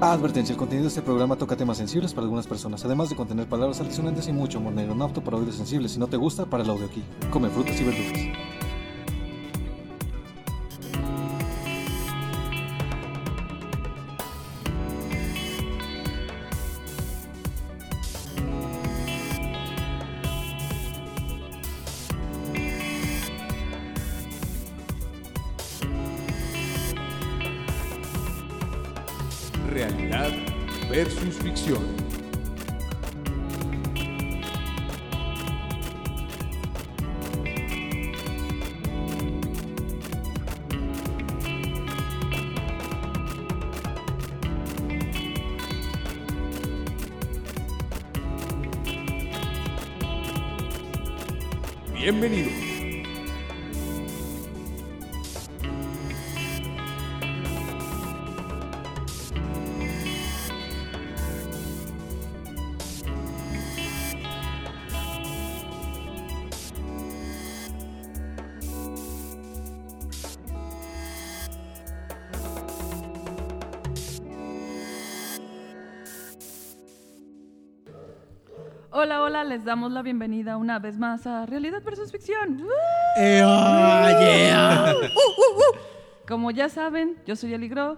Advertencia, el contenido de este programa toca temas sensibles para algunas personas, además de contener palabras altisonantes y mucho humor negro, no apto para oídos sensibles. Si no te gusta, para el audio aquí. Come frutas y verduras. Les damos la bienvenida una vez más a Realidad versus Ficción. ¡Woo! Eh, oh, yeah. Como ya saben, yo soy Eli Gro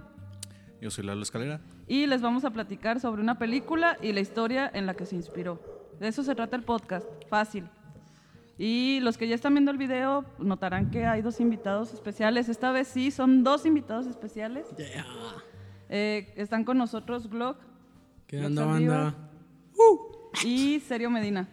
Yo soy Lalo Escalera. y les vamos a platicar sobre una película y la historia en la que se inspiró. De eso se trata el podcast, fácil. Y los que ya están viendo el video notarán que hay dos invitados especiales. Esta vez sí, son dos invitados especiales. Yeah. Eh, están con nosotros Glock ¿Qué onda, banda? Y Serio Medina.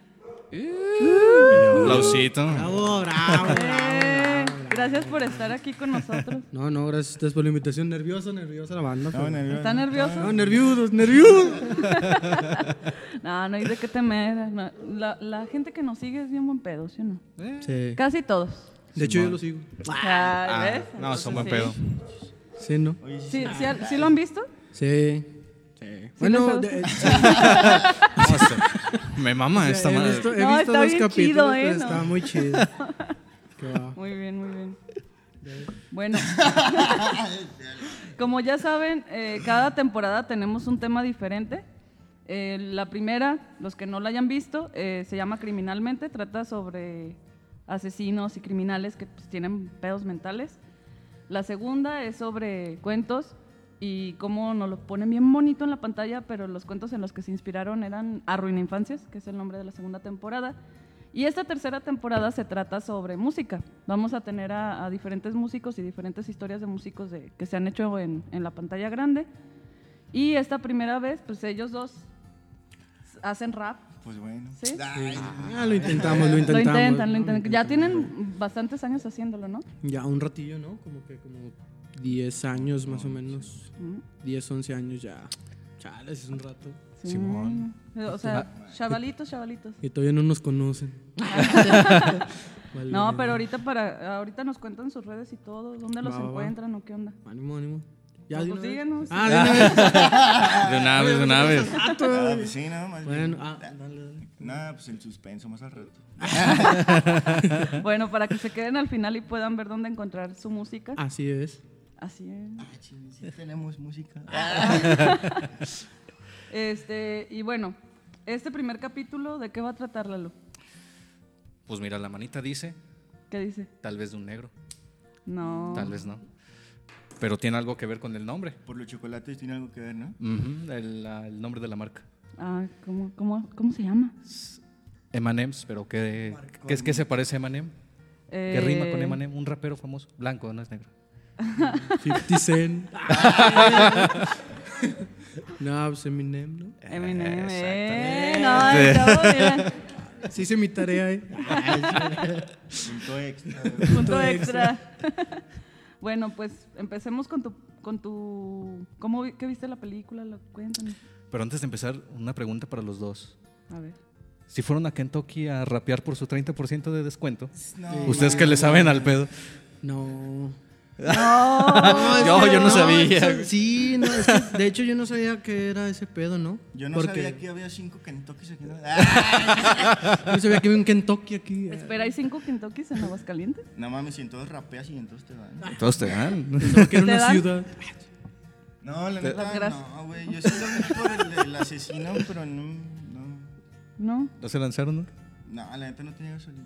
Aplausito. Bravo, bravo, Eh, bravo, bravo. gracias por estar aquí con nosotros. No, no, gracias a ustedes por la invitación. Nervioso, nerviosa la banda. pero- ¿Está nervioso? No, nerviudos, nerviudos. No, no hay de qué temer. no. La, la gente que nos sigue es bien buen pedo, ¿sí o no? Sí. Casi todos. De hecho, yo lo sigo. Ah, ¿ves? No, son buen pedo. Sí, ¿no? Sí, sí, ¿sí lo han visto? Sí. Les Bueno, de- Me mama esta he madre. visto, he No, visto está dos bien capítulos, chido, ¿eh? pero No. está muy chido. Qué va. Muy bien, muy bien. Bueno, como ya saben, eh, cada temporada tenemos un tema diferente. Eh, la primera, los que no la hayan visto, eh, se llama Criminalmente, trata sobre asesinos y criminales que pues, tienen pedos mentales. La segunda es sobre cuentos y cómo nos lo ponen bien bonito en la pantalla, pero los cuentos en los que se inspiraron eran Arruina Infancias, que es el nombre de la segunda temporada. Y esta tercera temporada se trata sobre música. Vamos a tener a, a diferentes músicos y diferentes historias de músicos de- que se han hecho en, en la pantalla grande. Y esta primera vez, pues ellos dos hacen rap. Pues bueno. ¿Sí? Ah, lo intentamos, lo Lo intentamos. intentan, lo intentan. Ya tienen bastantes años haciéndolo, ¿no? Ya un ratillo, ¿no? Como que como 10 años más o menos. Mm, 10, 11 años ya. Chales, es un rato. sí. Simón. O sea, chavalitos, chavalitos. Y todavía no nos conocen. Vale, No, pero ahorita para ahorita nos cuentan sus redes y todo, dónde los Va, va, va. encuentran o qué onda. Ánimo, ánimo. Ya, de pues una vez. síguenos. Ah, de una vez. De una vez, de una vez. Pues sí, no, más bien. Bueno, ah, dale, dale. Nada, pues el suspenso más al rato. Bueno, para que se queden al final y puedan ver dónde encontrar su música. Así es. Así es. Ah, ching, sí tenemos música. Este, y bueno, este primer capítulo, ¿de qué va a tratar Lalo? Pues mira, la manita dice, ¿Qué dice? tal vez de un negro, No. tal vez no. Pero tiene algo que ver con el nombre. Por los chocolates tiene algo que ver, ¿no? El, la- el nombre de la marca. Ah, ¿cómo, cómo, cómo se llama? M&M's, pero ¿qué, ¿qué, es, ¿qué se parece a M&M? ¿Qué rima con Eh, M&M? Un rapero famoso, blanco, no es negro. 50 Cent. no, pues Eminem, ¿no? Eminem. Eh, no, estamos bien. Sí hice mi tarea, ¿eh? Punto extra. Punto extra. bueno, pues empecemos con tu, con tu, ¿cómo qué viste la película? Lo- Cuéntame. Pero antes de empezar, una pregunta para los dos. A ver. Si fueron a Kentucky a rapear por su 30% de descuento, No, ustedes que le saben al pedo. No. No, Yo, yo no sabía. eso- sí, no, es que de hecho yo no sabía que era ese pedo, ¿no? Yo no Porque sabía que había cinco Kentuckys aquí. ¿no? Yo sabía que había un Kentucky aquí. Espera, ¿hay cinco Kentuckys en Aguascalientes? No mames, si en todos rapeas y en todos te van. Todos te dan. Pensaba que era ¿Te una dan? ciudad. No, la neta, no, güey. Yo sí lo vi por el del asesino, pero no. No, ¿No? ¿No se lanzaron? no? no la neta no tenía gasolina.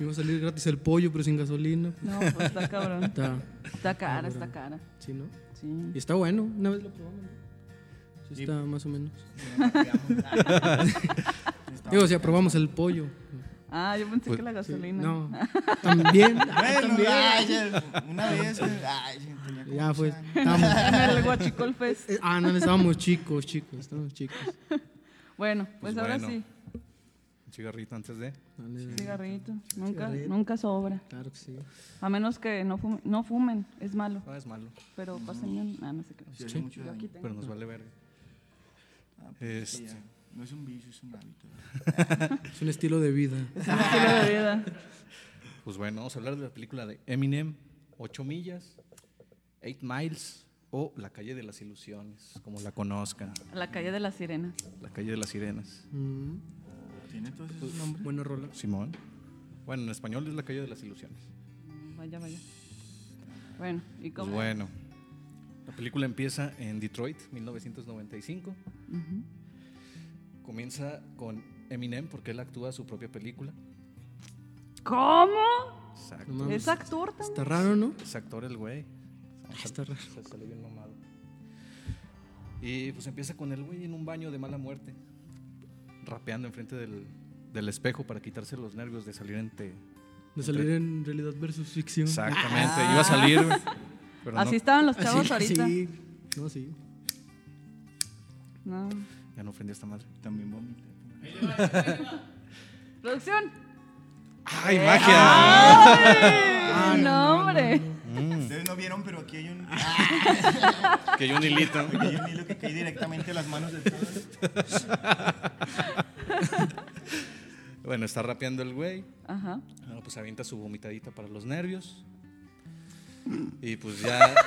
Iba a salir gratis el pollo, pero sin gasolina. No, pues está cabrón. Está, Está cara, está cara. sí, ¿no? Sí. Y está bueno, una vez lo probamos. Sí, Sí. está más o menos. Digo, si aprobamos el pollo. Ah, yo pensé Pues, que la gasolina. No, también. Bueno, también. ay, una vez. Ay, tenía como Ya fue. Estábamos, En el Guachicol Fest. eh, ah, no, estábamos chicos, chicos, estábamos chicos. Bueno, pues, Pues ahora bueno. sí. Cigarrito antes de. Dale, Cigarrito. Nunca, Cigarrito. nunca sobra. Claro que sí. A menos que no fumen, no fumen, es malo. No es malo, Pero pasen bien. Ah, no sé qué. Sí, Sí. mucho daño. pero nos vale verga. Ah, pues, Este. No es un vicio, es un hábito. Es un estilo de vida. Es un estilo de vida. Pues bueno, vamos a hablar de la película de Eminem, 8 millas, 8 miles o La calle de las ilusiones, como la conozcan, La calle de las sirenas. La calle de las sirenas. Mm, Tiene todos Pues, esos nombres. buena rola. Simón. Bueno, en español es La calle de las ilusiones. Vaya, vaya. Bueno, ¿y Pues cómo? bueno, la película empieza en Detroit, 1995. Ujú. Comienza con Eminem porque él actúa su propia película. ¿Cómo? Exacto. ¿Es actor también? Está raro, ¿no? Es actor el güey. Está raro. Se sale bien mamado. Y pues empieza con el güey en un baño de mala muerte, rapeando enfrente del, del espejo para quitarse los nervios de salir entre. De salir en realidad versus ficción. Exactamente, iba a salir, pero Así no, estaban los Así, chavos ahorita. Sí. No, sí. No. ya no ofendí a esta madre. También vomité. Producción. ¡Ay, magia! ¡Ay! no, hombre. Ustedes no vieron, pero aquí hay un, que hay un hilito. aquí hay un hilo que cae directamente a las manos de todos. Bueno, está rapeando el güey. Ajá. Bueno, pues avienta su vomitadita para los nervios. Y pues ya.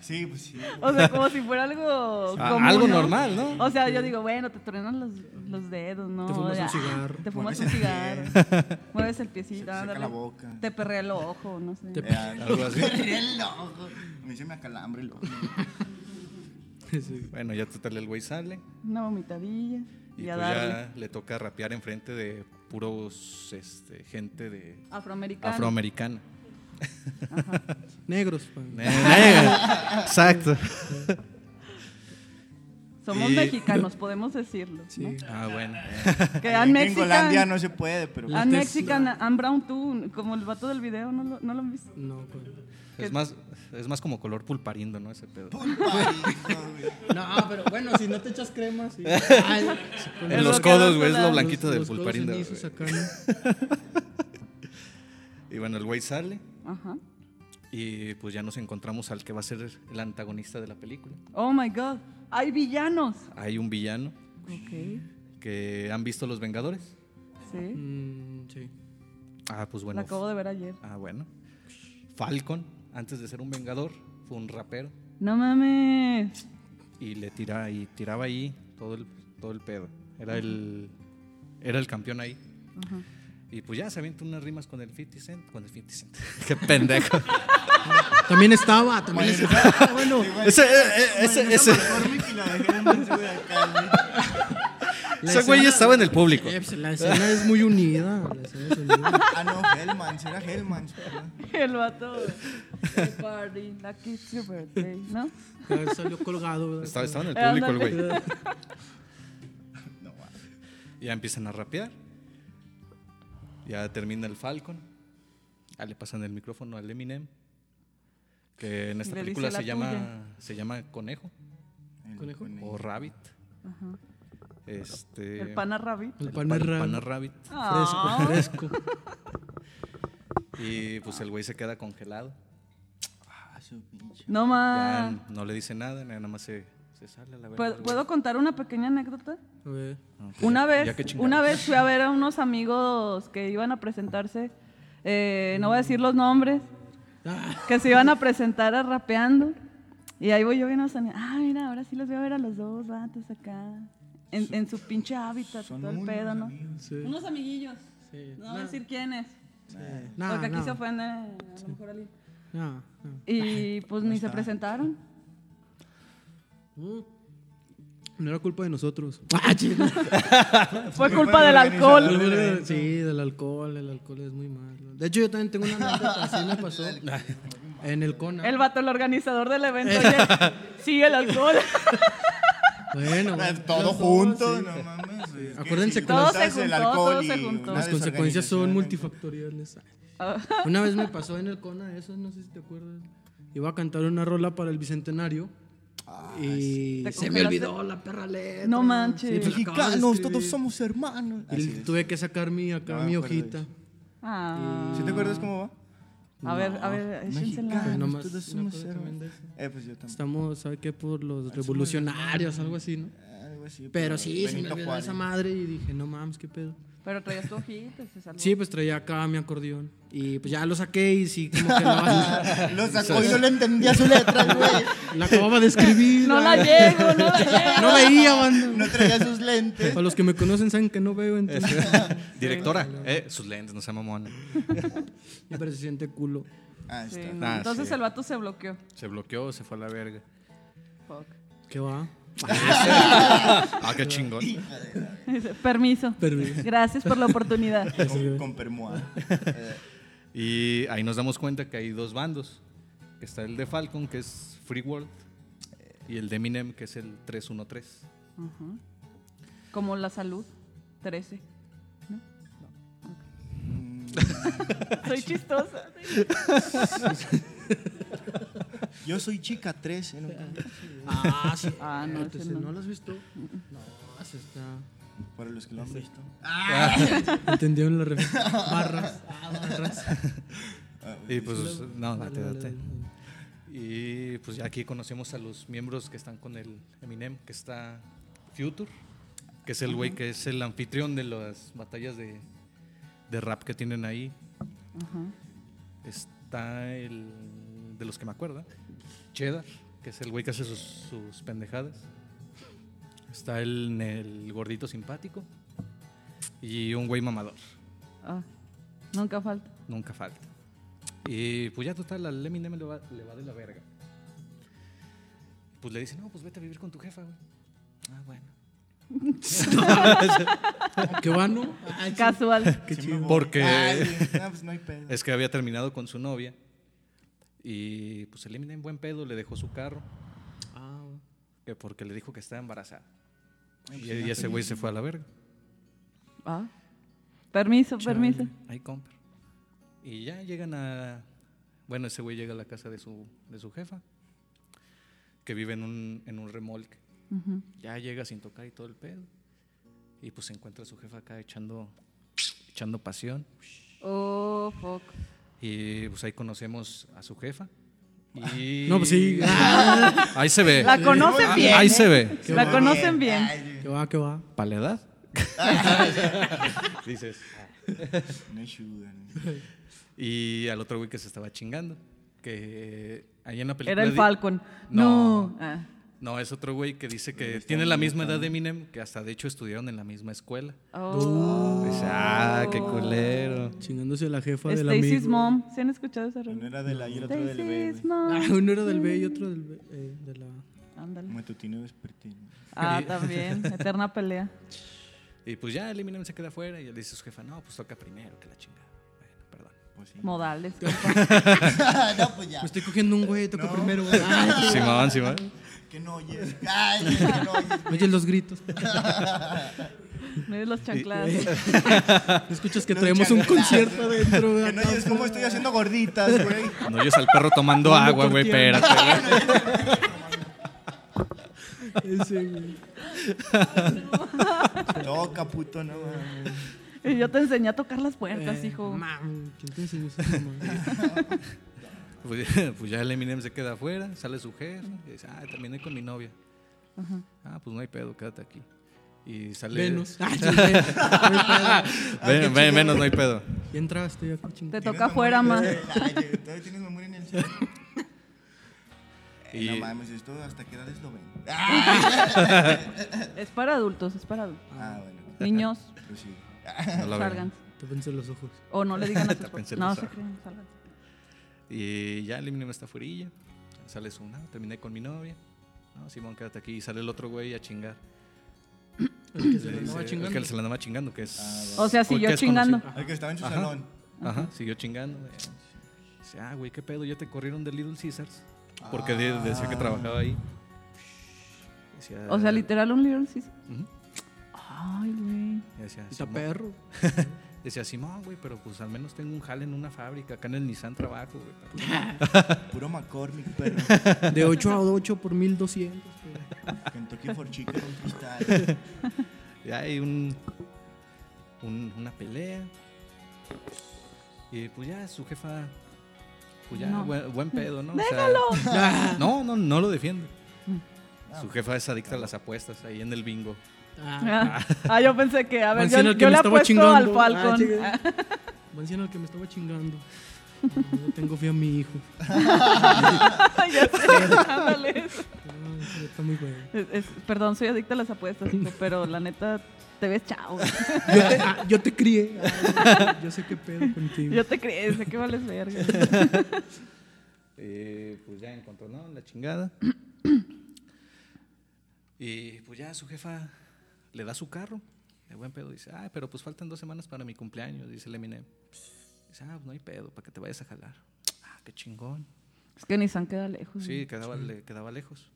Sí, pues sí. O sea, como si fuera algo Ah, común, algo ¿no? normal, ¿no? O sea, yo digo, bueno, te truenan los, los dedos, ¿no? Te fumas un Ya, cigarro. Te fumas Mueves un el cigarro. Mueves el Se piecito, te seca ándale. la boca. Te perrea el ojo, no sé. Te- Eh, Algo así. el ojo. A mí se me acalambre el ojo. Sí. Bueno, ya total el güey sale. Una vomitadilla. Y, Y, a pues darle. ya le toca rapear enfrente de puros este, gente de Afroamericano. afroamericana. Negros, pa. Exacto. Somos Y- mexicanos, podemos decirlo. Sí. ¿no? Ah, bueno. Que En Gringolandia Mexican. no se puede, pero. Tesla. Mexican, I'm brown too. Como el vato del video, ¿no lo, no lo han visto? No, pues. Es más, es más como color pulparindo, ¿no? Ese pedo. Pulparito, güey. No, pero bueno, si no te echas crema, sí. Ay, con En los codos, güey, es lo blanquito del los pulparindo. Y bueno, el güey sale Ajá. y pues ya nos encontramos al que va a ser el antagonista de la película. Oh my God. Hay villanos. Hay un villano Ok. que han visto Los Vengadores. Sí. Mm, sí. Ah, pues La bueno. acabo de ver ayer. Ah, bueno. Falcon, antes de ser un vengador, fue un rapero No mames. y le tira y tiraba ahí todo el todo el pedo. Era el era el campeón ahí. Ajá. Y pues ya se avienta unas rimas con el 50 Cent, con el 50 Cent. Qué pendejo. También estaba, también estaba. Bueno, ese eh, eh, ese ese, y ese güey estaba en el público. Eh, la escena es muy unida. La escena es unida. Ah, no, Hellman, era Hellman. El vato. The party, like it's your birthday, ¿no? Salió colgado. Estaba, estaba en el Eh, público el güey. No, va. Ya empiezan a rapear. Ya termina el Falcon. Ya le pasan el micrófono al Eminem. Que en esta Le película se la llama, se llama Conejo El Conejo. o Rabbit. Ajá. Este, El pana rabbit. El el pan pan- pana Rabbit. Ah. Fresco, fresco. Y pues el güey se queda congelado. Ah, su pinche. No Ya más. no le dice nada, nada más se, se sale a la. ¿Puedo. ¿Puedo contar una pequeña anécdota? Pues Una vez, una vez fui a ver a unos amigos que iban a presentarse, eh, no voy a decir los nombres, Ah, que se iban a presentar a rapeando. Y ahí voy yo bien a Ah, mira, ahora sí los voy a ver a los dos vatos acá. En, en su pinche hábitat, Son todo el unos pedo, ¿no? amigos. sí. Unos amiguillos. Sí. No voy a decir quiénes. Nah, porque aquí nah. se ofende a lo mejor alguien. Y pues ni se presentaron. Mm. No era culpa de nosotros. Ah. Fue culpa del alcohol. Sí, del alcohol. El alcohol es muy malo. De hecho, yo también tengo una anécdota. Así me pasó. En el CONA. El vato, el organizador del evento. Oye, sí, el alcohol. Bueno, bueno, Todo junto, sí. no mames. Acuérdense que Todo juntas se el juntó, alcohol todo y se juntó. una Las consecuencias son multifactoriales. Una vez me pasó en el CONA, eso no sé si te acuerdas. Iba a cantar una rola para el bicentenario. Y ¿Te se me olvidó la perra letra. No manches. Sí, pues, Mexicanos, todos somos hermanos. Y Así es. tuve que sacar mi, acá, No mi hojita. Ah. ¿Sí te acuerdas cómo va? A ver, a ver, échensela. Pero nomás todos somos eso. Eh, pues yo también. Estamos, ¿sabe qué? Por los revolucionarios, algo así, ¿no? Algo así, Pero sí, se me olvidó Juárez. esa madre y dije, no mames, qué pedo. Pero traías tu hojita, se salvó. Sí, pues traía acá mi acordeón. Y pues ya lo saqué y sí, como que la, Lo sacó y no le entendía su letra, güey. la acababa de escribir. No la llego, no la llego. No veía, banda. No traía sus lentes. Para los que me conocen saben que no veo, entonces. Directora, eh, sus lentes, no sea mamona. Siempre se siente culo. Ah, Sí, está. no. Ah, Entonces sí. el vato se bloqueó. Se bloqueó, se fue a la verga. Fuck. ¿Qué va? Ah, qué chingón. Permiso. Permiso. Gracias por la oportunidad. Con, con permoa. Y ahí nos damos cuenta que hay dos bandos. Está el de Falcon, que es Free World, y el de Eminem, que es el 313. Ujú. Como la salud, 13. ¿no? Ok. Soy chistosa. Yo soy chica 13. ¿no? Ah, sí. Ah, no, Entonces, no. ¿no lo has visto? No, se está. Para los que lo han visto. Entendieron la referencia. Barras. Ah, barras. Y pues, no, Dale, date, date. Y pues ya aquí conocemos a los miembros que están con el Eminem, que está Future, que es el güey que es el anfitrión de las batallas de, de rap que tienen ahí. Ajá. Está el de los que me acuerdo, Cheddar, que es el güey que hace sus, sus pendejadas. Está el, el gordito simpático y un güey mamador. Ah, nunca falta. Nunca falta. Y pues ya total, al Eminem le va, le va de la verga. Pues le dice, no, pues vete a vivir con tu jefa, güey. Ah, bueno. ¿Qué va, no? Casual. Qué chido. Porque Ay, no, pues no hay pedo. es que había terminado con su novia. Y pues el Eminem, buen pedo, le dejó su carro. Ah, que porque le dijo que estaba embarazada. Ay, Y, pues, y ese güey se fue a la verga. Ah. Permiso, permiso. Ahí compra. Y ya llegan a. Bueno, ese güey llega a la casa de su, de su jefa, que vive en un, en un remolque. Ya llega sin tocar y todo el pedo. Y pues se encuentra a su jefa acá echando, echando pasión. Oh, fuck. Y pues ahí conocemos a su jefa. Y No, pues sí. Ahí se ve. La conocen bien. Ahí ¿eh? se ve. La conocen bien. Ay, ¿Qué va, qué va? ¿Para la edad? Dices. no. Y al otro güey que se estaba chingando. Que ahí en la película. Era el Falcon. No. No. Ah. No, es otro güey que dice que tiene la misma edad de Eminem, que hasta de hecho estudiaron en la misma escuela. Oh. Ah, qué culero. Chingándose a la jefa del Stacy's amigo. mom. ¿Se han escuchado esa Uno era de la y el otro del B. Stacy's güey. Ah, uno era del B y otro del B, eh, de la... Ándale. Matutino vespertino. Ah, también. Eterna pelea. Y pues ya el Eminem se queda afuera y le dice a su jefa, no, pues toca primero que la chingada. Bueno, perdón. Pues sí. Modales. no, pues ya. Me estoy cogiendo un güey, toco No. primero. güey. Simón, Simón. Que no oyes. Ay, que no oyes. Oye los gritos. No es los chanclas. Escuchas que Los traemos un concierto adentro, güey. Que no oyes cómo estoy haciendo gorditas, güey. No oyes al perro tomando Mando agua, güey, espérate. güey. Ese, güey. Toca, puto, no mames. Y yo te enseñé a tocar las puertas, Eh, hijo. mam, ¿Quién te enseñó mamá? Pues, pues ya el Eminem se queda afuera, sale su jefa y dice, ah, terminé con mi novia. Ah, pues no hay pedo, quédate aquí. Y sale... Menos. Ay, chingue. Ven- ven- menos, no hay pedo. Ya entraste, ya. Te ¿Tienes toca afuera. Ay, Todavía tienes memoria en el. Eh, Y- No mames, esto hasta qué edades lo ven. Es para adultos, es para adultos. Ah, bueno. Niños, Pues sí. No salgan. Te pensé los ojos. O no le digan a sus. No, se creen, salgan. Y ya el Eminem está fuerilla. Sale su, no, terminé con mi novia. No, Simón, quédate aquí. Y sale el otro güey a chingar. El que se Le andaba chingando. El que se la andaba chingando, que es... Ah, O sea, siguió chingando. conocido. El que estaba en su Ajá. salón. Ajá, siguió chingando. güey. Dice, ah, güey, qué pedo, ya te corrieron de Little Caesars. Porque de- decía que trabajaba ahí. Decía, O sea, literal un Little Caesar. Ujú. Ay, güey. Y Decía, Está perro. Decía, Simón, güey, pero pues al menos tengo un jale en una fábrica. Acá en el Nissan trabajo, güey. Puro McCormick, perro. De 8 a 8 por 1200. güey. Kentucky for Chicken, un cristal. Ya hay un, un- una pelea. Y pues ya su jefa, pues ya, No. buen, buen pedo, ¿no? O sea, no, no, no lo defiende. Ah, Su jefa es adicta a las apuestas ahí en el bingo. Ah, Ah, ah, yo pensé que, a ver, Van yo, yo me le estaba apuesto chingando. al Ah, Falcon. Van siendo el que me estaba chingando. No, tengo fe a mi hijo. Ya sé, ándale. Ah, está muy bueno. Es- es- perdón, soy adicta a las apuestas, hijo, pero la neta, te ves chao. Yo te, ah, yo te crié. Ah, yo sé qué pedo contigo. Yo te creí, sé que vales verga. Eh, pues ya encontró, ¿no? La chingada. y pues ya su jefa le da su carro. De buen pedo dice, ah, pero pues faltan dos semanas para mi cumpleaños, dice el Eminem. Dice, ah, pues no hay pedo, para que te vayas a jalar. Ah, qué chingón. Es que Nissan queda lejos. Sí, quedaba, le- quedaba lejos.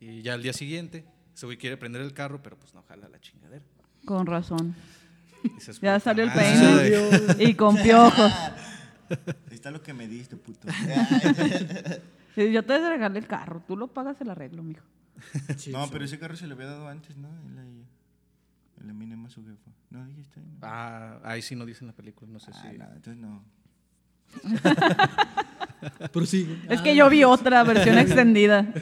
Y ya al día siguiente, ese güey quiere prender el carro, pero pues no jala la chingadera. Con razón. Dices, Ya "Puta salió el madre". peine. Y con piojos. Ahí está lo que me diste, puto. Yo te regalé el carro, tú lo pagas el arreglo, mijo. Sí, no, sí. pero ese carro se le había dado antes, ¿no? Él a ella. El Eminem a su jefa. No, dijiste. No. Ah, ahí sí no dice en la película, no sé Ah, si. nada, entonces no. Prosigue. Es que yo vi otra versión extendida.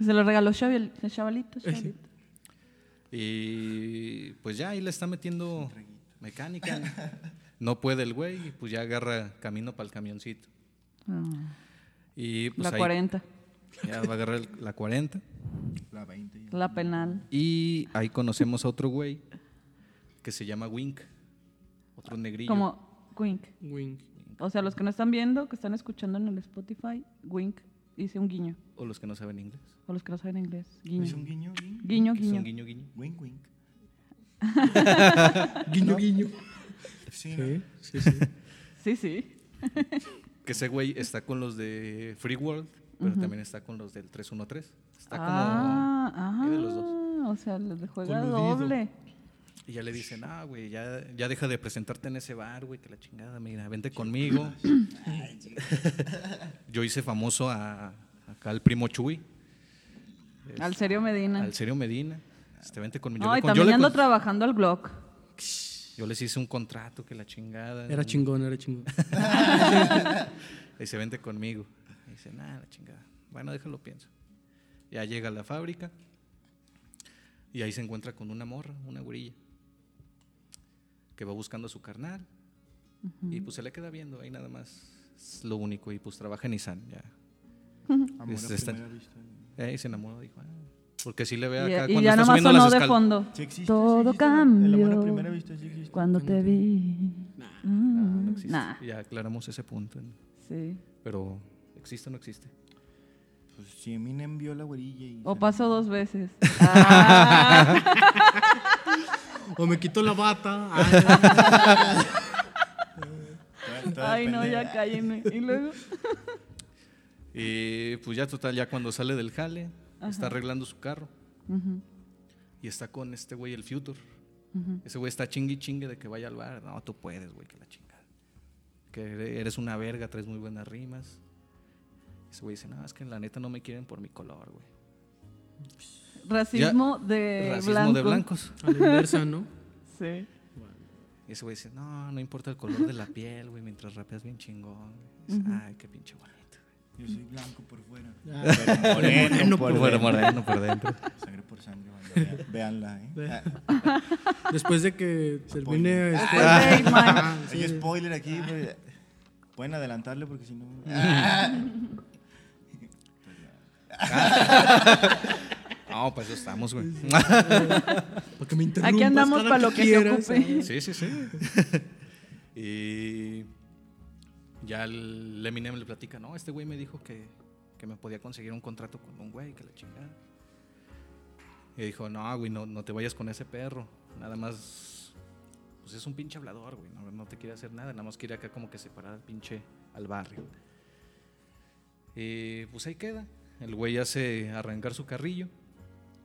Se lo regaló Chaval- Chavalito, Chavalito. Y pues ya ahí le está metiendo mecánica. No puede el güey, y pues ya agarra camino para el camioncito. Ah, Y pues la ahí 40, ya va a agarrar el- la 40. La 20. ya. la penal. Y ahí conocemos a otro güey que se llama Wink. Otro negrillo. Como Wink. Wink. O sea, los que no están viendo, que están escuchando en el Spotify, Wink hice un guiño. O los que no saben inglés. O los que no saben inglés, ¿Es guiño. un guiño? guiño? Guiño, Que son guiño. guiño, guiño. Wink, wink. Guiño, guiño. Sí, ¿no? Sí, sí, sí. Sí, sí. Que ese güey está con los de Free World, pero también está con los del 313. Está como... Ah, ah. de los dos. O sea, les juega Coludido. doble. Y ya le dicen, ah, güey, ya, ya deja de presentarte en ese bar, güey, que la chingada, mira, vente conmigo. Yo hice famoso a, acá al primo Chuy, Al serio Medina. al serio Medina. Este, vente conmigo. Yo No, le y con- también ando trabajando al blog. Yo les hice un contrato que la chingada. Era chingón, era chingón. Y dice, vente conmigo. Y dice, nada, la chingada. Bueno, déjalo, pienso. Ya llega a la fábrica y ahí se encuentra con una morra, una gurilla, que va buscando a su carnal. Y pues se le queda viendo ahí nada más. Es lo único. Y pues trabaja en Nissan ya. Amor Este, a está- primera vista. Eh, y se enamoró, dijo, ah, porque sí le ve Y, acá y cuando ya está nomás subiendo las sonó de fondo. Sí existe, Todo sí existe, El amor cambió a primera vista sí existe. cuando te vi. No, Mm, no existe. nah, Ya aclaramos ese punto. ¿no? sí. Pero, ¿existe o no existe? Pues si Eminem vio la güerilla y... O pasó dos veces. Ah, O me quito la bata. Ah, Ay, no, ya cállenme. Y luego. Y pues ya total, ya cuando sale del jale, está arreglando su carro. Y está con este güey, el Future. Ese güey está chingue y chingue de que vaya al bar. No, tú puedes, güey, que la chingada. Que eres una verga, traes muy buenas rimas. Ese güey dice, no, es que la neta no me quieren por mi color, güey. Racismo de Racismo blanco. de blancos. a la inversa, ¿no? Sí. Y ese güey dice, no, no importa el color de la piel, güey, mientras rapeas bien chingón. Dice, Ay, qué pinche bonito. Yo soy blanco por fuera. Ah, moreno por Por fuera moreno, por dentro. Sangre por sangre, banda, vea- Véanla, ¿eh? Ah, Después de que termine este. Eight Mile. Ah, sí. Hay spoiler aquí, pues, Pueden adelantarle porque si no... No, pues estamos, güey. Para que me interrumpas Aquí andamos para lo que se ocupe. Sí, sí, sí. y ya el el Eminem le platica, no, este güey me dijo que, que me podía conseguir un contrato con un güey, que la chingada. Y dijo, no, güey, no, no te vayas con ese perro. Nada más, pues es un pinche hablador, güey. No, no te quiere hacer nada, nada más quiere acá como que separar al pinche, al barrio. Y pues ahí queda. El güey hace arrancar su carrillo,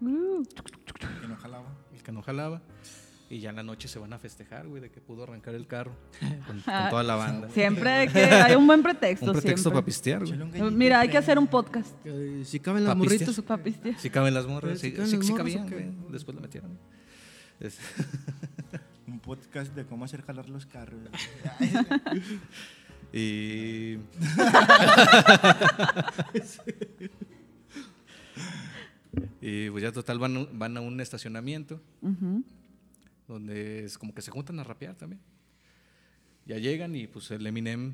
Uh, Que no jalaba. el que no jalaba. Y ya en la noche se van a festejar, güey, de que pudo arrancar el carro con, con toda la banda. siempre hay que hay un buen pretexto. Un pretexto siempre. para pistear, güey. Gallito, Mira, hay que hacer un podcast Eh, Si caben las morritas. Si caben las morras, Si sí, caben sí, las sí morras, cabían, güey. Después lo metieron. Es- Un podcast de cómo hacer jalar los carros. y. y pues ya total van, a- van a un estacionamiento donde es como que se juntan a rapear también. Ya llegan y pues el Eminem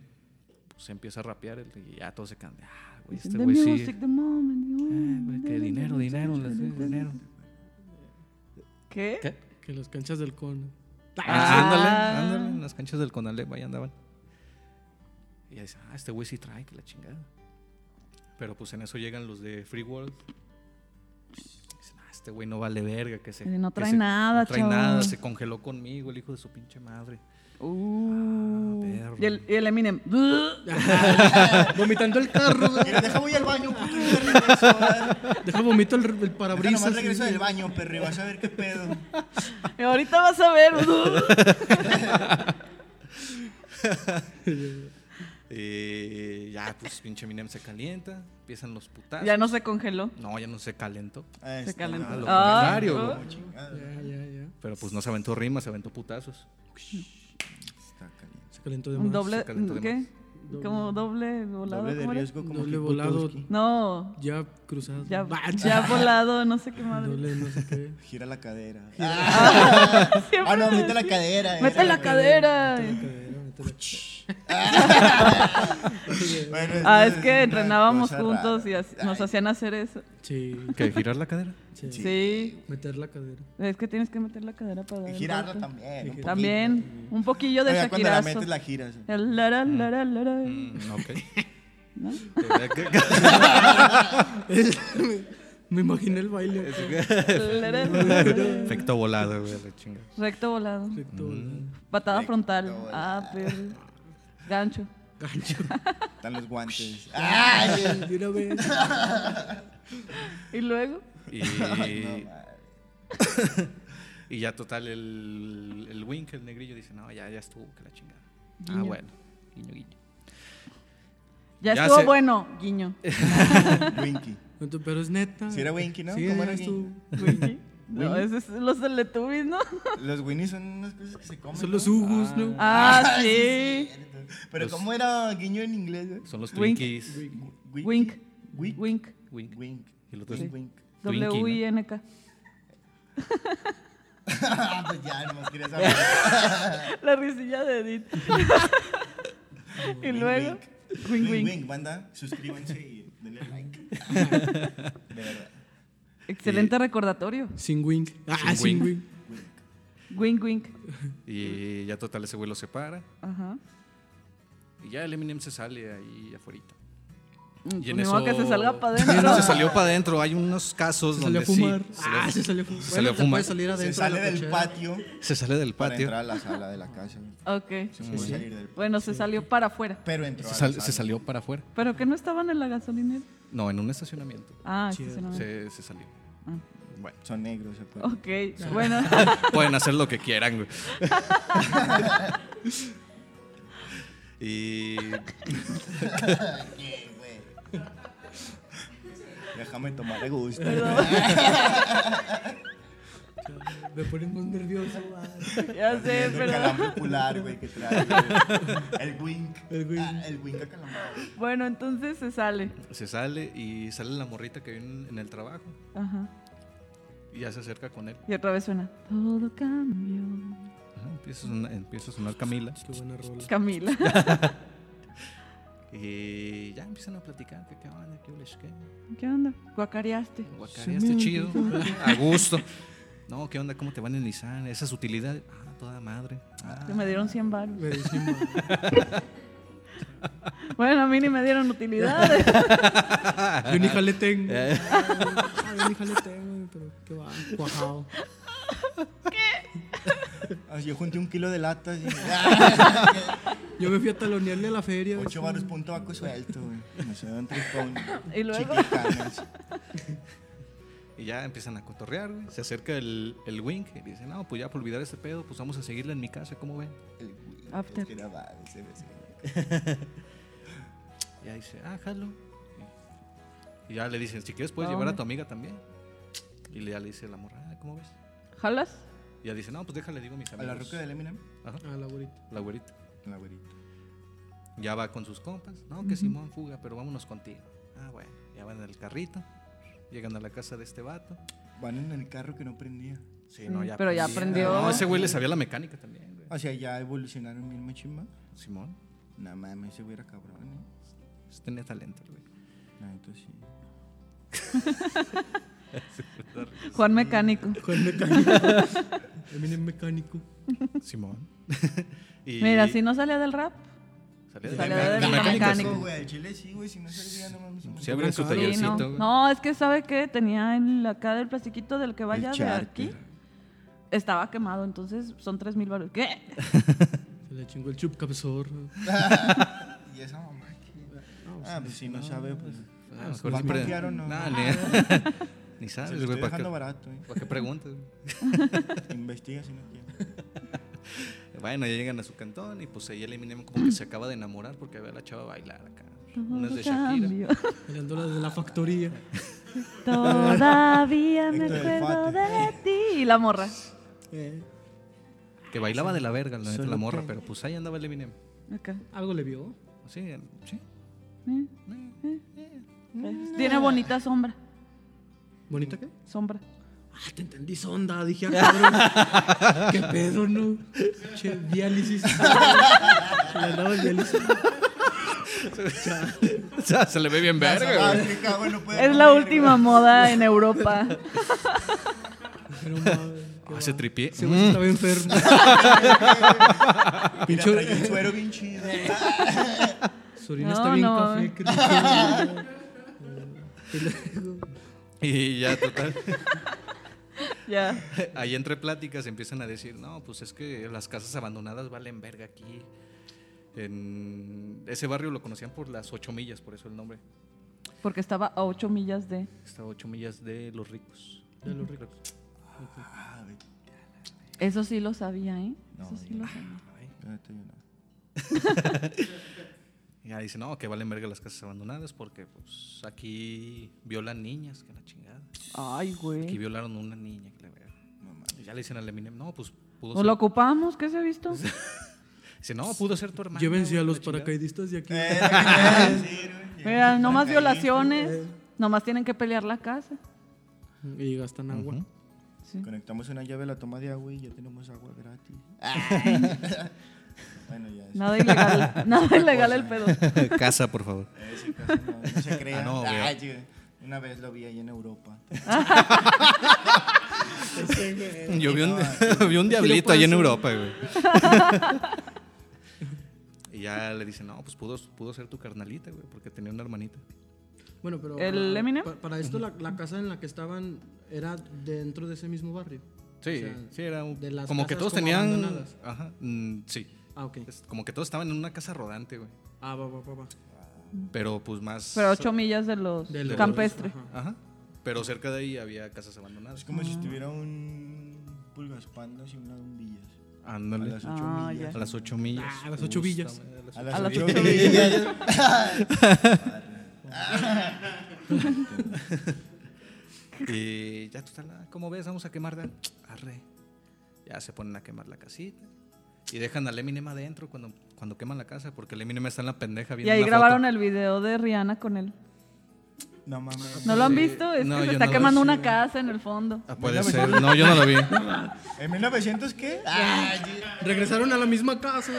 pues empieza a rapear y ya todos se de, Ah, güey, este The güey sí. music, the moment, the Eh, moment, güey, the que dinero, dinero, dinero. ¿Qué? ¿Qué? Que las canchas del cono. Ah, ándale, Ah. ándale, en las canchas del Conalep, ahí andaban. Y ya dice, ah, este güey sí trae, que la chingada. Pero pues en eso llegan los de Free World. Ah, este güey no vale verga, que se. Eh, no que trae se- nada, No trae chavo. nada, se congeló conmigo, el hijo de su pinche madre. Uh. perro. y, el, y el Eminem. Vomitando el carro. Mira, deja voy al baño. Deja vomito el, el Deja parabrisas. nomás regreso del baño, perro, y vas a ver qué pedo. Y ahorita vas a ver. Y ya, pues pinche Eminem se calienta, empiezan los putazos. ya no se congeló. No, ya no se calentó. Ah, Se está calentó. Ah, lo Ah, contrario, ¿no? Ya, ya, ya. Pero pues no se aventó rimas, se aventó putazos. Está caliente. Se calentó de Un más. doble. se calentó de ¿Qué? Como doble volado. Doble de riesgo como Doble volado. No. Ya cruzado. Ya, ya volado, no sé qué madre. Doble no sé qué. Gira la cadera. Siempre Ah, no, mete la cadera. Mete la cadera. Cadera, métele. Bueno, Ah, es que entrenábamos juntos rara. y así- nos hacían hacer eso. Sí. ¿Qué? ¿Girar la cadera? Sí. Sí. Meter la cadera. Es que tienes que meter la cadera para dar Y girarla también. un poquito. También. Un poquillo de ya cuando la metes la giras. El lara, lara, lara. Mm, ok. ¿No? Me imaginé el baile. Efecto volado, güey, la chinga. Recto volado. Perfecto. Patada Recto frontal. volado. Ah, pero. Gancho. Gancho. Están los guantes. ¡Ay! De una vez. Y luego. Y, y ya total, el, el Wink, el negrillo, dice, no, ya, ya estuvo, que la chingada. Ah, bueno. Guiño, guiño. Ya, Ya estuvo bueno, guiño. Winky. No, tú- Pero es neta. Si era Winky, ¿no? Sí, ¿Cómo era eres tú. Winky. No, esos son los Teletubbies, ¿no? Los Winnies son unas cosas que se comen. Son ¿no? los Ugus, ¿no? Ah, sí, sí. Pero Los- ¿cómo era guiño en inglés? güey? Son los Wink. Twinkies. Winky. Wink. Wink. Wink. Wink. Wink. Y el otro es Wink. Wink. W-I-N-K. Ah, pues ya, nomás quería saber. La risilla de Edith. y Wink, luego. wink. Wink, Wink, wink. wink, banda. Suscríbanse y denle like. De verdad. Excelente recordatorio. Sin wing. Ah, Sin wing. Wink, wink. Y ya total, ese güey lo separa. Ajá. Y ya el Eminem se sale ahí afuera. Mm, Y pues en ni eso- que se salga para Sí, adentro. no, se salió para adentro. Hay unos casos Se salió donde a fumar. sí. se salió- ah, se salió a fumar. se salió a fumar. salir Se sale del cochera. patio se sale del para patio. entrar a la sala de la casa. Ok. Se puede salir del patio. Bueno, se salió para afuera. Pero entró Se, sal- se salió para afuera. ¿Pero que no estaban en la gasolinera? No, en un estacionamiento. Ah, Chido. estacionamiento. Se, se salió. Bueno, Son negros, ¿se acuerdan? Ok, bueno. pueden hacer lo que quieran, güey. y ¿Qué, güey? Déjame tomar de gusto. Me ponen más nervioso. ya sé, El pero. calambre ocular, güey, que trae. güey. El wink. El wink. Ah, el wink acalambrado. Bueno, entonces se sale. se sale y sale la morrita que viene en el trabajo. Ajá. Y ya se acerca con él. Y otra vez suena. Todo cambió. Ajá, empieza, a sonar, empieza a sonar Camila. Qué buena rola. Camila. Y ya empiezan a platicar. que ¿Qué onda? ¿Qué? ¿Qué onda? Guacareaste. Guacareaste chido. A gusto. No, ¿qué onda? ¿Cómo te van en Nissan? Esas utilidades. Ah, toda madre. Ah, me dieron 100 baros. Me decimos, Bueno, a mí ni me dieron utilidades. Yo ni jale tengo. Eh. Ah, yo ni jale tengo, pero qué va, cuajado. Ah, Yo junté un kilo de latas y Yo me fui a talonearle a la feria. güey. ocho baros punto tabaco suelto, güey. No sé, un tripón. Y luego. Chiquicanas. Y ya empiezan a cotorrear, güey. Se acerca el, el Wink y dice, no, pues ya por olvidar este pedo, pues vamos a seguirle en mi casa, ¿cómo ven? El güey, After. es que ve así. Y ya dice, ah, jalo. Y ya le dicen, si quieres puedes ¿A llevar a tu amiga también. Y le- ya le dice la morra, ah, ¿cómo ves? ¿Jalas? Y ya dice, no, pues déjale, digo a mis A amigos. la roca del Eminem. Ajá, Ah, la güerita. la güerita. La güerita. Ya va con sus compas. No, que Simón fuga, pero vámonos contigo. Ah, bueno, ya van en el carrito. Llegan a la casa de este vato. Van en el carro que no prendía. Sí, Sí, pero ya aprendió. No, ese güey le sabía la mecánica también, güey. O sea, ya evolucionaron bien machimba. Simón, No mames, ese güey era cabrón, ¿eh? pues tenía talento, güey. La neta sí. Juan Mecánico. Juan mecánico. Eminem mecánico. Simón. y Mira, si no salía del rap. Salía de Salía la- de la mecánica, güey, chile sí, güey. Si no salía, no mames. Sí, abría su. Sí, tallercito, no. no, es que sabe que tenía el, acá del plastiquito del que vaya de aquí. Estaba quemado, entonces son tres mil baros. ¿Qué? Se le chingó el chup cabezor. Y esa mamá. que- Ah, pues si no sabe, pues. Ah, mejor ¿Va a siempre- o no? Nah, ni, ni sabes, güey, ¿para barato, ¿eh? para qué preguntas? Investiga si no quieres. Bueno, ya llegan a su cantón y pues ahí el Eminem como que se acaba de enamorar porque ve a la chava bailar acá. Una es de Shakira. Bailando las de la factoría. Todavía me acuerdo de ti. Y la morra. Eh, Que bailaba de la verga, la neta, la morra, que- pero pues ahí andaba el Eminem. Acá. algo le vio. Sí, sí. Tiene bonita sombra. ¿Bonita qué? Sombra. Ah, te entendí sonda. Dije, ah, cabrón. ¿Qué pedo, no? Che, diálisis. Le andaba el diálisis. O sea, se le ve bien verga, güey. Es la morir, última moda en Europa. Pero, madre, qué Ah, se va. tripié. Ese güey sí estaba enfermo. Mira, Pincho, traía un suero bien chido. su orina No, está bien no. café. qué rico. Y ya, total. Ya. Ahí entre pláticas empiezan a decir, no, pues es que las casas abandonadas valen verga aquí. En ese barrio lo conocían por las ocho millas, por eso el nombre. Porque estaba a 8 millas de. Está a ocho millas de los ricos. De los ricos. Ah. Eso sí lo sabía, ¿eh? No, Eso sí yo- lo sabía. Yo no. Ya dice, no, que valen verga las casas abandonadas porque pues aquí violan niñas, que la chingada. Ay, Aquí güey. violaron a una niña, que la verga. Y ya le dicen al Eminem, no, pues pudo ¿Nos ser. lo ocupamos? ¿Qué se ha visto? Dice, no, pudo ser tu hermano. Llévense a güey, los la chingada". paracaidistas de aquí. Eh, a güey. Mira, no más violaciones. Nomás tienen que pelear la casa. Y gastan agua. Sí. Conectamos una llave a la toma de agua y ya tenemos agua gratis. bueno, ya. es- Nada ilegal. Nada ilegal el pedo. Casa, por favor. Caso no, no se crea. Ah, no. Ay, una vez lo vi ahí en Europa. Yo vi un, vi un diablito ahí en. Europa, güey. y ya le dicen, no, pues pudo, pudo ser tu carnalita, güey, porque tenía una hermanita. Bueno, pero. ¿El para, Eminem? Para, esto, la, la casa en la que estaban era dentro de ese mismo barrio. Sí, O sea, sí, era un- de las como que todos como tenían. abandonadas. Ajá, mm, sí. Ah, ok. Es como que todos estaban en una casa rodante, güey. Ah, va, va, va, va. Pero pues más. Pero 8 millas de los De los- campestre. Ajá. Ajá. Pero cerca de ahí había casas abandonadas. Es como si estuviera un pulgas pandas y una un villas. A Ándale. las ocho Ah, millas. A las ocho millas. Ah, a las ocho villas. Justamente, A A las ocho ocho millas. Y ya total, ah, ¿cómo ves? Vamos a quemar. de- Arre. Ya se ponen a quemar la casita. Y dejan al Eminem adentro cuando, cuando queman la casa, porque el Eminem está en la pendeja Y viendo ahí una grabaron foto. el video de Rihanna con él. No mames. ¿No lo han visto? Es No, que se está no quemando una casa en el fondo. Ah, puede ser. No, yo no lo vi. ¿En 1900 qué? Ay, Regresaron a la misma casa.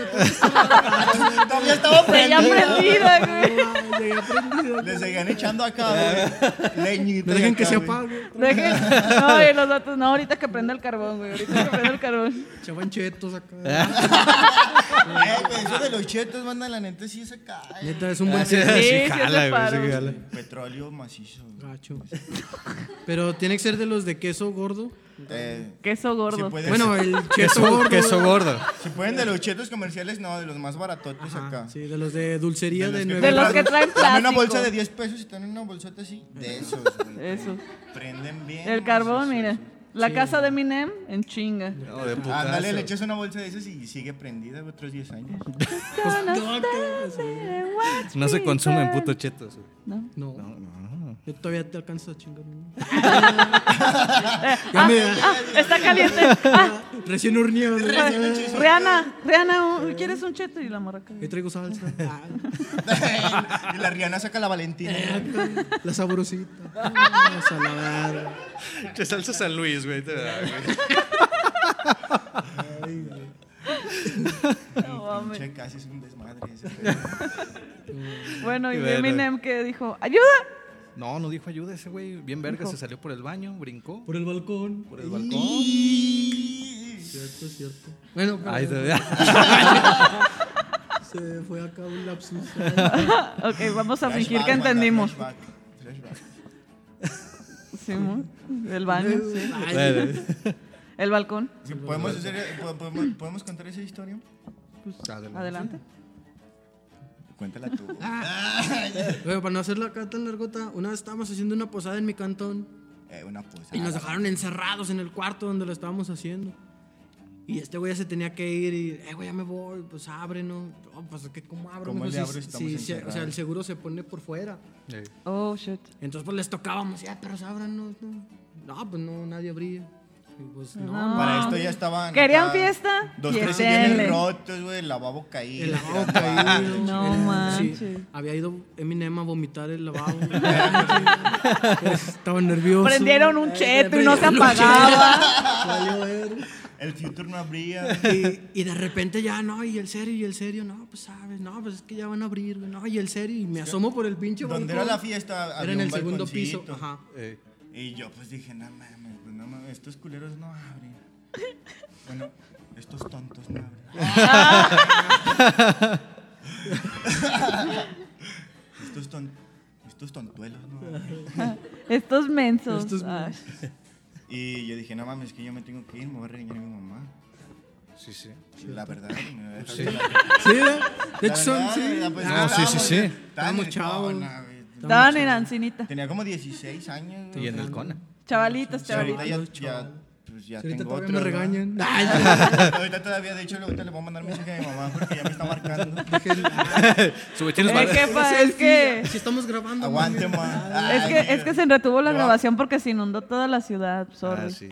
todavía estaba prendido. prendida, güey. Le seguían echando acá, güey. Leñita. No dejen acá, que se apague. Dejen. No, y los datos. No, ahorita que prenda el carbón, güey. Ahorita que prenda el carbón. Echaban chetos acá. Eh, güey, eso de los chetos, la neta sí se cae. Neta, es un buen Ah, sí. Sí, sí, sí jala, hace güey, paro. sí, jala. Petróleo macizo. Gacho. Pero tiene que ser de los de queso gordo. Eh, Queso si, gordo. Bueno, el Queso, gordo. queso gordo. si pueden de los chetos comerciales, no, de los más baratotes Ajá, acá. sí, de los de dulcería de, que nueve De los que traen Dame una plástico. bolsa de 10 pesos y dan una bolsota así. De esos, güey. Eso. Prenden bien. El carbón, mira. La casa de Minem en chinga. No, de putazo. Ándale, le echas una bolsa de esas y sigue prendida otros 10 años. No se consumen puto chetos. ¿No? No, No, no. yo todavía te alcanzo a chingar. Ah, ah, está caliente. Ah, Recién horneado. Rihanna, Rihanna, un- ¿quieres un cheto? Y la marraca. Ahí traigo salsa. Ah, y la Rihanna saca la Valentina. la sabrosita. Ah, salada. Salsa San Luis, güey. te da, güey. No, casi es un desmadre ese. Bueno, y. Eminem que dijo, ¡ayuda! No, no dijo ayuda ese güey. Bien verga, se salió por el baño, brincó Por el balcón. por el balcón. Cierto, cierto. Bueno, pero Ahí te se fue acá un lapsus. Ok, vamos a fingir que entendimos. flashback. Sí, el baño, sí. Ay, El balcón. Sí, ¿Podemos, hacer, po- podemos, ¿Podemos contar esa historia? Adelante. Cuéntala tú. Bueno, para no hacerla acá tan largota, una vez estábamos haciendo una posada en mi cantón Eh, una posada. y nos dejaron encerrados en el cuarto donde lo estábamos haciendo. Y este güey ya se tenía que ir y, eh, güey, ya me voy, pues abre, ¿no? No, pues, ¿qué, ¿cómo abro? ¿Cómo mijo? le Si- abro si estamos si- si- o sea, el seguro se pone por fuera. Oh, shit. Entonces, pues les tocábamos, ya, pero ábranos, ¿no? No, pues no, nadie abría. Y, pues, no, No. Para esto ya estaban. ¿Querían acá fiesta? Dos, tres sillones rotos, güey, el lavabo caído. El lavabo caído. No Sí, manches. había ido Eminem a vomitar el lavabo. Estaba nervioso. Prendieron un Eh, cheto y no se apagaba. El Future no abría. Y, y de repente ya, no, y el serio, y el serio, no, pues sabes, no, pues es que ya van a abrir, güey, no, y el serio, y me asomo por el pinche Donde balcón. era la fiesta, Era había en el segundo piso, ajá. Y yo pues dije, no mames, pues, no mames, estos culeros no abren. Bueno, estos tontos no abren. estos, ton, estos tontuelos no abren. Estos mensos. Estos Ay. Y yo dije, no mames, es que yo me tengo que ir, me voy a regañar a mi mamá. Sí, sí. La verdad, me voy a dejar Sí. de Sí, de hecho son, sí. pues, No, sí, sí, estábamos- sí. estábamos chavos. Estaban en Ancinita. Tenía como 16 años. Y en el Cona. Chavalitos, ahorita chavalitos. ya, ya, pues ya ahorita tengo todavía otro. me ¿no? regañan. Ahorita todavía, de hecho, ahorita le voy a mandar mensaje a mi mamá porque ya me está marcando. Eh, bar- jefa, es que, Si estamos grabando. Aguante, mami. ma. es Ay, que, es que se retuvo la grabación porque se inundó toda la ciudad. Sorry. Ah, sí.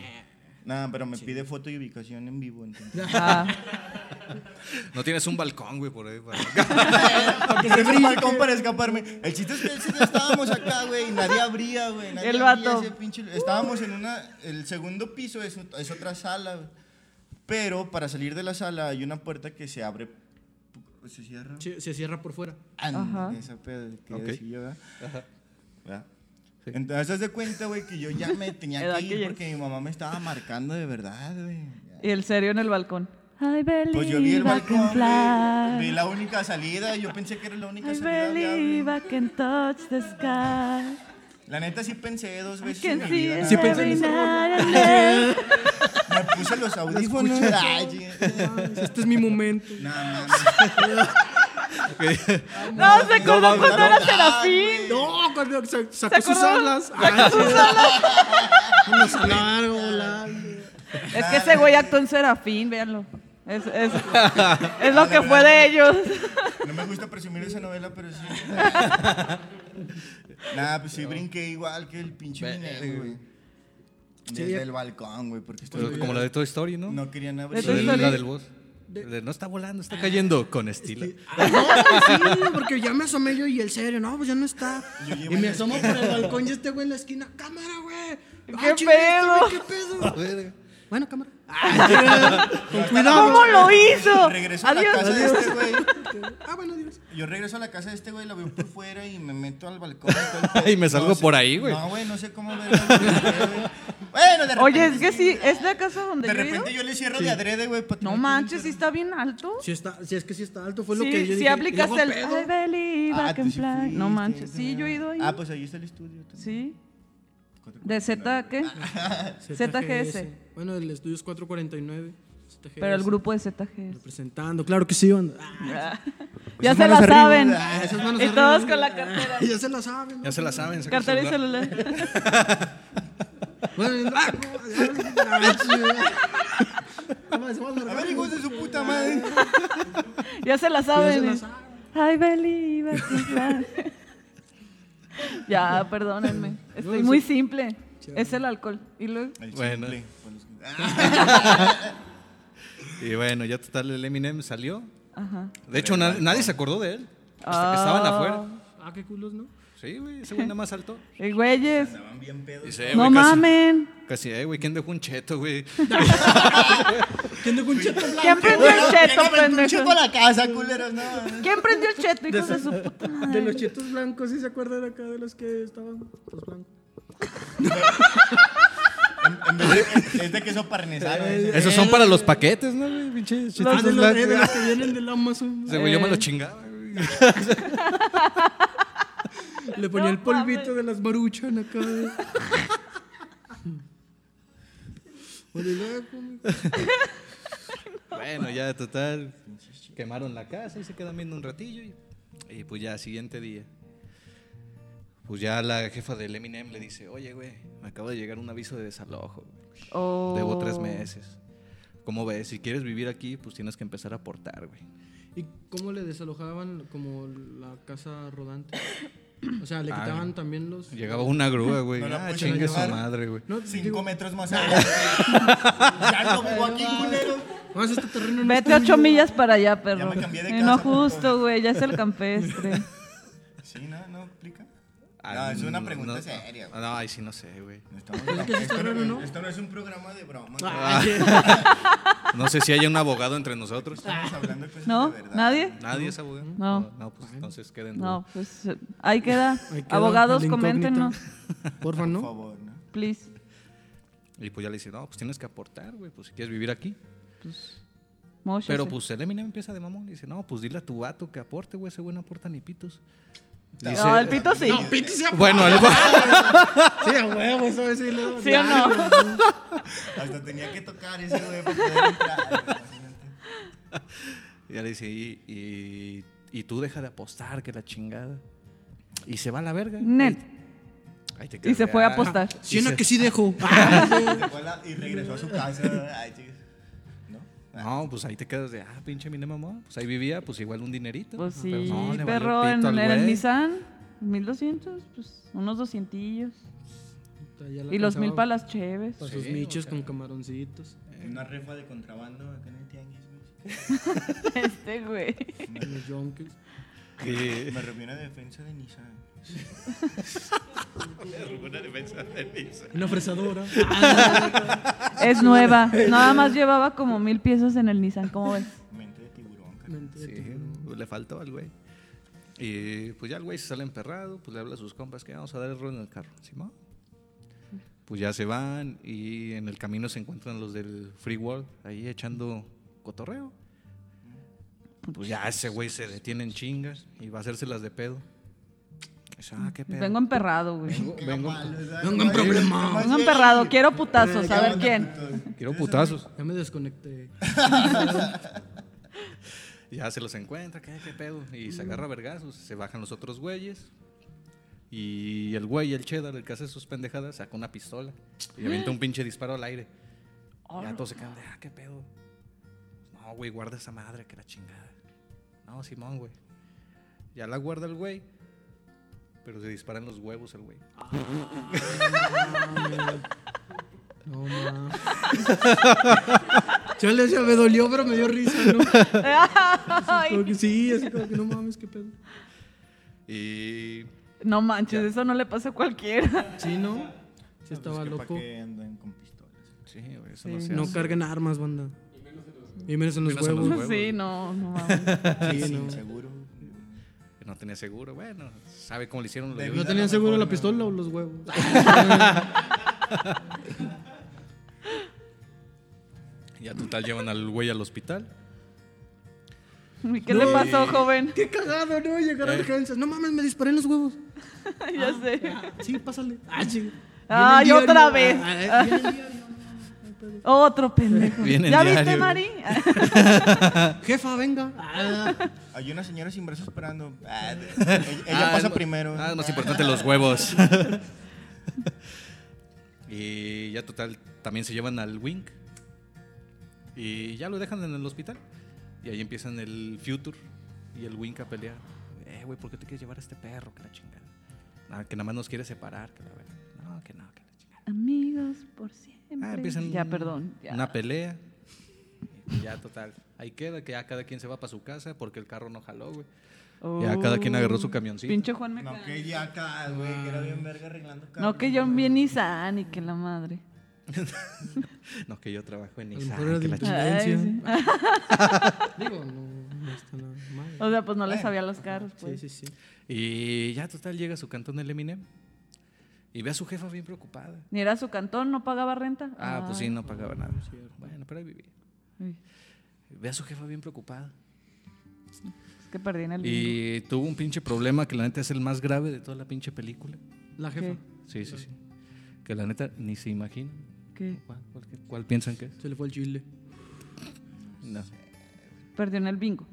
Nada, pero me pide foto y ubicación en vivo. Entonces. Ah, No tienes un balcón, güey, por ahí. para- un balcón para escaparme. El chiste es que el chiste estábamos acá, güey, y nadie abría, güey. Nadie El abría vato. ese pinche- Estábamos en una. El segundo piso es, ot- es otra sala, güey. Pero para salir de la sala hay una puerta que se abre. ¿Se cierra? Sí, se cierra por fuera. Ajá. Esa pedo que Ok. decía yo, ¿verdad? ¿Verdad? Entonces, haz de cuenta, güey, que yo ya me tenía que ir porque mi mamá me estaba marcando de verdad, güey. y el serio en el balcón. I believe Pues yo vi el balcón, vi la única salida, yo pensé que era la única I salida believe. I can touch the sky. La neta sí pensé dos veces en mi vida. Sí pensé en then. Me puse los audífonos. Ay, Este es mi momento. No. No, se acordó no, cuando no, era no, Serafín. No, cuando sa- sacó sus alas. Ah, sí. Unos largo, volando. Es que ese güey actuó en Serafín, véanlo. Es, es, es lo que fue de ellos. No me gusta presumir esa novela, pero sí. Nada, pues sí brinqué igual que el pinche minero, güey. Desde el balcón, güey, porque estoy Pero como la de Toy Story, ¿no? no querían De abrir. La del, la del boss. De- De, no está volando, está cayendo con estilo. Ah, no, sí, porque ya me asomé yo y el serio, no, pues ya no está. Y me asomo por el balcón y este güey en la esquina, cámara, güey. ¿Qué Ah, chinga, este pedo? güey, ¿Qué pedo? Bueno, cámara. Ah. ¿Cómo lo hizo? Regreso a la Adiós. casa de este güey. Ah, bueno, Dios. Yo regreso a la casa de este güey, lo veo por fuera y me meto al balcón. y todo el Y me salgo No por ahí, güey. No, güey, no sé cómo ver. Bueno, de repente. Oye, es que sí, ¿es la casa donde De yo he ido? repente yo le cierro de adrede, güey. pa' No manches, sí está bien alto. Si, está, si es que sí está alto, fue lo Sí, que yo sí dije. Y aplicaste el pedo. I believe Ah, I can tú sí fly. No manches, no. sí, yo he ido ahí. Ah, pues ahí está el estudio. también. Sí. ¿De Z qué? ZGS. Bueno, el estudio es 449. ZGS. Pero el grupo de ZGS. Representando, claro que sí, banda. Ah, Ya Esas se la manos arriba. saben. Ah, esas manos Y arriba. todos con la cartera. ya se la saben. Ya se la saben. saca el Cartera y celular. celular. Bueno, ah, no, ya, chido. Vamos, vamos a A ver, largar. hijos de su puta madre. Ya se la Ya se saben. la eh. saben. I believe I can fly. Ya, perdónenme. Estoy muy simple. Es el alcohol. Y luego. Bueno. Y bueno, ya total, el Eminem salió. Ajá. De hecho, na- nadie se acordó de él. Hasta que estaban Ah. afuera. Ah, qué culos, ¿no? Sí, güey, ese güey nada más saltó. Y güeyes. Estaban bien pedos. Dice, eh, No güey, casi- mamen. Casi, eh, güey, ¿quién dejó un cheto, güey? ¿Quién dejó un cheto blanco? ¿Quién prendió el cheto, el pendejo? cheto a la casa, culeros, no. ¿Quién prendió el cheto, hijos de su puta De madre? los chetos blancos, ¿sí se acuerdan acá de los que estaban los blancos? En, en vez de, es de queso parmesano. ese. Esos son para los paquetes, ¿no, güey? Pinches Ah, chetos de los, eh, de los que vienen del Amazon. Ese güey yo me Eh. lo chingaba, güey. Le ponía No el polvito mames. de las maruchan acá. Bueno, ya total. Quemaron la casa y se quedan viendo un ratillo. Y, y pues ya, siguiente día. Pues ya la jefa del Eminem le dice, oye, güey, me acaba de llegar un aviso de desalojo. güey. Oh. Debo tres meses. ¿Cómo ves? Si quieres vivir aquí, pues tienes que empezar a aportar, güey. ¿Y cómo le desalojaban como la casa rodante? O sea, le Ah, quitaban también los... Llegaba una grúa, güey. No la ah, chingue su madre, güey. No, Cinco digo, metros más allá. ya no vivo aquí, culero. Este terreno no Vete ocho millas para allá, perro. Ya me cambié de Eh, no casa, puto. justo, güey, ya es el campestre. Sí, no, no aplica. Ah, No, es una no, pregunta no, seria. güey. No, ahí sí no sé, güey. No estamos- está esto, no, ¿no? esto no es un programa de broma. Ah, No sé si hay un abogado entre nosotros. Estamos hablando de cosas ¿No? de verdad. ¿Nadie? ¿Nadie es abogado? No. No, pues entonces queden. No, pues ahí queda. Ahí queda Abogados, coméntenos, Porfa, Por ¿no? favor, ¿no? please. Y pues ya le dice, no, pues tienes que aportar, güey, pues si quieres vivir aquí. Móchese. Pero pues el Eminem empieza de mamón y dice, no, pues dile a tu vato que aporte, güey, ese güey no aporta ni pitos. Dice, No, el pito sí. bueno, el Sí, a huevo, eso sí. lo- ¿Sí o no? Hasta tenía que tocar ese güey para poder entrar. Y ya le dice, y, y, y tú deja de apostar, que la chingada. Y se va a la verga. Net. Ahí te Y se fue a ah. apostar. Sí, una se- que sí dejo. Se fue a la- y regresó a su casa. Ay, chicas. ¿No? No, pues ahí te quedas de, ah, pinche Eminem, mamá. Pues ahí vivía, pues igual un dinerito. Pues Pero sí, no, le perro, en, pito al en el. Nissan, 1200, pues unos 200 Ya la Y los mil alcanzaba para las cheves. Para sus Sí, michos o sea. con camaroncitos. Una refa de contrabando acá en el tianguis, güey. Este güey. Los yonkers. Me refiero a defensa de Nissan. Una fresadora. Es nueva. Nada más llevaba como mil piezas en el Nissan, ¿cómo ves? Mente de tiburón. Sí, le faltó al güey. Y pues ya el güey se sale emperrado, pues le habla a sus compas que vamos a dar el rol en el carro. Pues ya se van y en el camino se encuentran los del Free World ahí echando cotorreo. Pues ya ese güey se detiene en chingas y va a hacerse las de pedo. Ah, qué pedo. Vengo emperrado, güey. Vengo, Vengo en problema. Vengo emperrado, quiero putazos, a ver quién. quiero putazos. Ya me desconecté. Ya se los encuentra, ¿qué, qué pedo? Y se agarra vergazos, se bajan los otros güeyes. Y el güey, el cheddar, el que hace sus pendejadas, saca una pistola y avienta un pinche disparo al aire. Ya todos se quedan de, ah, qué pedo. No, güey, guarda esa madre, que la chingada. No, Simón, güey. Ya la guarda el güey, pero se disparan los huevos el güey. No, ma. Yo le decía, me dolió, pero me dio risa, ¿no? Como que sí, así como que no mames, qué pedo. Y No manches, eso no le pasa a cualquiera. Sí, ¿no? Sí Pues estaba que loco. ¿Para qué andan con pistolas? sí, güey, eso no Sí. se No hace. carguen armas, banda. Y menos en los Menos en los huevos. huevos. Sí, no, no mames. Sí, no. seguro. No tenía seguro. Bueno, sabe cómo le hicieron. De Lo ¿No tenían seguro la pistola o los huevos? Ya total llevan al güey al hospital. ¿Y qué le pasó, joven? Qué cagado, ¿no? Llegar a Eh. urgencias. No mames, me disparé en los huevos. ya sé. Sí, pásale. Ah, sí. Ay, otra vez. Otro pendejo. ¿Ya viste. Mari? Jefa, venga. Ah, Hay una señora sin brazos esperando. Ah, ella Ah, pasa es- primero. Ah, es más importante los huevos. y ya total, también se llevan al Wink. Y ya lo dejan en el hospital. Y ahí empiezan el Future y el Wink a pelear. Eh, güey, ¿por qué te quieres llevar a este perro? Que la chingada. Ah, que nada más nos quiere separar. Que la verga. No, que no, que la chingada. Amigos por siempre. Ah, empiezan ya, perdón. ya. una pelea. Ya total. Ahí queda que ya cada quien se va para su casa porque el carro no jaló, güey. Ya cada quien agarró su camioncito. Pinche Juan me No, cae. que ya acá, güey, que era bien verga arreglando carros. No, que yo bien Nissan y que la madre. No, que yo trabajo en Nissan. que la Ay, sí. Digo, no, no está nada mal. O sea, pues no le sabía los carros, Sí, pues. sí, sí. Y ya total llega a su cantón el Eminem. Y ve a su jefa bien preocupada. Ni era su cantón, no pagaba renta. Ah, pues sí, no pagaba nada. Bueno, pero ahí vivía. Ve a su jefa bien preocupada. Es que perdí en el bingo. Y tuvo un pinche problema que la neta es el más grave de toda la pinche película. La jefa. ¿Qué? Sí, sí, sí. Que la neta ni se imagina. ¿Qué? ¿Cuál, cuál- cuál piensan que es? Se le fue el chile. No, Perdió en el bingo.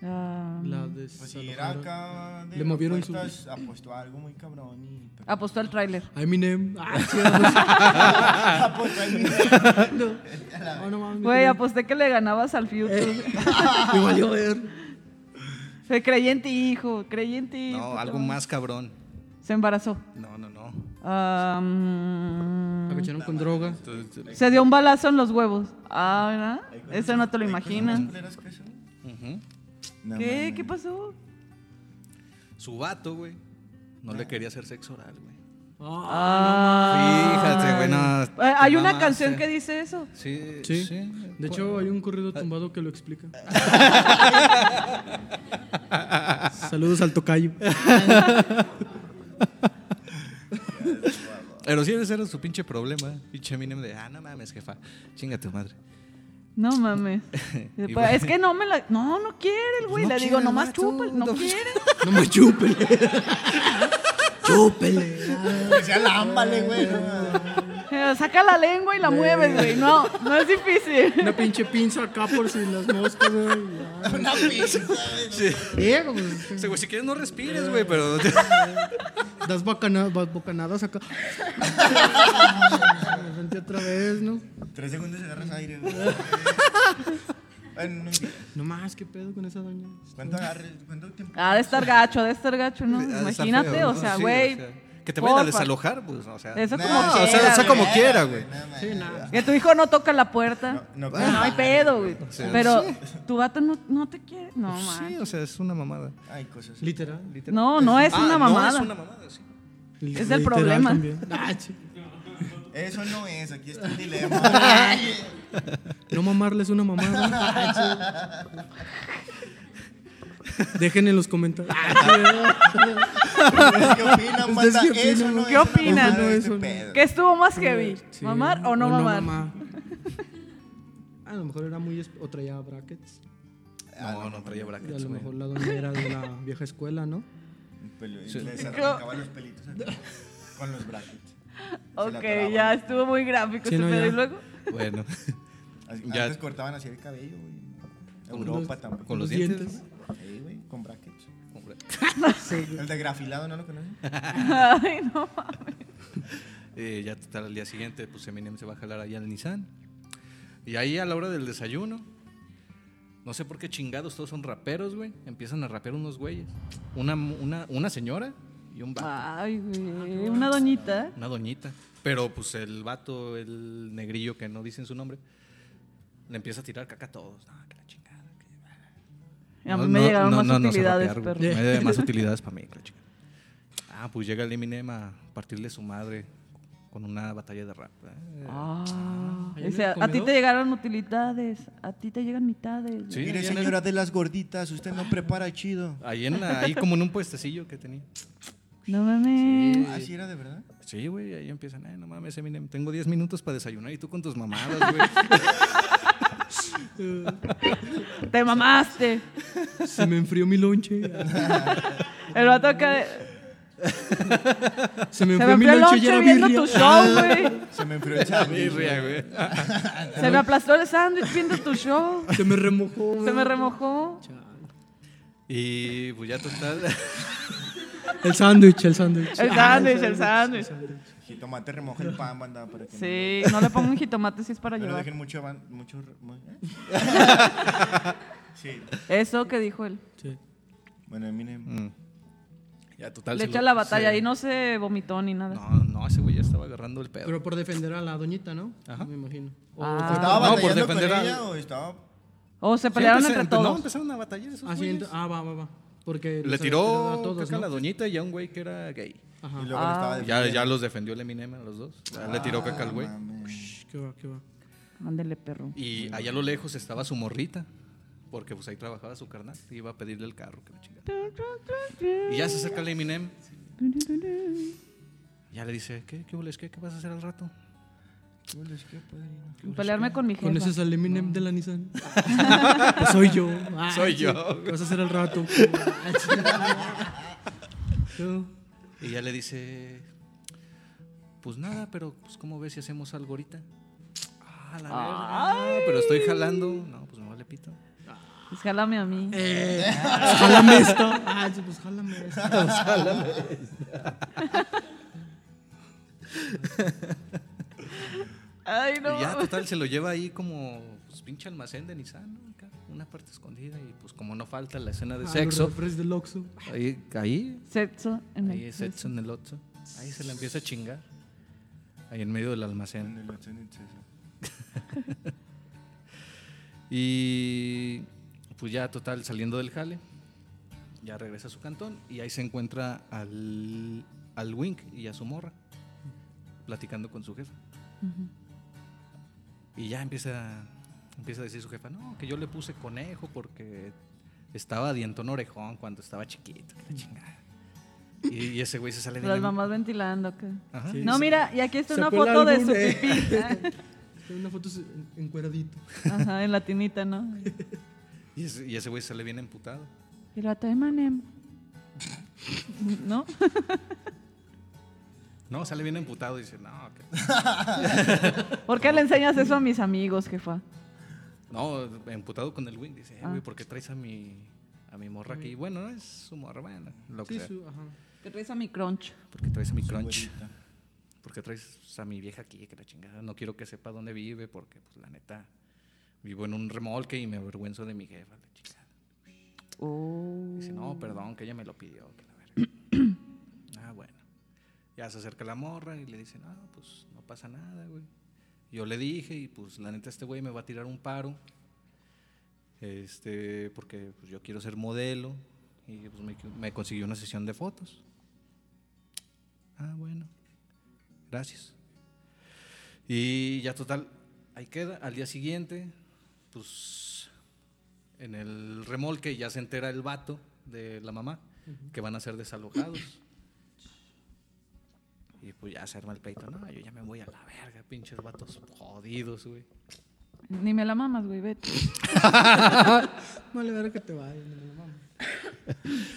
No. Ah, La de Pues si era acá de Le movieron su- puertas, apostó a algo muy cabrón y... apostó al tráiler. Eminem. Ah, Apostó al mismo. no. Oh, no mames. Güey, aposté que le ganabas al Future. Me valió ver. Se creí en ti, hijo. Creí en ti. No, puta algo más cabrón. Se embarazó. No, no, no. Ah, mm, La cacharon con droga. Se dio un balazo en los huevos. Ah, ¿verdad? Eso no te lo imaginas. ¿Qué? ¿Qué pasó? Su vato, güey, no le quería hacer sexo oral, güey. Ah, Fíjate, güey, no. Eh, Hay una canción que dice eso. Sí, Sí. sí. De hecho, hay un corrido tumbado que lo explica. Saludos al tocayo. Pero sí, ese era su pinche problema. Pinche Eminem de, ah, no mames, jefa, chinga tu madre. No mames. Es que no me la. No, no quiere el güey. No Le digo, quiere, nomás vato, chúpale. No no. quiere. No me chúpele. chúpele. Que sea lámbale, güey. Saca la lengua y la mueves, güey. No, no es difícil. Una pinche pinza acá por si las moscas, güey. Una pues, Ese güey, si quieres no respires, güey, pero... das bacana- ba- bocanadas acá. De repente otra vez, ¿no? Tres segundos y agarras aire, güey. No, No más, ¿qué pedo con esa doña? ¿Cuánto agarres? ¿Cuánto tiempo? Ha de estar gacho, ha de estar gacho, ¿no? Ha de estar Imagínate, feo, o ¿no? sea, Sí, güey. o sea, que te vayan a porfa. desalojar, pues, o sea. Eso como o sea, quiera, o sea, güey. como quiera, güey. Sí, nada. Que tu hijo no toca la puerta. No, no, Bueno, no hay pedo, güey. Sí. Pero tu vato no, no te quiere. No, Sí, man. o sea, es una mamada. Hay cosas. Literal. No, no es Ah, una mamada. No es una mamada, sí. Es el Literal problema. también. Ah, sí. Eso no es, aquí está el dilema. No mamarle es una mamada. Ah. Dejen en los comentarios. Ah, ¿Qué opinan, qué Eso opinan? no ¿Qué es opinan? Eso no. ¿Qué estuvo más heavy? sí. ¿Mamar o no mamar? mamar? A lo mejor era muy... o traía brackets. No, no traía Y a brackets, lo mejor la doña era de la vieja escuela, ¿no? Sí. Les arrancaba los pelitos acá, con los brackets. Ok, ya estuvo muy gráfico Sí, ese no. ¿Y luego? Bueno, Así- Ya. Antes cortaban así el cabello, güey. Con Europa los- también. con los Los dientes. Sí, con brackets. Hombre. El de grafilado, ¿no lo conoces? Ay, no. Eh, ya total, al día siguiente, pues Eminem se va a jalar ahí al Nissan. Y ahí a la hora del desayuno, no sé por qué chingados, todos son raperos, güey. Empiezan a rapear unos güeyes. Una, una, una señora y un vato. Ay, güey. Una doñita. Una doñita. Pero pues el vato, el negrillo que no dicen su nombre, le empieza a tirar caca a todos. No, que la chingada. A mí No, me no, llegaron no, más no, no sé utilidades, rapear, güey. Me da más utilidades para mí, la chingada. Ah, pues llega el Eminem a partirle su madre con una batalla de rap. Eh, Ah, ¿Ahí en dice, el a ti te llegaron utilidades, a ti te llegan mitades. Sí, Mire, en el- señora de las gorditas, usted no prepara chido. Ahí, en la- ahí como en un puestecillo que tenía. No mames. ¿Así era de verdad? Sí, güey, ahí empiezan, eh, no mames, Eminem, tengo 10 minutos para desayunar y tú con tus mamadas, güey. Te mamaste. Se me enfrió mi lonche. El vato acá. Se me Se enfrió me mi fue el lonche y lonche era viendo birria. tu show, güey. Se me enfrió el sándwich. Birria, güey. Se me aplastó el sándwich viendo tu show. Se me remojó. Se me remojó. Y pues ya total. El sándwich, el sándwich. El Ah, sándwich, el sándwich. Jitomate remoja el pan, banda, para que Sí, no le pongo un jitomate si es para no, no llevar. dejen mucho, mucho, mu- ¿eh? Sí. Eso que dijo él. Sí. Bueno, Eminem. Mm. Ya total. Le echa lo- la batalla se- y no se vomitó ni nada. No, no, ese güey ya estaba agarrando el pedo. Pero por defender a la doñita, ¿no? Ajá. Me imagino. O Ah. ¿Estaba No, por con defender al- ella o estaba...? O se Sí, pelearon empecé- entre empe- No, todos. empezaron a batallar esos Ah, sí, ah, va, va, va. Porque Le tiró a todos, caca a la ¿no? doñita y a un güey que era gay. Ajá. Y luego Ah. estaba Ya, defendiendo. ya los defendió el Eminem a los dos. Le tiró caca al güey. Ah. Qué va, qué va. Ándele, perro. Y allá a lo lejos estaba su morrita. Porque pues ahí trabajaba su carnal. Iba a pedirle el carro. Que. Y ya se acerca el Eminem. Ya le dice, ¿qué, qué, hules, qué, qué vas a hacer al rato? Pelearme con mi jefa. Con ese sale Eminem de la Nissan. Pues soy yo. Ah, Soy sí. yo. ¿Qué vas a hacer al rato? Y ya le dice, pues nada, pero pues ¿cómo ves si hacemos algo ahorita? Ah, la verga. Ah, pero estoy jalando. No, pues me vale pito. Pues jálame a mí. Eh, pues jálame esto. Ah, sí, pues jálame esto. Ay, no. Y ya, total, se lo lleva ahí como pues, pinche almacén de Nissan, ¿no? Acá, una parte escondida. Y pues como no falta la escena de Ah, sexo, del Oxxo. ahí, ahí, Sexo en ahí el sexo en el otro. Ahí se le empieza a chingar. Ahí en medio del almacén. Y pues ya total, saliendo del jale, ya regresa a su cantón y ahí se encuentra al, al Wink y a su morra, platicando con su jefa. Y ya empieza, empieza a decir su jefa, no, que yo le puse conejo porque estaba dientón orejón cuando estaba chiquito, que la chingada. Y, y ese güey se sale de Las la- mamás ventilando. ¿qué? Ajá. Sí. No, mira, y aquí está una Sacó el foto de su pipí. Una foto en- encueradito. Ajá, en la tinita, ¿no? Y ese, y ese güey sale bien emputado. Y lo de Manem. ¿No? No, sale bien emputado y dice, no, que- ¿Por qué le enseñas eso a mis amigos, jefa? No, emputado con el Wing. Dice, eh, güey, Ah. ¿por qué traes a mi, a mi morra aquí? Bueno, no es su morra, bueno, lo que Sí, sea. su, ajá. Que traes a mi crunch. ¿Por qué traes a mi crunch? ¿Por qué traes a mi vieja aquí? Que la chingada. No quiero que sepa dónde vive porque, pues, la neta, vivo en un remolque y me avergüenzo de mi jefa, la chingada. Oh. Dice, no, perdón, que ella me lo pidió. Que la verga. ah, bueno. Ya se acerca la morra y le dice, no, pues no pasa nada, güey. Yo le dije y pues la neta este güey me va a tirar un paro. Este, porque pues, yo quiero ser modelo y pues me, me consiguió una sesión de fotos. Ah, bueno. Gracias. Y ya total, ahí queda. Al día siguiente, pues en el remolque ya se entera el vato de la mamá que van a ser desalojados. Y pues ya se arma el peito. No, yo ya me voy a la verga, pinches vatos jodidos, güey. Ni me la mamas, güey, vete. Vale, ver que te vaya. no me la mames.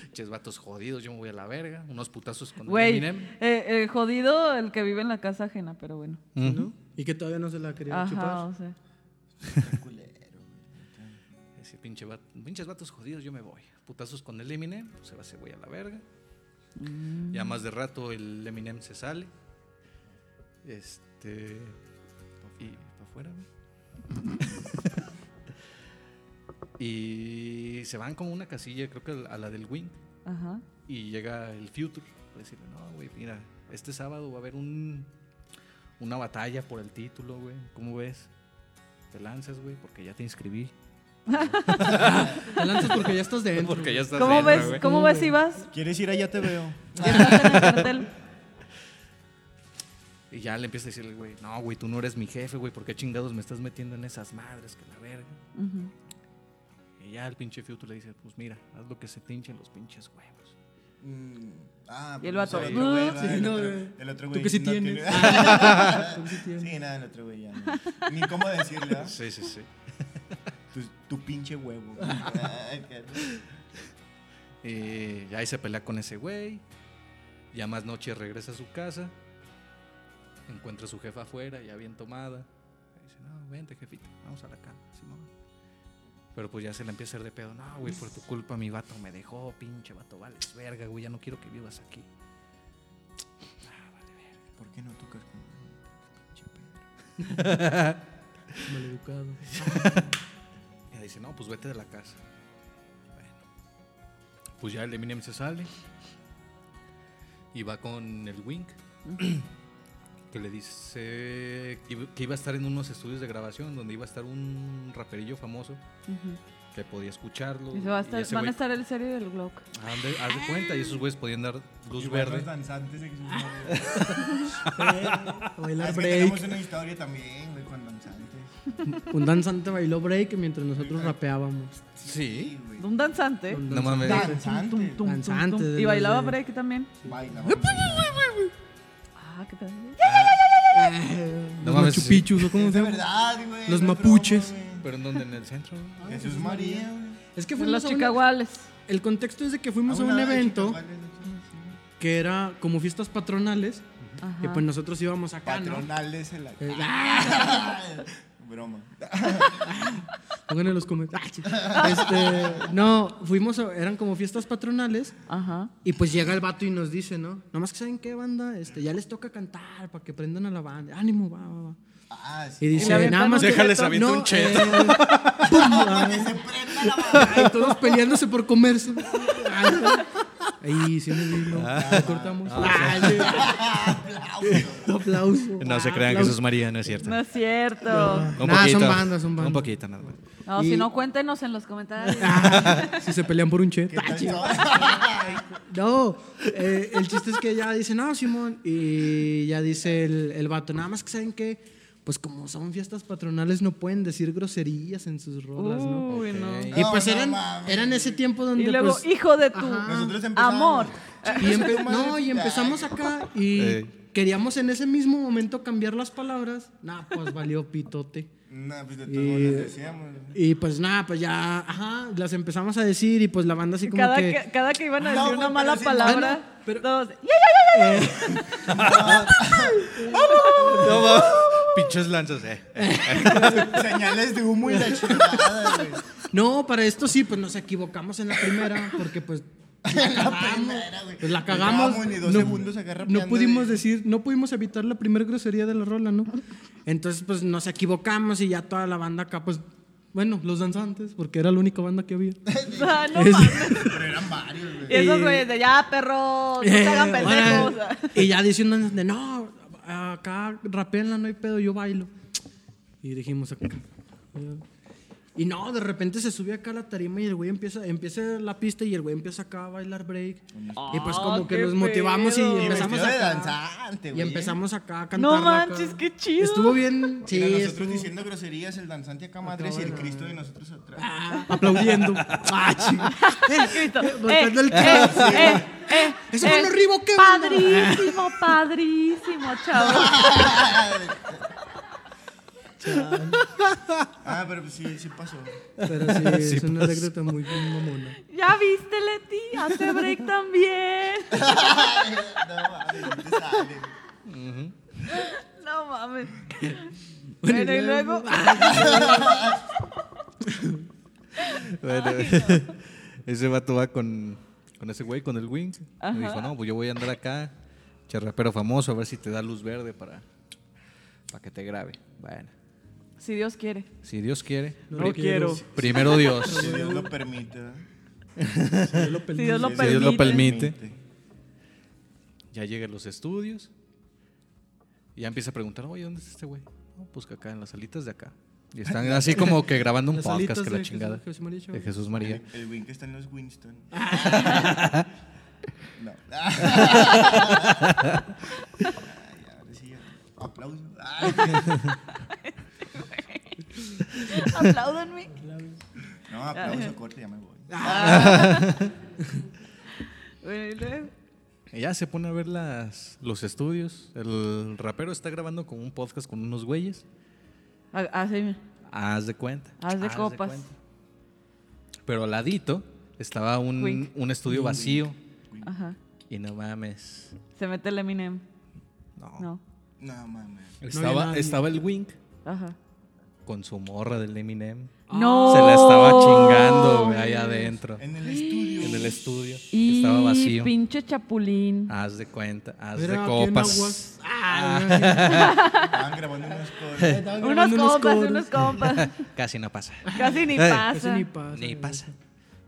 Pinches vatos jodidos, yo me voy a la verga. Unos putazos con el Güey, Eminem. eh, eh, jodido el que vive en la casa ajena, pero bueno. Y que todavía no se la quería Ajá, chupar. o sea. Ese pinche vato- pinches vatos jodidos, yo me voy. Putazos con el Eminem, pues se va, se voy a la verga. Ya más de rato el Eminem se sale. Este. Y para afuera, y se van como una casilla, creo que a la del Wing. Ajá. Y llega el Future. Para decirle, no, güey, mira, este sábado va a haber un, una batalla por el título, güey. ¿Cómo ves? te lanzas, güey, porque ya te inscribí. Te lanzas porque ya estás dentro. Porque ya estás ¿Cómo dentro, ves, güey. ¿cómo ves si vas? ¿Quieres ir allá? Te veo. Cartel. Y ya le empieza a decirle, güey, no, güey, tú no eres mi jefe, güey, ¿por qué chingados me estás metiendo en esas madres que la verga? Y ya el pinche Future le dice, pues mira, haz lo que se te hinchen los pinches huevos. Mm, Ah, Y el vato, el otro güey. ¿verdad? Sí, el, no, otro, güey. el otro Tú güey que sí no tienes. tiene- Tú que sí tienes. Sí, nada, el otro güey ya. no. Ni cómo decirle, ¿ah? Sí, sí, sí. Tu, tu pinche huevo. ya ahí se pelea con ese güey. Ya más noche regresa a su casa. Encuentra a su jefa afuera, ya bien tomada. Y dice, no, vente, jefita, vamos a la cama. Simón. Pero pues ya se le empieza a hacer de pedo. No, güey, por tu culpa mi vato me dejó, pinche vato, vales verga, güey, ya no quiero que vivas aquí. Ah, vale verga. ¿Por qué no tocas con pinche perro? Maleducado. Y dice, no, pues vete de la casa. Bueno. Pues ya el Eminem se sale. Y va con el Wink. que le dice que iba- a estar en unos estudios de grabación donde iba a estar un raperillo famoso Ujú. que podía escucharlo. Y se va a y estar- van a güey- estar el serie del Glock. Haz de, haz de cuenta, y esos güeyes podían dar luz Igual verde. los danzantes A Ah, bailar que tenemos break. una historia también. Un danzante bailó break mientras nosotros rapeábamos. Sí. güey. Un danzante. Un No mames. Danzante. Tum, tum, tum, Danzante tum. de Y los bailaba de- break también. Baila, Ah, qué pedo. Los mames, Machu sí. Picchus, ¿o cómo se de llama? verdad, güey. Los no es mapuches. broma, güey. Pero en donde en el centro. Jesús María, güey. Es que En fuimos los a una- chicaguales. El contexto es de que fuimos a una un evento chicas, vale, sí. que era como fiestas patronales y Ajá. pues nosotros íbamos acá, ¿no? Patronales en la. Eh, Broma. Pongan en los comentarios. Este, no, fuimos, a- eran como fiestas patronales Ajá. y pues llega el vato y nos dice, ¿no? Nomás que saben qué banda, este, ya les toca cantar para que prendan a la banda. Ánimo, va, va, va. Ah, Y sí. dice, le avientan nada más Déjales aviento un cheto. eh, pum, ah, ay, todos peleándose por comerse. Ahí sí me vino. Lo cortamos. Ay, sí. Aplauso. No se crean que Aplauso. Jesús María, no es cierto. No es cierto. Un Nah, son bandas, son bandas. Un poquito, nada más. No, Y- si no, cuéntenos en los comentarios. Si se pelean por un chet. No, eh, el chiste es que ya dice, no, Simón, y ya dice el, el vato, nada más que saben que, pues como son fiestas patronales, no pueden decir groserías en sus rolas, ¿no? Uy, no. Y pues no eran, eran ese tiempo donde, Y luego, pues, hijo de tu amor. y empe- no, y empezamos acá y Eh. queríamos en ese mismo momento cambiar las palabras. Nah, pues valió pitote. No, pues de todos Y- decíamos. Y pues nada, pues ya, ajá, las empezamos a decir y pues la banda así como Cada que... que, cada que iban a No, decir una mala palabra, ah, pero- todos, "Ya, ya, ya, ya, ya". No mames. Pinches lanzas, eh. Señales de humo y la chingada, güey. No, para esto sí, pues nos equivocamos en la primera, porque pues la cagamos. Pues la No cagamos. acabamos ni dos segundos acá no pudimos de- decir, no pudimos evitar la primera grosería de la rola, ¿no? Entonces, pues nos equivocamos y ya toda la banda acá, pues, bueno, los danzantes, porque era la única banda que había. Ah, no Es-. Pero eran varios, güey. Y esos güeyes de ya, perros, no se hagan pendejos. y ya danzante, no, acá rapeenla, no hay pedo, yo bailo. Y dijimos acá. Y no, de repente se sube acá a la tarima y el güey empieza, empieza la pista y el güey empieza acá a bailar break. y pues Ah, como que nos motivamos y pedo. Y empezamos acá. danzante, Y empezamos acá a cantar. No manches, qué chido. Estuvo bien, sí, Mira, nosotros estuvo- diciendo groserías, el danzante acá madres y el Cristo de nosotros atrás. Ah, aplaudiendo. Ah. Cristo. Eh, Eh, el eh, chavo. eh, eh, Eso fue eh. lo ribo que Padrísimo, padrísimo, chavo. Ah, pero pues sí, sí pasó. Pero sí, es una anécdota muy mamona. Ya viste, Leti, hace break también. No mames, no te sale. No mames. Bueno, y luego. Bueno, ese vato va con, con ese güey, con el Wing. Me dijo, no, pues yo voy a andar acá, che rapero famoso, a ver si te da luz verde para, para que te grabe. Bueno, Si Dios quiere. si Dios quiere. No quiero. Primero Dios. Si Dios lo permite. Si Dios lo Si Si Dios lo permite. permite. Ya llega a los estudios. Y ya empieza a preguntar, oye, ¿dónde está este güey? No, pues que acá, en las salitas de acá. Y están así como que grabando un Las podcast que la chingada. Jesús- Jesús María Chávez. De Jesús María. El, el win que está en los Winston. no. Ay, Apláudanme. no, aplauso, corte, ya me voy. Bueno, y luego, Ella se pone a ver las, los estudios. El rapero está grabando con un podcast con unos güeyes. ah, ah, sí, Haz de cuenta. Haz de copas. cuenta. Pero al ladito estaba un, Wink. un estudio vacío. Ajá. Y no mames. Se mete el Eminem. No. No. No mames. Estaba, estaba el Wink Ajá. Con su morra del Eminem. No. Se la estaba chingando, güey, ahí adentro. En el estudio. En el estudio. Y Estaba vacío. pinche chapulín. Haz de cuenta, haz de copas. Ah, Estaban grabando unos estaban Unos compas, coros. unos compas. Casi no pasa. Casi ni pasa. Casi ni pasa. Ni pasa.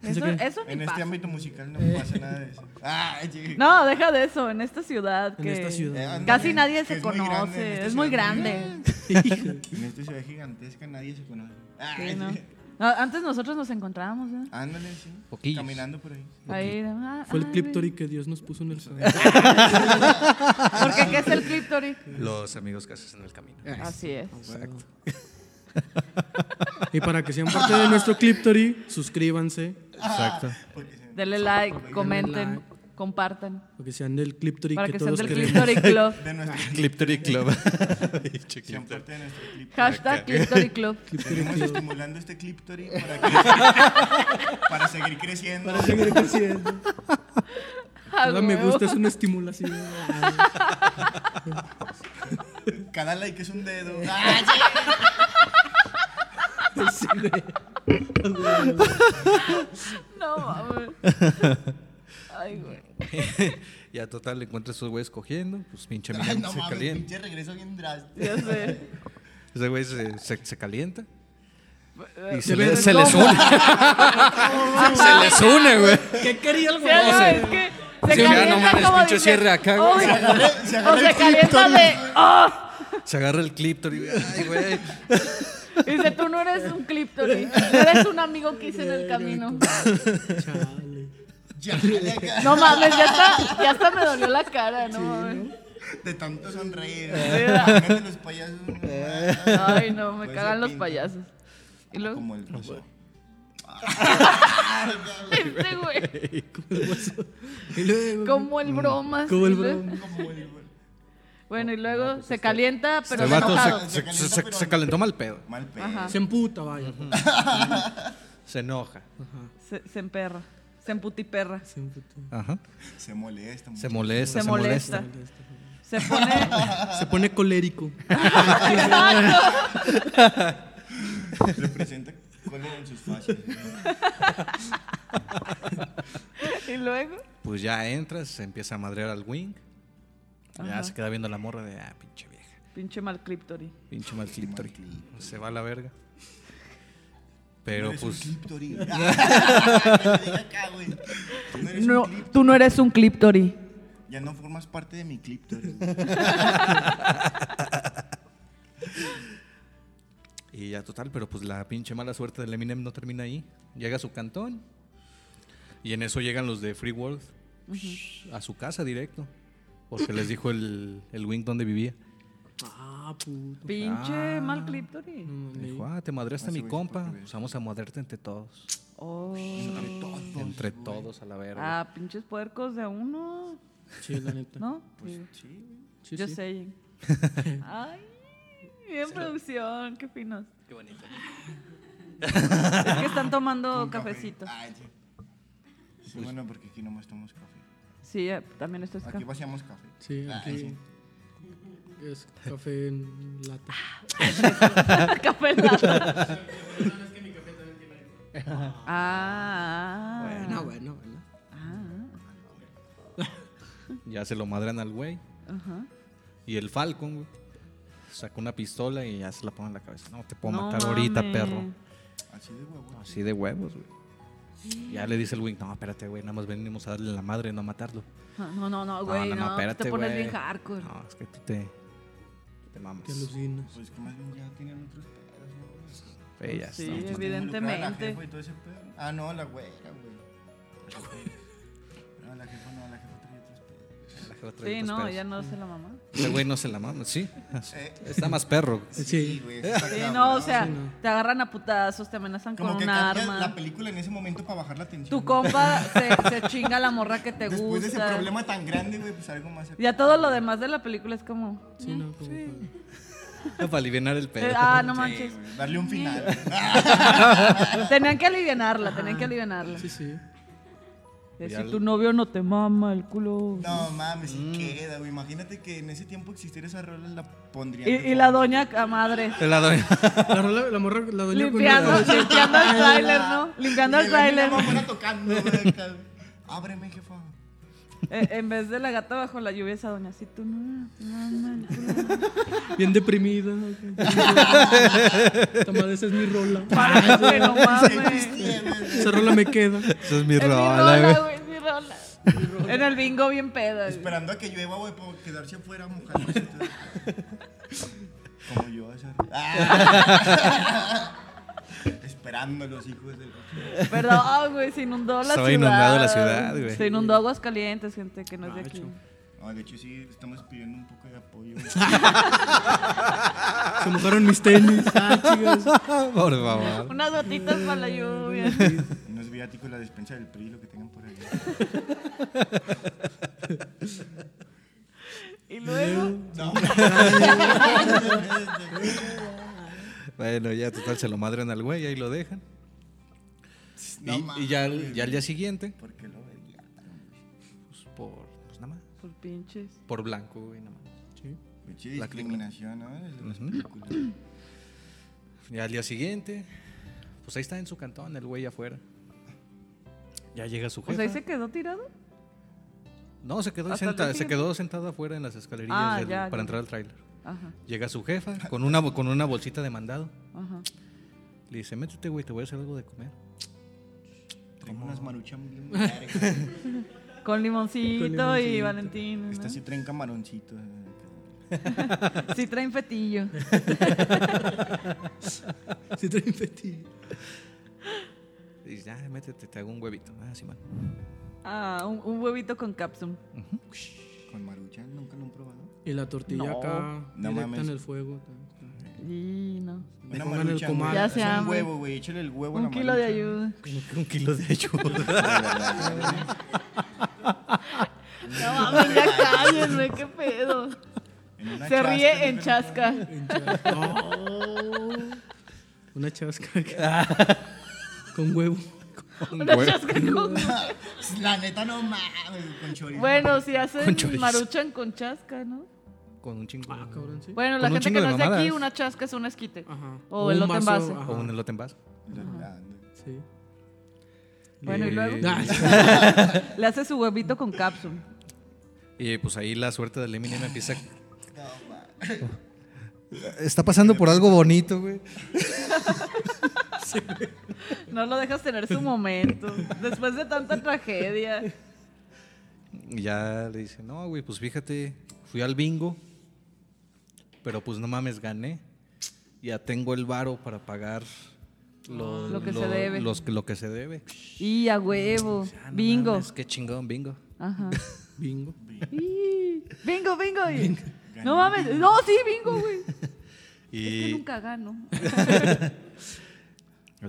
Eso, eso ni En este pasa. ámbito musical no pasa nada de eso. Ay, sí. No, deja de eso. En esta ciudad. En que esta ciudad. Eh, Casi nadie que se es muy grande, en conoce. es muy grande. En esta ciudad gigantesca nadie se conoce. Ay, Sí, ¿no? sí. No, Antes nosotros nos encontrábamos, ¿no? Ándale, sí. Poquillos. Caminando por ahí. Ah, Fue el ay, cliptory que Dios nos puso en el ¿Por qué qué es el cliptory? Los amigos que haces en el camino. Así es. Exacto. Y para que sean parte de nuestro cliptory, suscríbanse. Exacto. Porque Denle like, comenten, compartan. Para que sean del cliptory Para que, que sean todos del cliptory club. de nuestro clip. Cliptory Club. Sean parte de nuestro clip. Hashtag cliptory club. Seguimos estimulando este cliptory para, que- para seguir creciendo. Para seguir creciendo. Cada me gusta es una estimulación. Cada like es un dedo. No mames. Ay, güey. ya total, encuentra a esos güeyes cogiendo. Pues pinche Ay, no se mames, calienta. pinche regreso bien drástico. Ya sé. Ese güey se, se, se calienta. Y Eh, se, ve- le- se les une. se les une, güey. ¿Qué quería el Sí, no, es que se Sí, ya no calienta mames, como pinche dice, cierre acá, güey. Se agarra, se O agarra se el calienta cliptory. de. ¡Oh! Se agarra el cliptor y ay, güey. Dice, tú no eres un cliptory. Tú eres un amigo que hice en el camino. Chale. Ya, dale acá. No mames, ya hasta, ya hasta me dolió la cara, no mames. De tanto sonreír. Imagínate los payasos. Ay, no, me Pues cagan los payasos. Y luego, Como el roso. este güey, como el bromas. Como el y luego- broma. Como el Bueno, y luego se calienta, pero Este vato enojado. se, Se se- calentó, se- se calentó mal pedo. mal pedo. Ajá. Se emputa, vaya. Se enoja. Se, se emperra. Se emputiperra. Se emputa. Ajá. Se molesta. Se mucho. molesta, Se se, molesta. molesta. Se pone. Se pone colérico. Representa cólera en sus fases. y luego. Pues ya entras, se empieza a madrear al wing. Ya Ajá. se queda viendo la morra de, ah, pinche vieja. Pinche mal cliptory. Pinche mal cliptory. cliptory. Se va a la verga. Pero pues, no tú no eres un cliptory. Ya no formas parte de mi cliptory. y ya total, pero pues la pinche mala suerte del Eminem no termina ahí. Llega a su cantón. Y en eso llegan los de Free World a su casa directo. Porque les dijo el, el wing donde vivía. Ah, puto. Pinche mal cliptory. Dijo, ah, te madreaste mi compa. Pues vamos a madrearte entre todos. Oh. Entre todos a la verga. Ah, pinches puercos de a uno. Sí, la neta. ¿No? Sí, Sí, Yo sí. sé. Ay, bien producción, qué finos. Qué bonito. Es que están tomando cafecito. Ay, sí. Sí, bueno, porque aquí nomás tomamos café. Sí, eh, también esto es Aquí vaciamos café. Sí, Ay, aquí sí. es café en lata. café en lata. Ah. Bueno, bueno, bueno. Ah. Ya se lo madran al güey. Ajá. Y el Falcon, güey, saca una pistola y ya se la pone en la cabeza. No, te puedo No matar ahorita, perro. Así de huevo. Así de huevos, güey. Ya le dice el wing, no, espérate, güey, nada más venimos a darle la madre, no a matarlo. Ah, No, no, no, güey, no, no, no, espérate, te pones güey. bien hardcore. No, es que tú te, te mamas. Te alucinas. Pues que más bien ya tienen otros pedos. Eh, ya Sí, evidentemente. la y todo ese pedo. Ah, no, la güera, güey. No, Sí, no, pedos. ella no se la mamá. Ese güey no se la mama, sí. Eh, Está más perro. Sí. güey, Sí, no, o sea, sí, no. te agarran a putazos, te amenazan Como con que un cambia arma. la película en ese momento para bajar la tensión. Tu compa se, se chinga la morra que te Después de ese gusta. problema tan grande, güey, pues algo más. Ya todo lo demás de la película es como. Sí, no, como Para aliviar el pedo. eh, ah, no manches. darle un final. Tenían que alivianarla, tenían que alivianarla. Sí, sí. Si tu novio no te mama el culo. No mames, Mm. queda, güey. Imagínate que en ese tiempo existiera esa rola, la pondría. Y, y la doña a madre. Te la doy. La, rola- la morra, la doña con Limpiando, una- limpiando el tráiler, ¿no? Limpiando el tráiler. La tocando, güey. Ábreme, jefa. Eh, en vez de la gata bajo la lluvia, esa doña, si el culo. Bien deprimida. Madre, esa es mi rola. Párate, no mames. Esa rola me queda. Esa es mi Es mi rola, güey. es mi rola. En el bingo bien peda. güey. Esperando a que llueva, güey, para quedarse afuera mojándose. todo. Como yo. Ah. Esperando los hijos del. Perdón, güey, se inundó la ciudad. inundado la ciudad, güey. Se inundó aguas calientes, gente que no es de aquí. No, de hecho, sí, estamos pidiendo un poco de apoyo. Se mojaron mis tenis. Ah, chicas. Por favor. Unas gotitas para la lluvia. Unos viáticos, la despensa del PRI, lo que tengan por ahí. Y luego, No, Bueno, ya total se lo madren al güey, ahí lo dejan. No y, y ya, al- ya al día siguiente, ¿Por qué lo pues por, pues nada más, por pinches. por blanco, güey, nada más. Pinche La discriminación, ¿no? Ujú. películas. Ya al día siguiente, pues ahí está en su cantón, el güey afuera. Ya llega su O jefa. sea, ¿ahí se quedó tirado? No, se quedó, ¿Hasta el senta- se quedó sentado afuera en las escalerillas Ah, del- ya, para ya. entrar al tráiler. Ajá, Llega su jefa con una, con una bolsita de mandado. ajá. Le dice, métete, güey, te voy a hacer algo de comer. Unas maruchas muy muy largas. Con limoncito, y. Valentín. ¿no? Esta sí traen camaroncitos. Sí traen fetillo. Sí, traen fetiche. Y dice, ya, métete, te hago un huevito. Ah, sí, man. Ah, un, un huevito con capsum. Con maruchan, nunca lo han probado. Y la tortilla No. acá, No directa mames. en el fuego. Y no. Una el comal. Ya se un huevo, güey. Échale el huevo a Un la kilo de ayuda. Un kilo de ayuda. No mames, ya cállenme, qué pedo. Se chasca, ríe en ¿no? chasca. En cha- Oh. Una chasca con huevo. Una chasca con... La neta no mames, con chorizo. Bueno, si hacen Con maruchan con chasca, ¿no? Con un chingo. Ah, cabrón, sí. Bueno, la gente que de no es de aquí, una chasca es un esquite. Ajá. O un elote en base. ajá. O un elote en vaso. La- Sí. Bueno, y luego Ah, le hace su huevito con capsum. Y pues ahí la suerte del Eminem empieza. Está pasando por algo bonito, güey. No lo dejas tener su momento. Después de tanta tragedia. Y ya le dice, no, güey, pues fíjate, fui al bingo, pero pues no mames, gané. Ya tengo el varo para pagar lo, Lo que se debe. los que- lo que se debe. Y a huevo. Ah, no Bingo. mames, qué chingón, bingo. Ajá. Bingo. Y- Bingo, bingo. y- No mames. No, sí, bingo, güey. Es que Y nunca gano.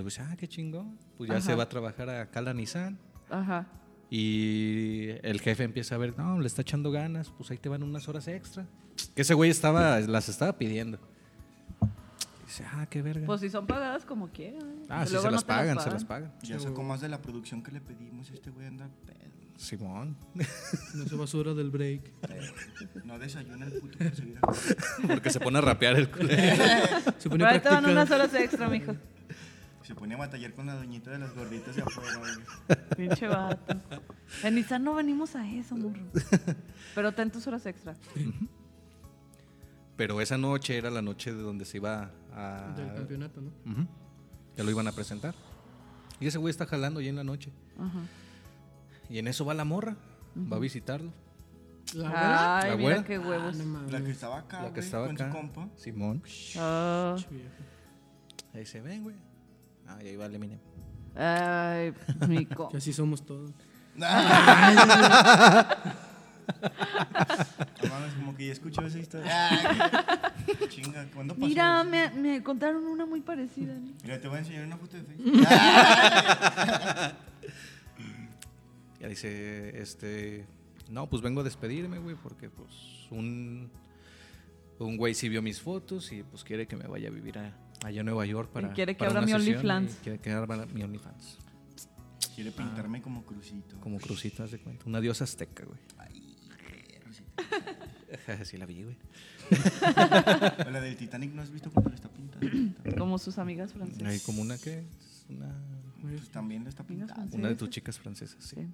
dice, ah, qué chingón. Pues ya Ajá. se va a trabajar a la Nissan. Ajá. Y el jefe empieza a ver, no, le está echando ganas, pues ahí te van unas horas extra. Que ese güey estaba, las estaba pidiendo. Y dice, ah, qué verga. Pues si son pagadas como quieran. ah, sí, se no las pagan, se las pagan. Ya sacó más de la producción que le pedimos. Este güey anda pedo. Simón. No se basura del break. No desayuna el puto por seguir acá. Porque se pone a rapear el culo. Se pone Pero a ahí te van unas horas extra, mijo. Se pone a batallar con la doñita de las gorditas de afuera, güey. Pinche vato. En Nissan no venimos a eso, morro. Pero ten tus horas extra. Pero esa noche era la noche de donde se iba a... Del campeonato, ¿no? Ujú. Ya lo iban a presentar. Y ese güey está jalando ya en la noche. Ajá. Y en eso va la morra. Va a visitarlo. La. Ay, ¿La mira güera? qué Ah, huevos. mames. La que estaba acá, la que güey, estaba con acá. su compa. Simón. Ah. Le dice, ven, güey. Ah, y ahí va el Eminem. Ay, mico. Que así somos todos. No como que ya escucho esa historia. Ay, Chinga, ¿cuándo pasó? Mira, eso? me, me contaron una muy parecida. ¿no? Mira, te voy a enseñar una foto de Facebook. Ya dice, este, no, pues vengo a despedirme, güey, porque pues un, un güey sí vio mis fotos y pues quiere que me vaya a vivir a- allá a Nueva York para quiere que abra mi OnlyFans. y Quiere que abra mi OnlyFans. Quiere pintarme como crucito. Como crucita, haz de cuenta. Una diosa azteca, güey. Ay, Rosita. sí la vi, güey. La del Titanic, ¿no has visto cuando lo está pintando? Como sus amigas francesas. Hay como una que una, Pues también lo está pintando. una de tus chicas francesas, sí. Sí.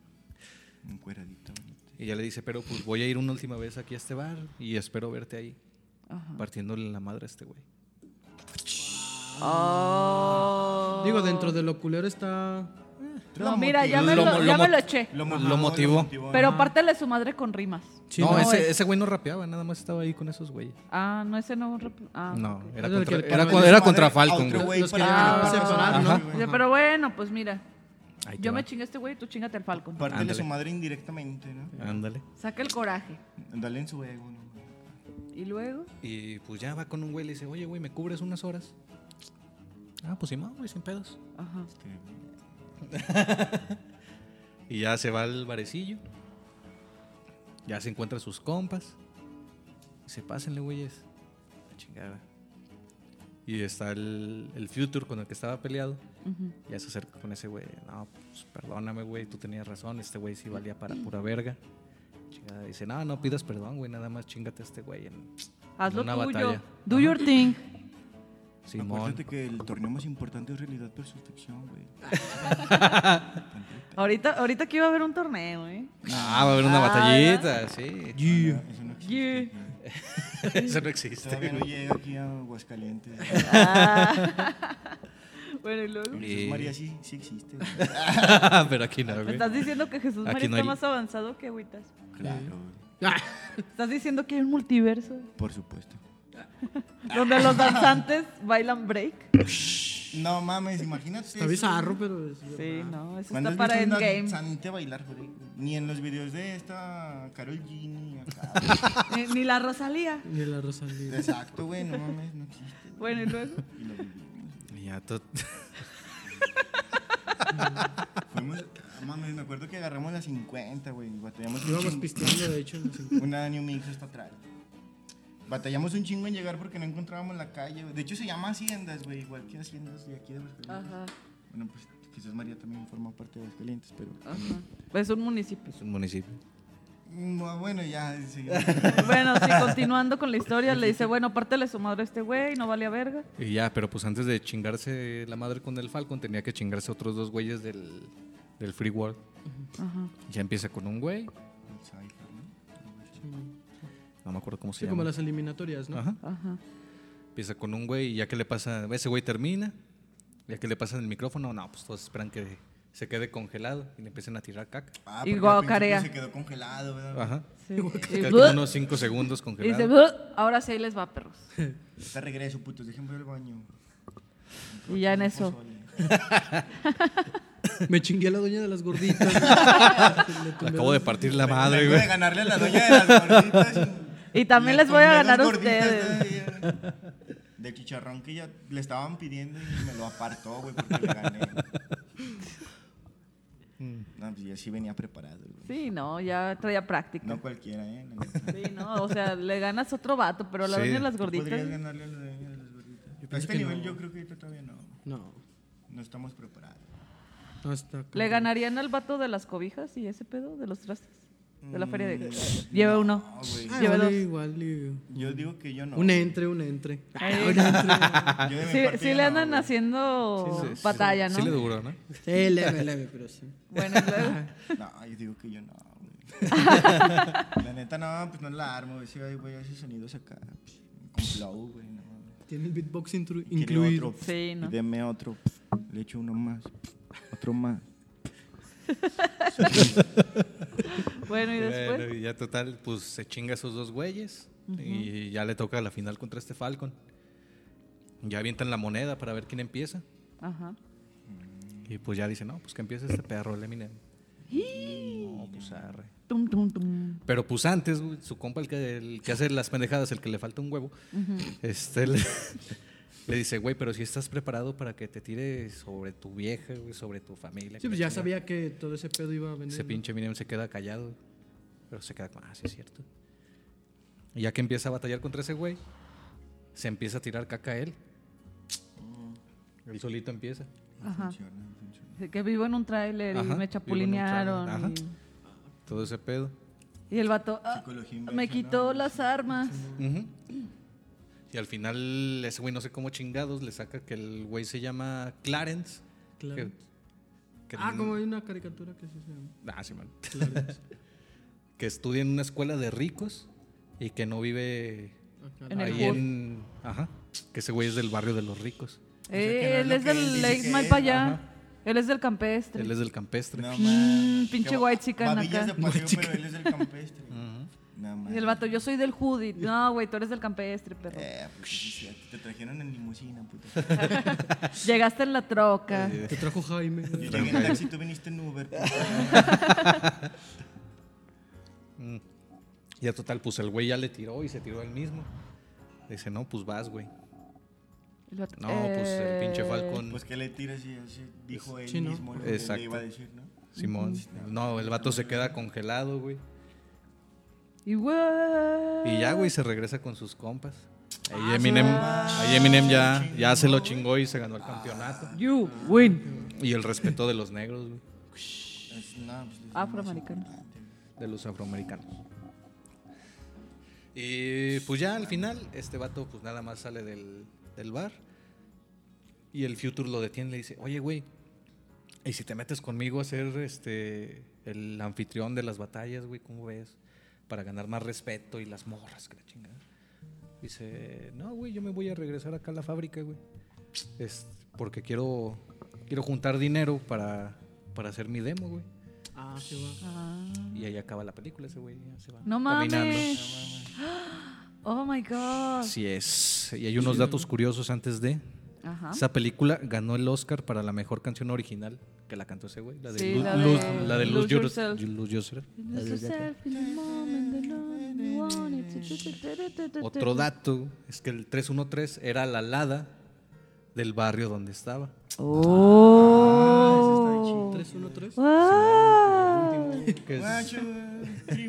Encueradito. bonito. Y ya le dice, pero pues voy a ir una última vez aquí a este bar y espero verte ahí, Ajá. partiéndole la madre a este güey. Oh. Digo, dentro de lo culero está. No, mira, ya me Lo- lo, lo ya mo- me lo eché. Lo Lo motivó. Pero pártele su madre con rimas. Sí, no, no, ese, es- ese güey no rapeaba, nada más estaba ahí con esos güeyes. Ah, no, ese no. rep- Ah, No, era Es contra, que- era, era su contra Falcon, otro güey. pero bueno, pues mira. Yo va. me chingué a este güey, tú chingate al Falcon. Pártele Ándale. su madre indirectamente, ¿no? Ándale. Saca el coraje. Dale en su ego, ¿no? Y luego. Y pues ya va con un güey y le dice, oye, güey, ¿me cubres unas horas? Ah, pues sí, no, güey, sin pedos. Ajá. Y ya se va al barecillo. Ya se encuentra sus compas. Y se pásenle, güeyes. La chingada. Y está el, el Future con el que estaba peleado. Ya se acerca con ese güey. No, pues perdóname, güey, tú tenías razón. Este güey sí valía para pura verga. Chingada. Dice, no, no pidas perdón, güey. Nada más chingate a este güey en, Haz en lo una tuyo. batalla. Do your thing. Simón. Acuérdate que el torneo más importante es realidad versus ficción, güey. Ahorita, ahorita que iba a haber un torneo, ¿eh? Ah, va a haber una Ah, batallita, sí. Yeah. Eso no existe. Yeah. Eso no existe. Todavía no llega aquí a Aguascalientes. Ah. bueno, y luego. Y- Jesús María sí, sí existe. güey. Pero aquí no, ¿Me güey. estás diciendo que Jesús Aquí María no está hay- más avanzado que agüitas? Claro, ¿Estás diciendo que hay un multiverso por supuesto. donde los danzantes bailan break? No mames, imagínate. Está eso. bizarro, pero. es Sí, no, eso ¿Cuándo está para Endgame. danzante bailar break? Ni en los videos de esta Carol G ni acá. Ni, ni la Rosalía. Ni la Rosalía. Exacto, güey, no mames, no existe. Bueno, y luego. Y lo vivimos. Y ya to- Fuimos, no mames, me acuerdo que agarramos las 50, güey. Íbamos pisteando, de hecho. en. Una New Mix hasta atrás. Batallamos un chingo en llegar porque no encontrábamos la calle. De hecho, se llama Haciendas, güey, igual que Haciendas de aquí de Aguascalientes. Ajá, Bueno, pues quizás María también forma parte de Aguascalientes, pero. ajá. Es un municipio. Es un municipio. No, bueno, ya. sí. Bueno, sí, continuando con la historia, le dice, bueno, pártele su madre a este güey, no vale a verga. Y ya, pero pues antes de chingarse la madre con el Falcon, tenía que chingarse otros dos güeyes del, del Free World. Ajá. Ya empieza con un güey, El Cypher, ¿no? No me acuerdo cómo se Sí, llama. como las eliminatorias, ¿no? Ajá. Ajá. Empieza con un güey y ya que le pasa, ese güey termina, ya que le pasan el micrófono, no, pues todos esperan que se quede congelado y le empiecen a tirar caca. Ah, Y guacarea. Se quedó congelado, ¿verdad? Ajá. Sí. Se como unos 5 segundos y dice, congelado. Ahora sí ahí les va, perros. Está regreso, putos, déjenme ir al baño. Y ya en eso. Me chingué a la dueña de las gorditas. Le acabo de partir la madre, güey. de ganarle a la doña de las gorditas. Y también le les voy a ganar a ustedes. todavía. De chicharrón que ya le estaban pidiendo y me lo apartó, güey, porque le gané. No, pues ya sí venía preparado, güey. Sí, no, ya traía práctica. No cualquiera, ¿eh? Sí, no, o sea, le ganas otro vato, pero la Sí. doña de las ¿Tú gorditas. podrías ganarle a la doña de las gorditas? A este nivel no. yo creo que ahorita todavía no. No. No estamos preparados. no está ¿Le ganarían al vato de las cobijas y ese pedo de los trastes? De la feria de. Mm, Lleve no, uno. güey. Ah, Lleva dos. igual, Yo digo que yo no. Un entre, un entre. Ahí. Un entre. Yo de mi Sí, parte sí le no, andan güey. haciendo Sí, sí, batalla, sí, ¿no? Sí le duró, ¿no? Sí, leve, leve, pero sí. Bueno, y luego. No, yo digo que yo no, güey. la neta, no, pues no la armo. Ese güey hace sonidos acá. pues, Con flow, güey. No. Tiene el beatbox intru- Quiere incluido. Otro, Sí, ¿no? Y deme otro. Le echo uno más. Otro más. Bueno, y después. Bueno, y ya total, pues se chinga esos dos güeyes y ya le toca la final contra este Falcon. Ya avientan la moneda para ver quién empieza. Ajá. Y pues ya dice, no, pues que empiece este perro, el Eminem. No, pues arre. Tum, tum, tum. Pero pues antes, su compa, el que, el que hace las pendejadas, el que le falta un huevo, este, le, le dice, güey, pero si estás preparado para que te tire sobre tu vieja, güey, sobre tu familia. Sí, pues ya chingada". sabía que todo ese pedo iba a venir. Ese ¿no? pinche Eminem se queda callado, pero se queda como, ah, sí es cierto. Y ya que empieza a batallar contra ese güey, se empieza a tirar caca a él. Él solito empieza. Ajá. Funciona, funciona. Que vivo en un tráiler y Ajá, me chapulinearon. un tráiler, Todo ese pedo. Y, y el vato, "Ah, me quitó las armas. Ujú. Y al final ese güey no sé cómo chingados le saca que el güey se llama Clarence. Clarence. que- que Ah, como hay una caricatura que sí se llama. Ah, sí, man. Clarence. que estudia en una escuela de ricos y que no vive. En el ahí en... Ajá. Que ese güey es del barrio de los ricos. sea, que no es él es del Lake que Mal es, para allá. ajá. Él es del campestre. Él es del campestre. No, Mm, man. pinche chican Babillas acá. de paseo, pero él es del campestre. Ujú. No, man. Y el vato, yo soy del hoodie. No, güey, tú eres del campestre, perro. Eh, pues te trajeron en limusina, puto. Llegaste en la troca. Te trajo Jaime. Yo llegué en taxi, tú viniste en Uber. Y ya total, pues el güey ya le tiró y se tiró él mismo. Dice, no, pues vas, güey. El vato, No, pues el pinche eh, Falcon. Pues que le tiras y así dijo él Sí, ¿no? mismo lo que le iba a decir, ¿no? Simón. No, el vato se queda congelado, güey. Y. Y ya, güey, se regresa con sus compas. Ahí Ah, Eminem, ahí Eminem ya, ya se lo chingó y se ganó el campeonato. You win. Y el respeto de los negros, güey, Afroamericanos. de los afroamericanos. Y pues ya al final, este vato pues nada más sale del, del bar. Y el Future lo detiene y le dice, oye, güey, ¿y si te metes conmigo a ser este, el anfitrión de las batallas, güey? ¿Cómo ves? Para ganar más respeto y las morras, que la chingada. Dice, no, güey, yo me voy a regresar acá a la fábrica, güey. Es porque quiero, quiero juntar dinero para, para hacer mi demo, güey. Ah, sí va. Ah. Y ahí acaba la película, ese güey se va. No caminando. mames. Oh my god. Así es. Y hay unos datos curiosos antes de. Ajá. Esa película ganó el Oscar para la mejor canción original que la cantó ese güey. La de, Sí, Lose, la de Lose- la de Lose, Lose Yourself. Lose Yourself. Otro dato es que el 313 era la alada del barrio donde estaba. Oh. 313. Wow.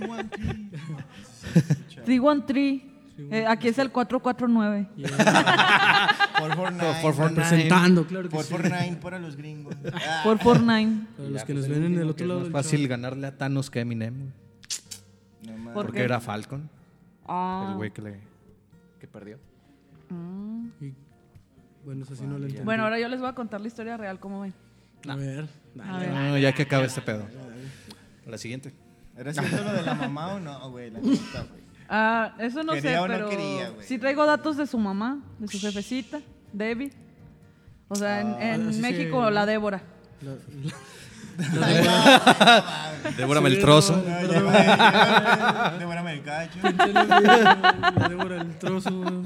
One, three. 313. Eh, aquí es el 449. Por Fortnite. Por Fortnite. Presentando, claro que Por sí. Fortnite para los gringos. Ah, Por Fortnite. Para los que pues, nos el ven en el otro lado Es más fácil ganarle a Thanos que a Eminem. güey, no. ¿Por Porque qué? era Falcon, Ah. el güey que, le, que perdió. Mm. Y, bueno, eso sí no lo entendí. Bueno, ahora yo les voy a contar la historia real, ¿cómo ven? A ver. A ver. No, ya que acabe este pedo. La siguiente. ¿Era cierto lo de la mamá o no, güey? La neta, güey. Ah, eso no Quería sé, o no pero quería, güey. sí traigo datos de su mamá, de su jefecita, Debbie. O sea, en, en así se- México, la Débora. La- el trozo. No, yo, Devuélveme el cacho. La Débora el trozo.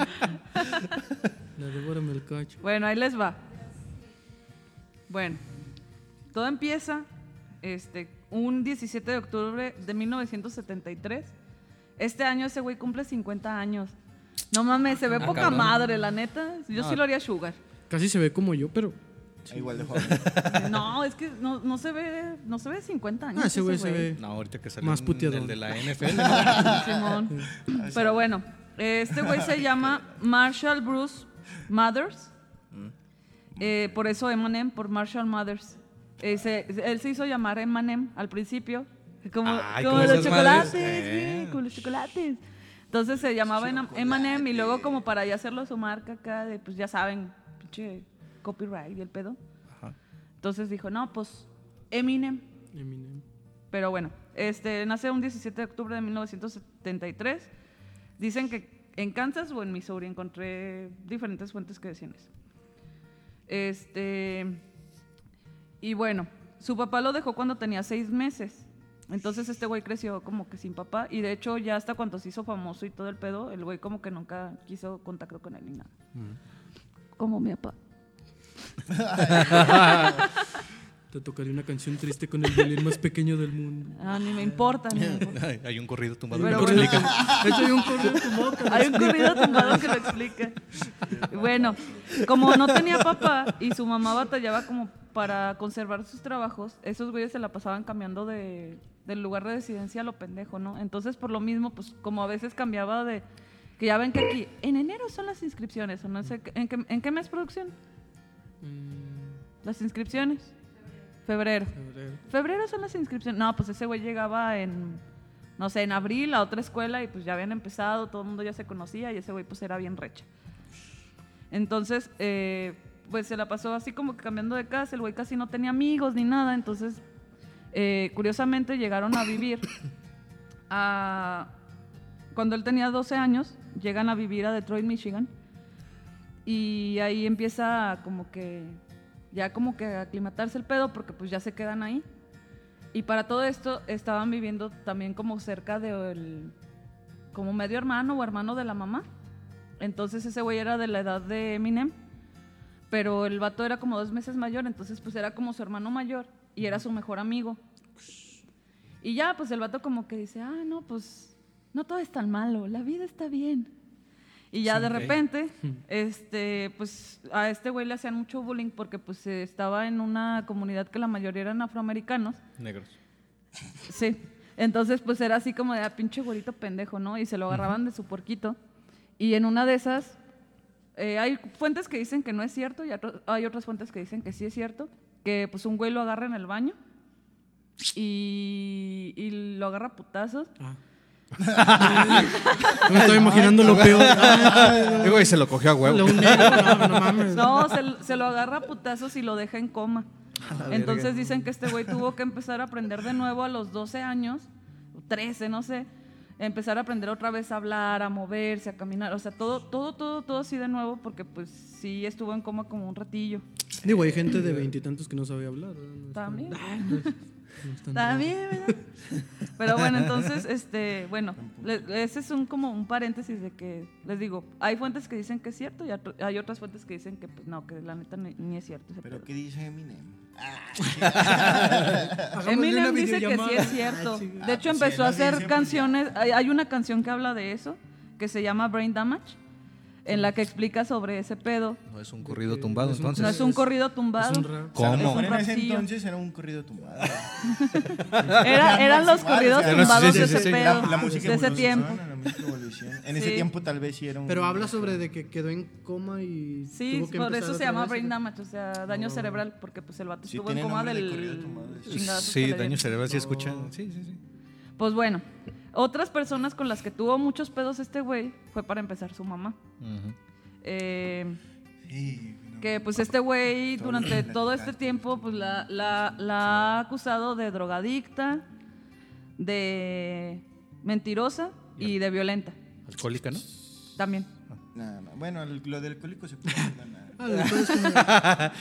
La Débora el cacho. Bueno, ahí les va. Bueno, todo empieza este, un 17 de octubre de 1973. Este año ese güey cumple 50 años. No mames, se ve Ah, poca cabrón. madre, la neta. Yo sí lo haría sugar. Casi se ve como yo, pero. Igual de joven. No, es que no, no se ve, no se ve 50 años. Ah, ese güey se ve. No, ahorita que salió Más en puteador. el de la NFL. ¿no? Simón. Pero bueno, este güey se llama Marshall Bruce Mothers. Eh, por eso Eminem, por Marshall Mothers. Eh, se- él se hizo llamar Eminem al principio. Como, Ay, como como los chocolates, Eh. como los chocolates. Entonces se llamaba Eminem y luego como para ya hacerlo su marca acá de, pues ya saben, pinche copyright y el pedo. Ajá. Entonces dijo, no, pues Eminem. Eminem. Pero bueno, este nace un 17 de octubre de 1973. Dicen que en Kansas o en Missouri encontré diferentes fuentes que decían eso. Este y bueno, su papá lo dejó cuando tenía seis meses. Entonces este güey creció como que sin papá y de hecho ya hasta cuando se hizo famoso y todo el pedo, el güey como que nunca quiso contacto con él ni nada. como mi papá. Te tocaría una canción triste con el violín más pequeño del mundo. Ah, ni me importa, ni me importa. Ay, Hay un corrido tumbado Pero que lo explica. De hecho, hay un correo tumbado que Hay un corrido tumbado que lo explica. Bueno, como no tenía papá y su mamá batallaba como para conservar sus trabajos, esos güeyes se la pasaban cambiando de, del lugar de residencia a lo pendejo, ¿no? Entonces, por lo mismo, pues como a veces cambiaba de... Que ya ven que aquí, en enero son las inscripciones, o no sé, ¿en qué, en qué mes producción? Las inscripciones. Febrero. Febrero son las inscripciones. No, pues ese güey llegaba en, no sé, en abril a otra escuela y pues ya habían empezado, todo el mundo ya se conocía y ese güey pues era bien recha. Entonces, eh, pues se la pasó así como que cambiando de casa, el güey casi no tenía amigos ni nada, entonces, eh, curiosamente llegaron a vivir a... Cuando él tenía 12 años, llegan a vivir a Detroit, Michigan, y ahí empieza como que ya como que aclimatarse el pedo porque pues ya se quedan ahí. Y para todo esto estaban viviendo también como cerca del como medio hermano o hermano de la mamá. Entonces ese güey era de la edad de Eminem, pero el vato era como dos meses mayor, entonces pues era como su hermano mayor y era su mejor amigo. Y ya pues el vato como que dice, ah, no, pues no todo es tan malo, la vida está bien. Y ya de repente, este, pues a este güey le hacían mucho bullying porque pues estaba en una comunidad que la mayoría eran afroamericanos. Negros. Sí. Entonces, pues era así como de a pinche güerito pendejo, ¿no? Y se lo agarraban de su porquito. Y en una de esas, eh, hay fuentes que dicen que no es cierto y otro- hay otras fuentes que dicen que sí es cierto. Que pues un güey lo agarra en el baño y, y lo agarra a putazos. Me estoy imaginando lo peor. Ah, Digo, y se lo cogió a huevo. lo- no, no mames. No, se, se lo agarra a putazos y lo deja en coma. Entonces dicen que este güey tuvo que empezar a aprender de nuevo a los 12 años, o 13, no sé. Empezar a aprender otra vez a hablar, a moverse, a caminar. O sea, todo, todo, todo, todo así de nuevo, porque pues sí estuvo en coma como un ratillo. Digo, hay gente de veintitantos que no sabe hablar. No También. También, ¿verdad? Pero bueno, entonces, este, bueno, le- ese es un como un paréntesis de que, les digo, hay fuentes que dicen que es cierto y otro- hay otras fuentes que dicen que pues no, que la neta ni, ni es cierto. ¿Pero pedo. qué dice Eminem? Hagámosle Eminem dice que sí es cierto. Ah. De hecho, Ah, pues empezó a hacer canciones. Hay una canción que habla de eso, que se llama Brain Damage, en la que explica sobre ese pedo. No es un corrido tumbado, Es un- entonces. No es un corrido tumbado. Es un rap. ¿Cómo? Es un Bueno, en ese entonces era un corrido tumbado. Era- eran los corridos tumbados sí, de ese pedo, La, la música de ese tiempo. la música evoluciona. En ese tiempo tal vez sí era un... Pero habla sobre de que quedó en coma y. Sí, tuvo que por eso se llama brain damage, o sea, daño cerebral, porque pues el vato Sí, estuvo en coma de del sí. daño cerebral, sí escucha. Sí, sí, sí. Pues bueno, otras personas con las que tuvo muchos pedos este güey fue para empezar su mamá. Eh, Sí, no. que pues este güey durante todo este tiempo pues la, la, la ha acusado de drogadicta, de mentirosa y de violenta Alcohólica, ¿no? también. Nada, no. Bueno, el- lo del alcohólico se puede ganar. Ah,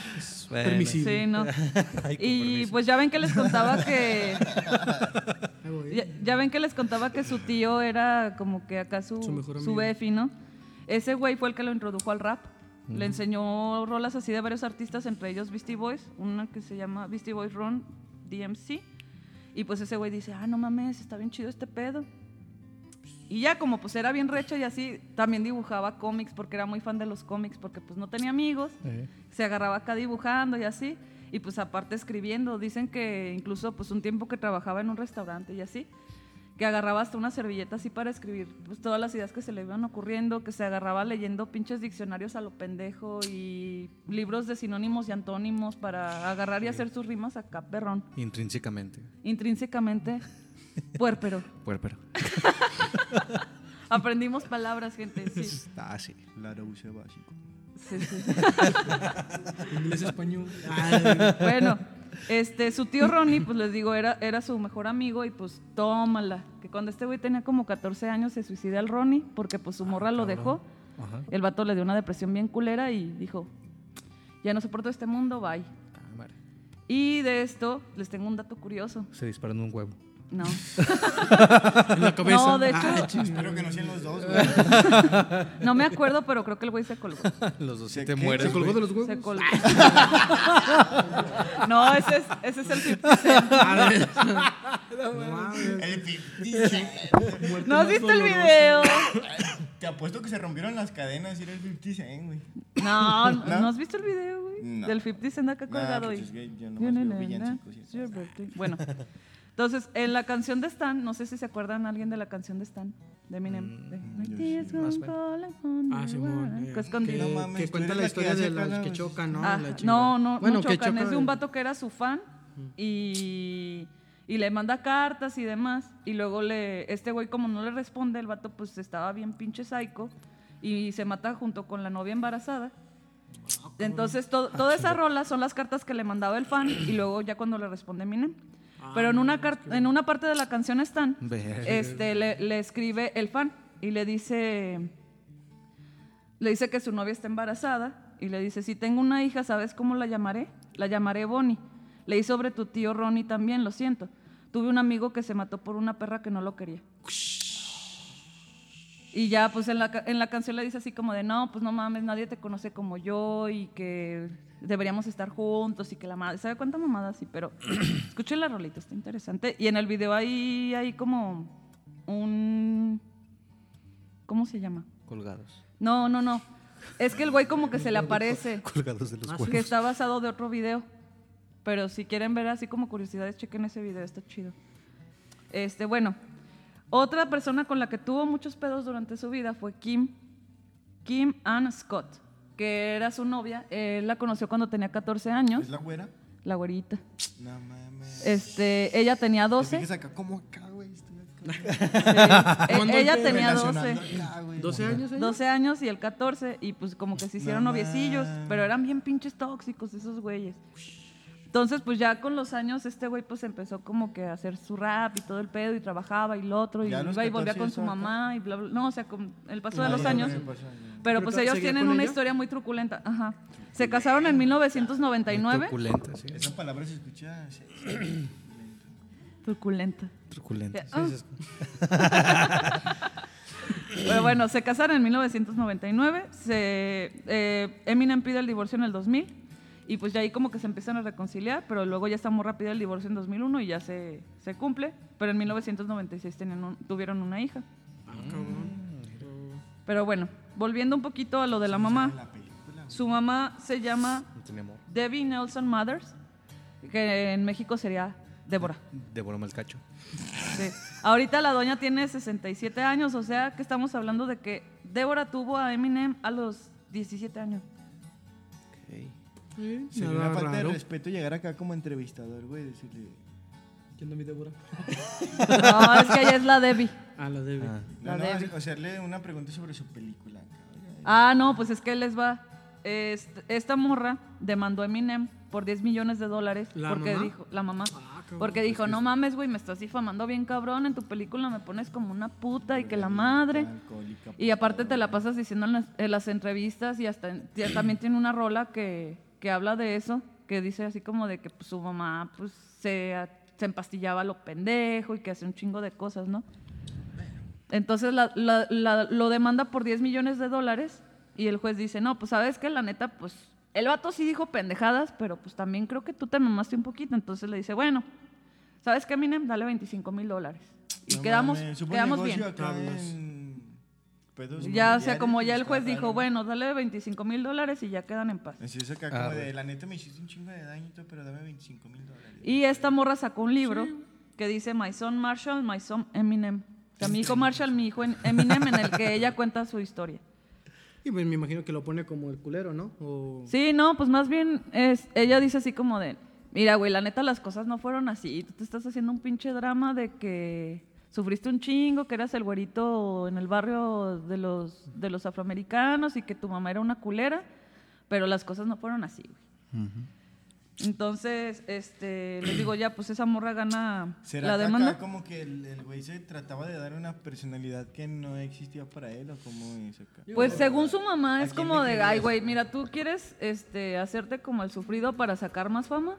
Bueno. permisible. Sí, no. Ay, Y permiso. pues ya ven que les contaba que. ya, ya ven que les contaba que su tío era como que acá su Su mejor su befi, ¿no? Ese güey fue el que lo introdujo al rap. Le enseñó rolas así de varios artistas, entre ellos Beastie Boys, una que se llama Beastie Boys Run DMC. Y pues ese güey dice, ah, no mames, está bien chido este pedo. Y ya como pues era bien recho y así, también dibujaba cómics porque era muy fan de los cómics porque pues no tenía amigos Eh, se agarraba acá dibujando y así, y pues aparte escribiendo. Dicen que incluso pues un tiempo que trabajaba en un restaurante y así, que agarraba hasta una servilleta así para escribir pues, todas las ideas que se le iban ocurriendo, que se agarraba leyendo pinches diccionarios a lo pendejo y libros de sinónimos y antónimos para agarrar y hacer sus rimas acá, perrón. Intrínsecamente. Intrínsecamente puérpero. Puérpero. Aprendimos palabras, gente, sí. Ah, sí. Uso básico. Sí, sí. Inglés, español. Ah, Bueno, este, su tío Ronnie, pues les digo, era, era su mejor amigo y pues tómala. Que cuando este güey tenía como 14 años se suicida el Ronnie porque pues su morra lo dejó. Ajá. El vato le dio una depresión bien culera y dijo, ya no soporto este mundo, bye. Ah. Y de esto les tengo un dato curioso. Se disparó en un huevo. No. En la cabeza. No, de hecho- Ah. Espero que no sean los dos, güey. No me acuerdo, pero creo que el güey se colgó. Los dos sí ¿Se te qué? mueres. ¿Se colgó de los huevos? Se colgó. No, ese es, ese es el 50 Cent. No mames. El 50 Cent. Muerte ¿No has visto el video? Te apuesto que se rompieron las cadenas y era el 50 Cent, güey. No, ¿No? ¿no has visto el video, güey? No. Del 50 Cent acá colgado. y- es que yo no. Bueno, entonces, en la canción de Stan, no sé si se acuerdan alguien de la canción de Stan, de Eminem. on Ah, the Simón. eh, Que es con que, Dino. No mames, que tú cuenta la la historia que de acá que los- chocan, ¿no? Ah, no, no, bueno, no que chocan. Es de un vato que era su fan y, y le manda cartas y demás. Y luego le, este güey, como no le responde, el vato pues estaba bien pinche psycho y se mata junto con la novia embarazada. Entonces, to- toda esa rola son las cartas que le mandaba el fan y luego ya cuando le responde Eminem. Pero en una, car- en una parte de la canción están, este, le, le escribe el fan y le dice, le dice que su novia está embarazada y le dice, si tengo una hija, ¿sabes cómo la llamaré? La llamaré Bonnie. Leí sobre tu tío Ronnie también, lo siento. Tuve un amigo que se mató por una perra que no lo quería. Y ya, pues en la, en la canción le dice así como de, no, pues no mames, nadie te conoce como yo y que deberíamos estar juntos y que la madre, ¿sabe cuánta mamada así? Pero escuchen la rolita, está interesante. Y en el video ahí hay como un... ¿Cómo se llama? Colgados. No, no, no. Es que el güey como que se le aparece, Colgados de los Ah, huevos. que está basado de otro video. Pero si quieren ver así como curiosidades, chequen ese video, está chido. Este, bueno, otra persona con la que tuvo muchos pedos durante su vida fue Kim, Kim Ann Scott, que era su novia. Él la conoció cuando tenía 14 años, ¿Es la güera? la güerita. No mames. Este, ella tenía ¿Te 12. fijas acá como acá, güey? Sí, e- ¿Cuándo ella tenía Relacionando 12. acá, güey. 12 años, ella? 12 años y el 14 y pues como que se hicieron No noviecillos, man. pero eran bien pinches tóxicos esos güeyes. Entonces pues ya con los años este güey pues empezó como que a hacer su rap y todo el pedo y trabajaba y lo otro y Ya iba y volvía 14 con su mamá y bla bla. No, o sea, con el paso de los años. ya. Pero ¿Pero pues to- ellos tienen una ella? historia muy truculenta. Ajá. Se casaron en 1999. Truculenta, sí. Esa palabra se escucha. sí, sí. Truculenta. Truculenta. sí, Ah. Pero bueno, se casaron en 1999. Se, eh, Eminem pide el divorcio en el 2000. Y pues ya ahí como que se empiezan a reconciliar. Pero luego ya está muy rápido el divorcio en 2001 y ya se, se cumple. Pero en 1996 tenían un- tuvieron una hija. Ah, cabrón. Pero bueno, volviendo un poquito a lo de la mamá. Su mamá se llama. Debbie Nelson Mothers. Que en México sería Débora. Devoró el cacho. Sí. Ahorita la doña tiene 67 años, o sea que estamos hablando de que Débora tuvo a Eminem a los 17 años. Sí, Sería nada una falta raro. de respeto llegar acá como entrevistador, güey. Decirle. ¿Quién es mi Débora? No, es que ella es la Debbie. Ah, la Debbie. Ah, La No, no, Debbie. hacerle una pregunta sobre su película. cabrón. Ah, no, pues es que les va. Est- Esta morra demandó a Eminem por 10 millones de dólares ¿La porque mamá? dijo, la mamá, Ah, porque dijo, no mames, güey, me estás difamando bien cabrón, en tu película me pones como una puta y que la madre. Alcohólica, Y aparte te la pasas diciendo en las, en las entrevistas y hasta ya también tiene una rola que, que habla de eso, que dice así como de que pues, su mamá pues se, se empastillaba a lo pendejo y que hace un chingo de cosas, ¿no? Entonces la- la- la- lo demanda por 10 millones de dólares y el juez dice, no, pues sabes que la neta, pues el vato sí dijo pendejadas, pero pues también creo que tú te mamaste un poquito. Entonces le dice, bueno, ¿sabes qué, Eminem? Dale 25 mil dólares. Y No quedamos, mames, quedamos bien. Ya, o sea, como pues, ya el está juez dijo, bueno, dale 25 mil dólares y ya quedan en paz. Es acá Ah, como de, güey. la neta me hiciste un chingo de daño, y todo, pero dame 25 mil dólares. Y esta morra sacó un libro que dice My son Marshall, my son Eminem. O sea, mi hijo Marshall, mi hijo Eminem, en el que ella cuenta su historia. Y pues me imagino que lo pone como el culero, ¿no? O... Sí, no, pues más bien es, ella dice así como de, mira, güey, la neta las cosas no fueron así. Tú te estás haciendo un pinche drama de que sufriste un chingo, que eras el güerito en el barrio de los, de los afroamericanos y que tu mamá era una culera, pero las cosas no fueron así, güey. Entonces, este, les digo ya, pues esa morra gana ¿Será la que demanda. acá como que el güey se trataba de dar una personalidad que no existía para él o cómo es acá? Pues según su mamá ¿A es como de, ay, güey, mira, tú quieres este, hacerte como el sufrido para sacar más fama,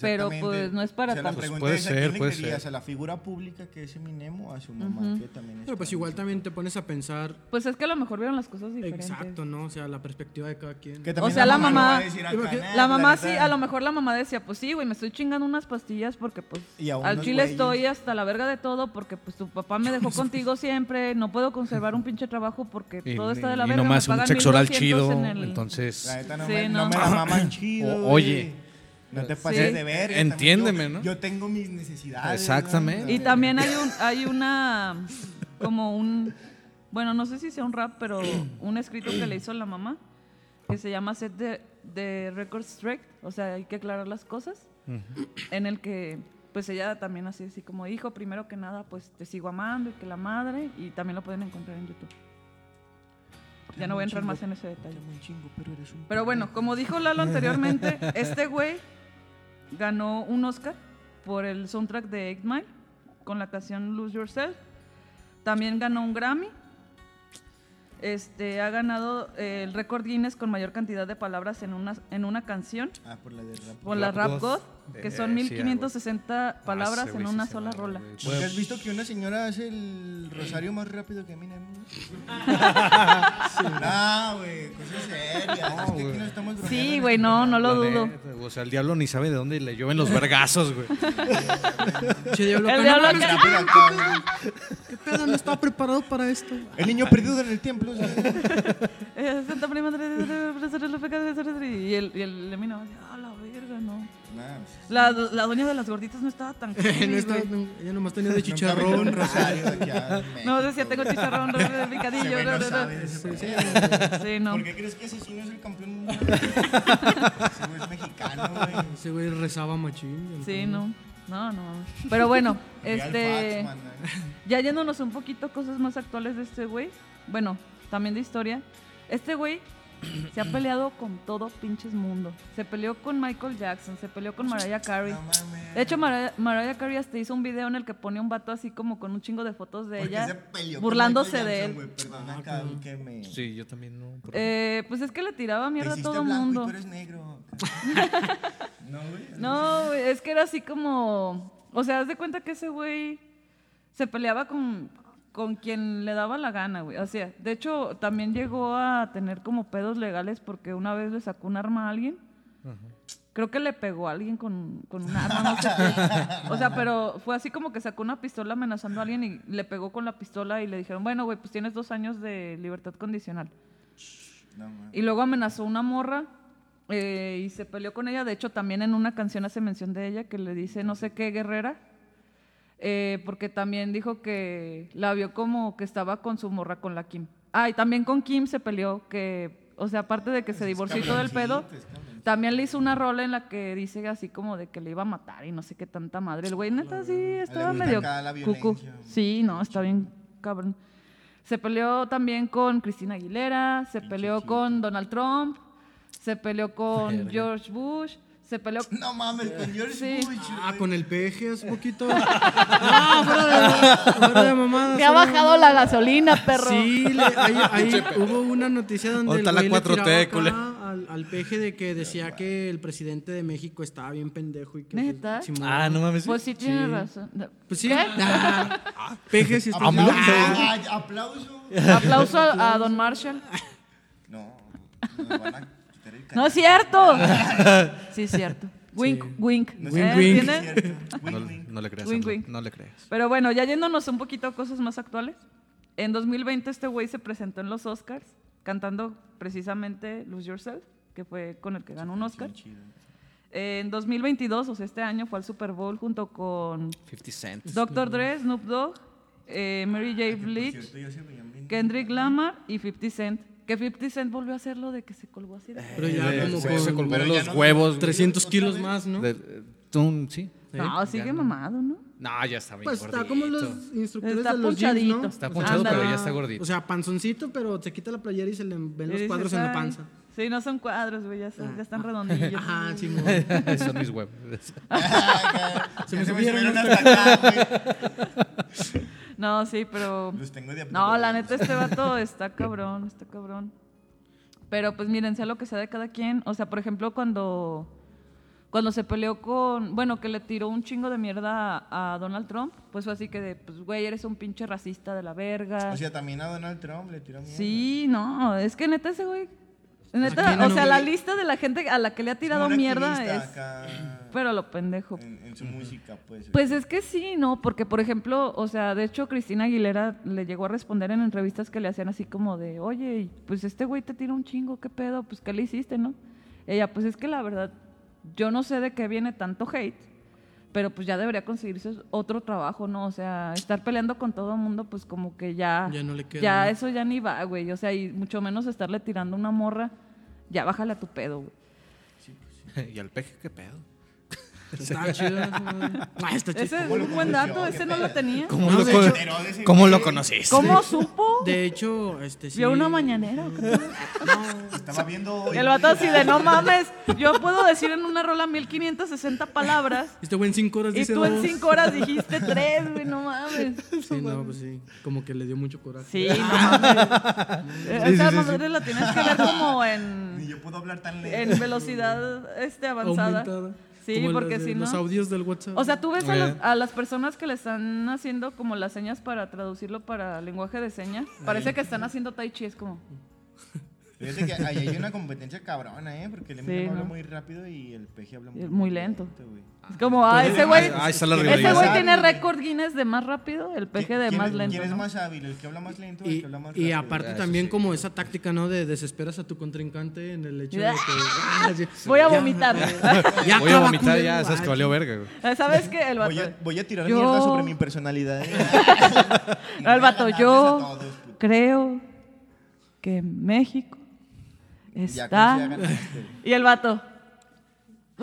Pero pues no es para O sea, tanto. pregunta Puede es, ¿a ser, quién puede ser. ¿A la figura pública que es Eminem o a su mamá que también Pero pues igual también te pones a pensar Pues es que a lo mejor vieron las cosas diferentes. exacto, ¿no? O sea, la perspectiva de cada quien. Que también sea, la mamá- a decir acá, Imagina- "Nah, La mamá neta". sí, a lo mejor la mamá decía, pues sí, güey, me estoy chingando unas pastillas porque pues al chile güeyes. estoy hasta la verga de todo porque pues tu papá me dejó contigo siempre, no puedo conservar un pinche trabajo porque Y, todo está de la y verga. nomás un sexo oral 1200 chido. en el- Entonces, La neta no, Sí, me, no. no me la maman chido. O- oye. No te Sí. pases de ver. Entiéndeme, ¿no? Yo tengo mis necesidades. Exactamente. Y también hay un, hay una, como un, bueno, no sé si sea un rap, pero un escrito que le hizo la mamá, que se llama Set de, de Record Straight, o sea, hay que aclarar las cosas, en el que, pues ella también así, así como dijo, primero que nada, pues te sigo amando y que la madre, y también lo pueden encontrar en YouTube. Ya no voy a entrar más en ese detalle. Pero bueno, como dijo Lalo anteriormente, este güey ganó un Oscar por el soundtrack de Eight Mile con la canción Lose Yourself. También ganó un Grammy. Este, ha ganado eh, el récord Guinness con mayor cantidad de palabras en una, en una canción Ah, por la de rap. por la Rap Rap God. God, que Eh, son sí, 1560 palabras Ah, en una sola rola. güey. ¿Nunca has visto que una señora hace el rosario más rápido que Eminem? No, güey, cosas serias. no Sí, en güey, este no, no lo dudo. o sea, el diablo ni sabe de dónde le llueven los vergazos, güey. Che, diablo, El no diablo. ¿Qué pedo? No estaba preparado para esto. El niño perdido en el templo. Eh, Santa Prima y el, y el así, ah, la verga, no. Nah, pues, La, la doña de las gorditas no estaba tan no estaba- no, ella nomás tenía de chicharrón. rosario a No, decía, tengo chicharrón, re- Ese picadillo. no sabe de ese Sí, sí, no. ¿Por qué crees que Asesino es el campeón mundial? Ese güey es mexicano, güey. Ese güey rezaba machín. Sí, no. No, no. Pero bueno, este. ¿eh? Ya yéndonos un poquito cosas más actuales de este güey. Bueno, también de historia. Este güey se ha peleado con todo pinches mundo. Se peleó con Michael Jackson, se peleó con Mariah Carey. No mames. De hecho, Mariah, Mariah Carey hasta hizo un video en el que pone un vato así como con un chingo de fotos de ¿Por qué se ella, peleó burlándose de él. Perdona, que me... Sí, yo también no. pero- Eh, pues es que le tiraba mierda a todo el blanco y mundo. tú eres negro. no, güey. No, güey, es que era así como. O sea, haz de cuenta que ese güey se peleaba con, con quien le daba la gana, güey. O sea, de hecho, también llegó a tener como pedos legales porque una vez le sacó un arma a alguien. Creo que le pegó a alguien con, con un arma, no sé qué. O sea, pero fue así como que sacó una pistola amenazando a alguien y le pegó con la pistola y le dijeron, bueno, güey, pues tienes dos años de libertad condicional. No. Y luego amenazó una morra eh, y se peleó con ella. De hecho, también en una canción hace mención de ella que le dice no sé qué guerrera. Eh, porque también dijo que la vio como que estaba con su morra con la Kim. Ah, y también con Kim se peleó que, o sea, aparte de que se divorció y todo el pedo, también le hizo una rola en la que dice así como de que le iba a matar y no sé qué tanta madre. El güey neta sí estaba gusta medio cucu. Sí, no, está bien cabrón. Se peleó también con Cristina Aguilera, se peleó con Donald Trump, se peleó con. George Bush, se peleó No mames, con George Sí. Bush. Ah, con el peje hace poquito. Ah, fuera de, fuera de. Me ha bajado la gasolina, perro. Sí, le- ahí, ahí hubo una noticia donde ¿Dónde el está la güey le 4T, tiraba acá al, al peje de que decía que el presidente de México estaba bien pendejo y que pues, ¿Neta? Simón. Ah, no mames. Pues sí tiene Sí. razón. Pues sí. ¿Qué? Ah, peje sí está Aplauso. Ah, Ah, aplauso. Aplauso a, a Don Marshall. No, nos van a No es cierto. Sí, es cierto. Wink, wink. No ¿Eh? Wink, wink. ¿Entienden? No, no le creas. Wink, wink. No le creas. Pero bueno, ya yéndonos un poquito a cosas más actuales. En 2020 este güey se presentó en los Oscars cantando precisamente Lose Yourself, que fue con el que ganó un Oscar. En 2022, o sea, este año fue al Super Bowl junto con 50 Cent. Dr. Dre, Snoop Dogg, eh, Mary J. Blige, Kendrick Lamar y 50 Cent. Que 50 Cent volvió a hacer lo de que se colgó así de... Pero ya Eh, como se, se colgó los no- huevos. güey. 300 kilos más, ¿no? De- eh, sí. No, sigue mamado, ¿no? No, ya está bien Pues gordito. está como los instructores Está de los gyms, punchadito. ¿no? Está O sea, punchado, pero ya está gordito. O sea, panzoncito, pero se quita la playera y se le ven los cuadros en la panza. Sí, no son cuadros, güey, ya, son- ya están redondillos. Ajá, Simón. Son mis huevos. Se me subieron hasta acá, güey. No, sí, pero... Los tengo No, la neta, este vato está cabrón, está cabrón. Pero pues miren, sea lo que sea de cada quien. O sea, por ejemplo, cuando, cuando se peleó con, bueno, que le tiró un chingo de mierda a, a Donald Trump, pues fue así que de, pues, güey, eres un pinche racista de la verga. O sea, también a Donald Trump le tiró mierda. sí, no, es que neta ese güey, neta, o no, sea, la lista de la gente a la que le ha tirado mierda es, acá pero lo pendejo. en, en su música, pues. Pues es que sí, ¿no? Porque, por ejemplo, o sea, de hecho, Cristina Aguilera le llegó a responder en entrevistas que le hacían así como de, oye, pues este güey te tira un chingo, ¿qué pedo? Pues, ¿qué le hiciste, no? Ella, pues es que la verdad, yo no sé de qué viene tanto hate, pero pues ya debería conseguirse otro trabajo, ¿no? O sea, estar peleando con todo el mundo, pues como que ya... Ya no le queda, Ya ¿no? eso ya ni va, güey. O sea, y mucho menos estarle tirando una morra, ya bájale a tu pedo, güey. ¿Y al peje qué pedo? Está chido. esa. Ah, está chido. Ese es ¿Cómo lo un buen dato, ¿Qué ese no lo tenía. ¿Cómo, No, lo, de con- hecho- ¿cómo lo conociste? ¿Cómo supo? De hecho, este sí. Vio una mañanera. ¿o qué? Estaba viendo hoy. El vato así de no mames, yo puedo decir en una rola 1560 palabras Este güey en cinco horas y dice tú en dos. 5 horas dijiste 3, güey, no mames. Sí, no, pues sí. Como que le dio mucho coraje. Sí, no mames. Esa sí, sí, madre la tienes que ver como Ni en, yo puedo hablar tan lento. en velocidad este, avanzada. Aumentada. Sí, Como porque si no. Los audios del WhatsApp. O sea, tú ves a, los- a las personas que le están haciendo como las señas para traducirlo para lenguaje de señas. Parece que están haciendo tai chi, es como... Fíjate que ahí hay una competencia cabrona, ¿eh? Porque el Sí, Eminem habla ¿no? muy rápido y el peje habla Y muy, muy lento. güey. Es como, ah, ese güey... Ahí está la Ese güey tiene récord Guinness de más rápido, el peje de ¿Quién más lento. ¿Quién es ¿no? más hábil? ¿El que habla más lento o el Y, que habla más y rápido? aparte Eso también sí. como esa táctica, ¿no? De desesperas a tu contrincante en el hecho de que... ah, sí, Voy a ya, vomitar. Ya Voy a vomitar ya, sabes que Ah, valió verga, güey. ¿Sabes qué? El vato... Voy a, voy a tirar Yo- mierda sobre mi personalidad. ¿eh? Y El vato, yo creo que México está... eso ya ganaste. Y el vato...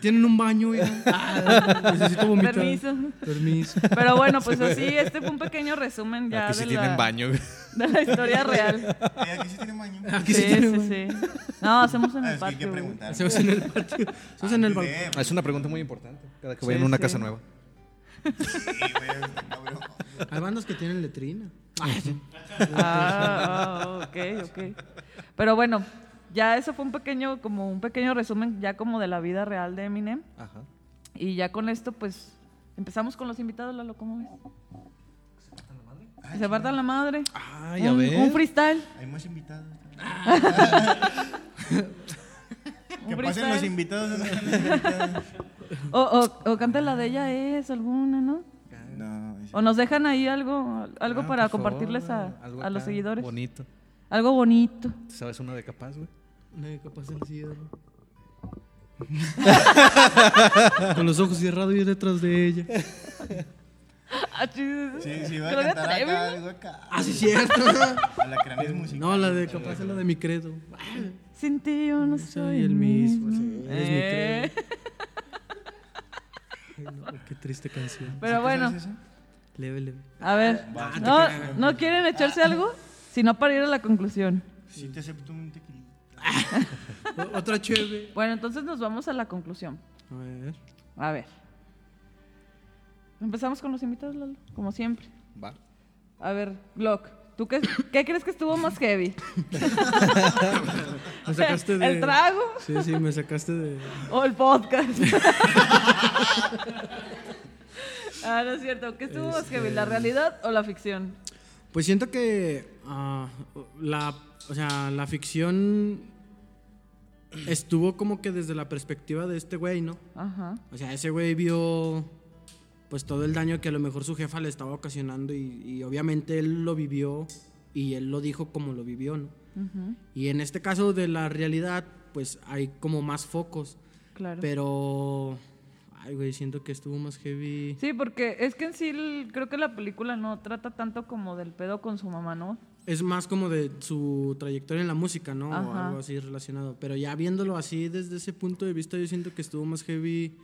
Tienen un baño, ya. Ah, necesito vomitar. Permiso. Permiso. Pero bueno, pues así, este fue un pequeño resumen ya Aquí sí de, tienen la, baño, güey. de la historia real. Eh, aquí sí tiene baño. Aquí Sí, sí tienen sí, baño. sí. No, hacemos en Ah, el es que hay que patio. Hacemos en el patio. Hacemos en el balcón. Ah, Es una pregunta muy importante. Cada que Sí, vayan a una sí. casa nueva. sí, güey. Hay bandas que tienen letrina. Ah, ok, ok. Pero bueno, ya eso fue un pequeño, como un pequeño resumen ya como de la vida real de Eminem. Ajá. Y ya con esto, pues, empezamos con los invitados, Lalo, ¿cómo ves? Que se partan la madre. Ay, a un, ver. un freestyle. Hay más invitados. Que pasen freestyle. los invitados. ¿dónde están los invitados? O, o, o canta la de ella es alguna, ¿no? No, O nos dejan ahí algo, algo Ah, para favor, compartirles a, algo a los seguidores. Bonito. Algo bonito. ¿Te sabes una de capaz, güey? Nadie capaz el cierre. Con los ojos cerrados y detrás de ella. Ah. Sí, sí, va a cantar acá algo acá. Ah, sí, cierto. No, la de capaz es la de mi credo. Sin ti yo no soy, Soy el mismo. sí, eres mi Eh, credo. Ay, no, qué triste canción. Pero bueno, Leve, leve. a ver. Va. ¿No, ¿No quieren echarse algo? Si no, para ir a la conclusión. Sí, te acepto un tequila. O- Otra chévere. Bueno, entonces nos vamos a la conclusión. A ver. A ver. Empezamos con los invitados, Lalo, como siempre. Va. A ver, Glock, ¿tú qué, qué crees que estuvo más heavy? Me sacaste de. ¿El trago Sí, sí, me sacaste de. o el podcast? ah, no es cierto. ¿Qué estuvo más heavy, la realidad o la ficción? Pues siento que ah, la, o sea, la ficción estuvo como que desde la perspectiva de este güey, ¿no? Ajá. O sea, ese güey vio pues todo el daño que a lo mejor su jefa le estaba ocasionando y, y obviamente él lo vivió y él lo dijo como lo vivió, ¿no? ujú, Y en este caso de la realidad, pues hay como más focos, Claro. pero... Ay, güey, siento que estuvo más heavy. Sí, porque es que en sí el- creo que la película no trata tanto como del pedo con su mamá, ¿no? Es más como de su trayectoria en la música, ¿no? O algo así relacionado. Pero ya viéndolo así desde ese punto de vista, yo siento que estuvo más heavy,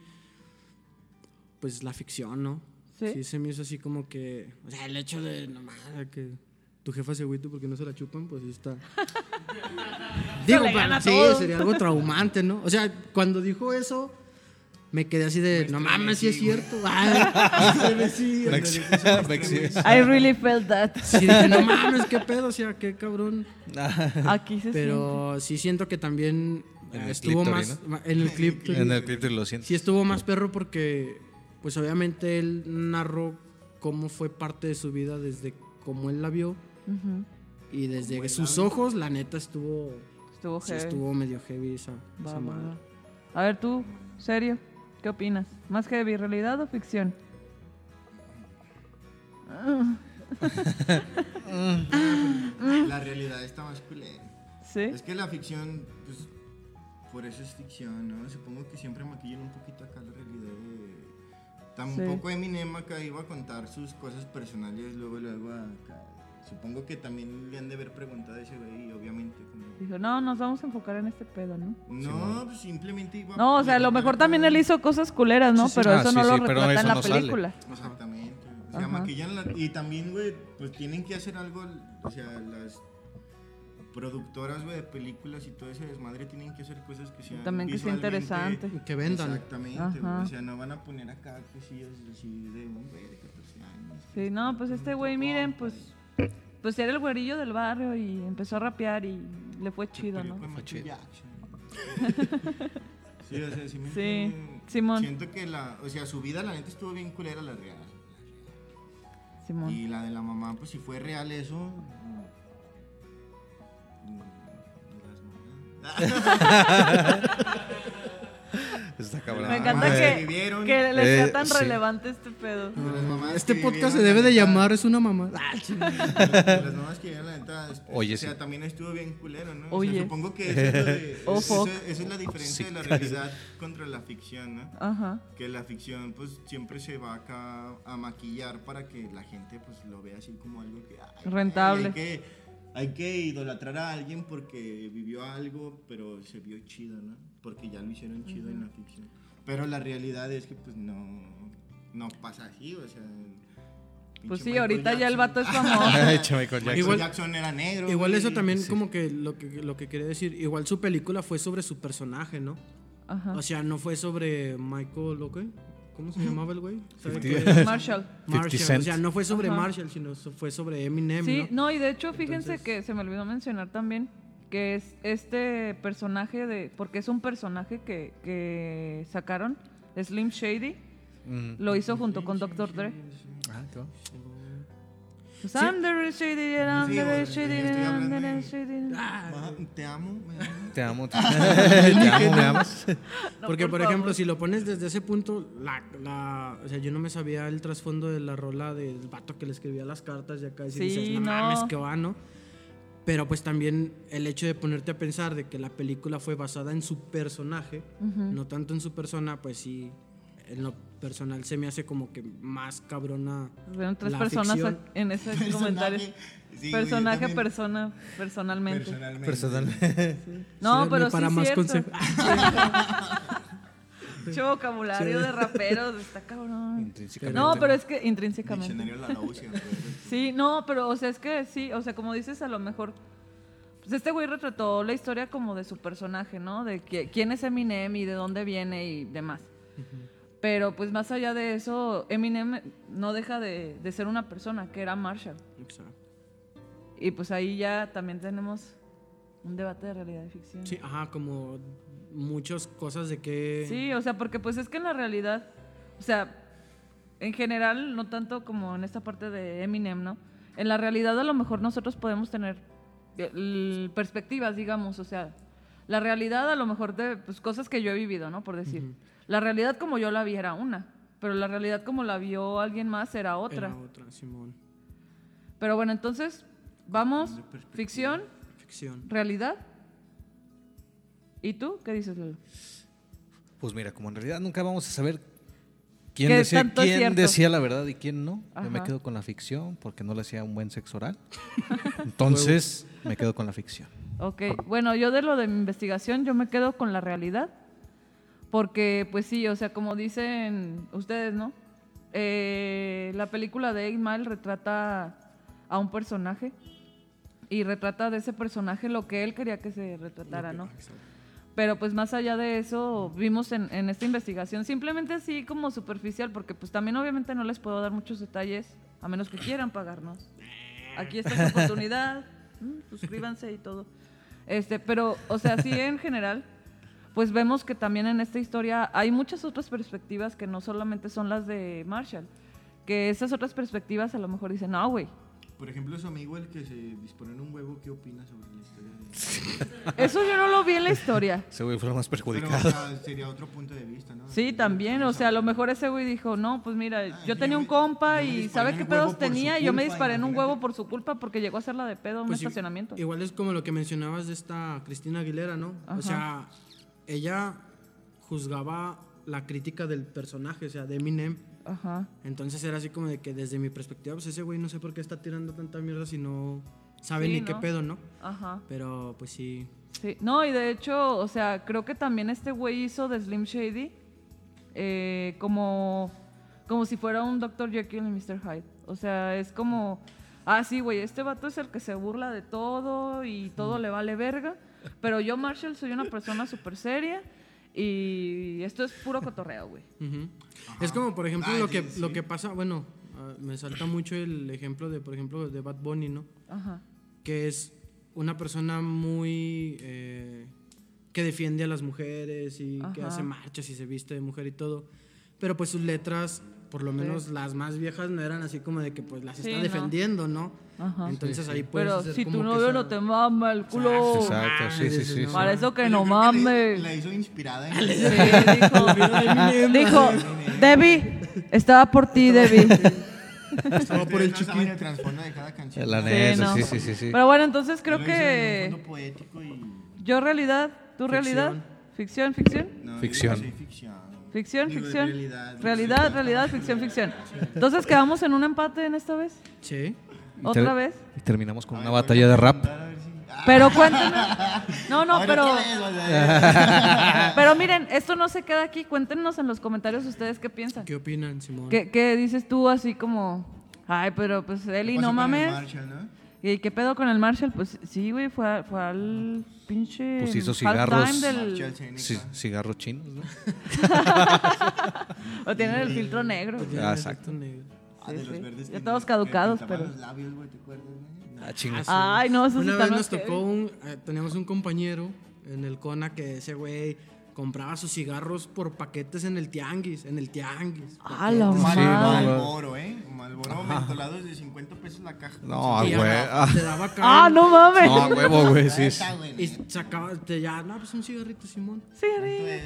pues la ficción, ¿no? ¿Sí? se me hizo así como que, o sea, el hecho de, nomás, que tu jefa se agüite porque no se la chupan, pues sí está. Digo, para- sí, sería algo traumante, ¿no? O sea, cuando dijo eso, me quedé así de, no mames, sí es cierto. Ay, sí, I really felt that. Sí, dije, no mames, qué pedo, o sea, qué cabrón. Aquí se siente. Pero sí siento que también En estuvo más en el clip. En el clip lo siento. Sí estuvo más perro porque, pues obviamente él narró cómo fue parte de su vida desde cómo él la vio y desde sus ojos, la neta estuvo, Estuvo sí heavy. estuvo medio heavy esa, esa madre. A ver tú, serio, ¿qué opinas? ¿Más heavy, realidad o ficción? La realidad está más culera. ¿Sí? Es que la ficción, pues, por eso es ficción, ¿no? Supongo que siempre maquillan un poquito acá la realidad de... Tampoco Eminem acá iba a contar sus cosas personales luego, luego acá. Supongo que también le han de haber preguntado a ese güey y obviamente como... Dijo, no, nos vamos a enfocar en este pedo, ¿no? No, pues simplemente iba No, o sea, a lo mejor también él hizo cosas culeras, ¿no? Sí, sí. Pero Ah, eso sí, no lo sí, pero retrata en la no sale. película. Exactamente. O sea, Ajá. maquillan la- y también, güey, pues tienen que hacer algo, o sea, las productoras, güey, de películas y todo ese desmadre tienen que hacer cosas que sean También que sea visualmente- interesante. Que vendan. Exactamente, güey, o sea, no van a poner acá cosillas así de un güey de 14 años. Sí, no, pues este güey, miren, pues, pues era el güerillo del barrio y empezó a rapear y le fue chido, ¿no? Fue Michael chido. Jackson. sí, o sea, sí me Sí. Simón. Siento que la, o sea, su vida la neta estuvo bien culera la real. Simón. Y la de la mamá, pues si fue real eso. mm, mm, las mamás. Está cabrón. Me encanta que, que le sea Eh, tan sí. relevante este pedo. las Este podcast se debe de llamar Es una mamá. Ah, las mamás que vivieron la neta. Oye, o sea, sí. también estuvo bien culero, ¿no? O Oye. sea, supongo que eso es, lo de- Oh, eso- fuck. eso es la diferencia Sí, de la realidad contra la ficción, ¿no? Ajá. que la ficción pues siempre se va acá a maquillar para que la gente pues lo vea así como algo que ay, Rentable. Que, hay que idolatrar a alguien porque vivió algo, pero se vio chido, ¿no? Porque ya lo hicieron chido en la ficción. Pero la realidad es que pues no, no pasa así, o sea... Pues sí, Michael ahorita ya el Jackson. vato es famoso. Michael Jackson. Michael Igual- Jackson era negro. Igual güey, eso también Sí. como que lo que lo que quería decir, igual su película fue sobre su personaje, ¿no? Ajá. O sea, no fue sobre Michael, ¿lo qué? ¿Cómo se llamaba el güey? Marshall. Marshall. O sea, no fue sobre Ajá. Marshall, sino fue sobre Eminem, Sí, ¿no? no, y de hecho, fíjense Entonces- que se me olvidó mencionar también que es este personaje de. Porque es un personaje que, que sacaron, Slim Shady, Mm. lo hizo junto con Dr. Dre. Ah, Sí, Te amo. Te amo. Te, amo, me amas. No, Porque, por, ejemplo, si lo pones desde ese punto, la, la, o sea, yo no me sabía el trasfondo de la rola del vato que le escribía las cartas y acá y Sí, dices, no, no. mames, que va, ¿no? Pero pues también el hecho de ponerte a pensar de que la película fue basada en su personaje, no tanto en su persona, pues sí, en lo personal se me hace como que más cabrona. Fueron tres la personas ficción. en ese Personaje. comentario. Sí, güey, yo Personaje, persona, personalmente. Personalmente. Personalmente. No, Sí, pero para sí más consejos. Mucho vocabulario de raperos, está cabrón. Intrínsecamente. No, pero es que intrínsecamente. La. Sí, no, pero o sea, es que sí, o sea, como dices, a lo mejor. Pues este güey retrató la historia como de su personaje, ¿no? De que- quién es Eminem y de dónde viene y demás. Pero pues más allá de eso, Eminem no deja de, de ser una persona, que era Marshall. Exacto. Y pues ahí ya también tenemos un debate de realidad y ficción. Sí, ajá, como muchas cosas de que... Sí, o sea, porque pues es que en la realidad, o sea, en general, no tanto como en esta parte de Eminem, ¿no? En la realidad a lo mejor nosotros podemos tener eh, perspectivas, digamos, o sea, la realidad a lo mejor de pues, cosas que yo he vivido, ¿no? Por decir. La realidad como yo la vi era una, pero la realidad como la vio alguien más era otra. Era otra, Simón. Pero bueno, entonces, vamos, ficción, Ficción. realidad. ¿Y tú qué dices, Lalo? Pues mira, como en realidad nunca vamos a saber quién, ¿Qué decía, quién decía la verdad y quién no. Yo me quedo con la ficción porque no le hacía un buen sexo oral. Entonces, me quedo con la ficción. Ok, bueno, yo de lo de mi investigación, yo me quedo con la realidad. Porque, pues sí, o sea, como dicen ustedes, ¿no? Eh, la película de Eight Mile retrata a un personaje y retrata de ese personaje lo que él quería que se retratara, ¿no? Pero pues más allá de eso, vimos en, en esta investigación, simplemente así como superficial, porque pues también obviamente no les puedo dar muchos detalles, a menos que quieran pagarnos. Aquí está su oportunidad, suscríbanse y todo. Este, pero, o sea, sí en general, pues vemos que también en esta historia hay muchas otras perspectivas que no solamente son las de Marshall. Que esas otras perspectivas a lo mejor dicen, no, güey, Por ejemplo, su amigo, el que se dispone en un huevo, ¿qué opina sobre la historia de eso yo no lo vi en la historia. Ese güey fue lo más Pero, perjudicado. o sea, sería otro punto de vista, ¿no? Sí, también, o sea, a lo mejor ese güey dijo, no, pues mira, yo yo tenía un compa y ¿sabe en qué pedos tenía? Y yo me culpa, disparé en un huevo por su culpa porque llegó a hacer la de pedo un Pues i- estacionamiento. Igual es como lo que mencionabas de esta Cristina Aguilera, ¿no? Ajá. O sea, ella juzgaba la crítica del personaje, o sea, de Eminem. Ajá. Entonces era así como de que desde mi perspectiva, pues ese güey no sé por qué está tirando tanta mierda si no sabe Sí, ni qué pedo, ¿no? Ajá. Pero pues sí. Sí, no, y de hecho, o sea, creo que también este güey hizo de Slim Shady eh, como, como si fuera un Dr. Jekyll y Mr. Hyde. O sea, es como, ah, sí, güey, este vato es el que se burla de todo y todo le vale verga, pero yo, Marshall, soy una persona súper seria y esto es puro cotorreo, güey. Ujú. Es como, por ejemplo, Ah, lo, sí, que, sí. lo que pasa, bueno, ah, me salta mucho el ejemplo de, por ejemplo, de Bad Bunny, ¿no? Ajá. que es una persona muy eh, que defiende a las mujeres y que hace marchas y se viste de mujer y todo. Pero pues sus letras, por lo menos las más viejas, no eran así como de que pues las Sí, está no. defendiendo, ¿no? Ajá. Entonces ahí puedes Pero hacer si como tu novio no te mama el culo. Exacto, sí, sí, sí. sí. Para eso que no mames. La hizo inspirada en Sí, dijo, dijo, Debbie, estaba por ti, Debbie. Estaba por el chiquito. el trasfondo de cada canción. La neta, sí, sí, sí, sí. Pero bueno, entonces creo que yo realidad, tú realidad, ficción, ficción, No, yo Ficción. Ficción. ficción, Digo, ficción, realidad, realidad, realidad, ficción, ficción. Entonces quedamos en un empate en esta vez, Sí. otra Ter- vez. Y terminamos con A una ver, batalla de rap. si- Ah, Pero cuéntenos. No, no, pero pero miren, esto no se queda aquí. Cuéntenos en los comentarios ustedes qué piensan. ¿Qué opinan, Simón? ¿Qué, qué dices tú así como, ay, pero pues Eli, ¿qué no pasó con el mames? Marshall, no? ¿Y qué pedo con el Marshall? Pues sí, güey, fue, fue al pinche. Pues hizo cigarros. Del, cigarros chinos, ¿no? o tienen el filtro negro. Ah, exacto. Ah, de los verdes Ya todos caducados, pero- los labios, güey, ¿te acuerdas, güey? Ah, chingas. Ay, no, eso sí Una vez nos tocó un. eh, teníamos un compañero en el CONA que ese güey compraba sus cigarros por paquetes en el tianguis. En el tianguis. Ah, la Sí, madre. Malboro, ¿eh? Malboro mentolados de 50 pesos la caja. No, güey. Ah, Te daba acá. Ah, no mames. No, a huevo, güey, sí. Y sacaba, te ya, no, pues un cigarrito, Simón. Sí,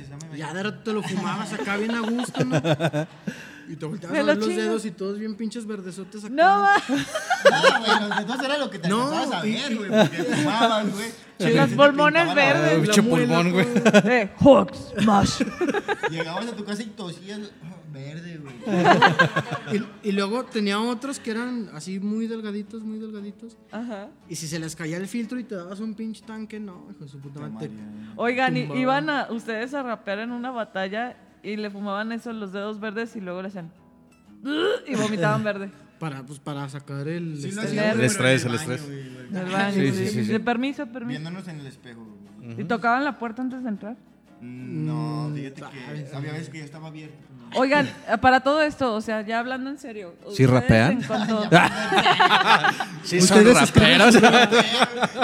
¿Cuánto sí. Ya de rato te lo fumabas acá bien a gusto, ¿no? Y te volteabas Me a ver lo los chingo. dedos y todos bien pinches verdesotes acá. No mames. Ah, güey, los dedos era lo que te No, alcanzabas a ver, güey, porque fumabas, güey. Sí, los pulmones verdes. Pinche pulmón, güey. Eh, Hawks, Smash. Llegabas a tu casa y tosías ah, verde, güey. Y, y luego tenía otros que eran así muy delgaditos, muy delgaditos. Ajá. Y si se les caía el filtro y te dabas un pinche tanque, no, hijo de su puta madre. Oigan, ¿y- Tumbaba. iban a ustedes a rapear en una batalla y le fumaban eso los dedos verdes y luego le hacían y vomitaban verde. Para, pues, para sacar el... Sí, hacíamos, El estrés, el estrés. el baño, Sí, sí, sí. De permiso, permiso. Viéndonos en el espejo. ¿Y tocaban la puerta antes de entrar? No, fíjate que había veces que ya estaba abierto. no. Oigan, eh, para todo esto, o sea, ya hablando en serio. ¿Sí ustedes rapean? en cuanto- Sí, son raperos.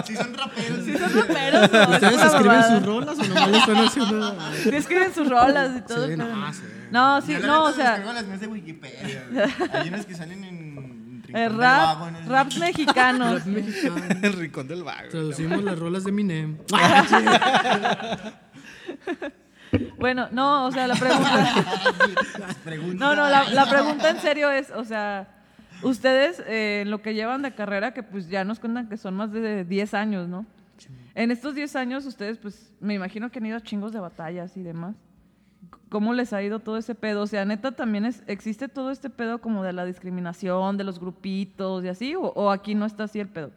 Sí son raperos. Sí, son raperos. ¿no? Es ¿Ustedes escriben sus rolas o nomás le están haciendo...? Sí, escriben sus rolas y todo. Sí, pero no, no. sí. No, sí, Yo la no, o neta descargo sea, las mías de Wikipedia. güey. Hay unas que salen en. Rincón el del rap, Vago, ¿no? raps mexicanos. Rap mexicano. El rincón del vago. Traducimos las rolas de Eminem. Bueno, no, o sea, la pregunta. No, no, la, la pregunta en serio es, o sea, ustedes eh, en lo que llevan de carrera, que pues ya nos cuentan que son más de 10 años, ¿no? En estos 10 años ustedes pues me imagino que han ido a chingos de batallas y demás. ¿Cómo les ha ido todo ese pedo? O sea, neta, también es, existe todo este pedo como de la discriminación, de los grupitos y así, o, o aquí no está así el pedo.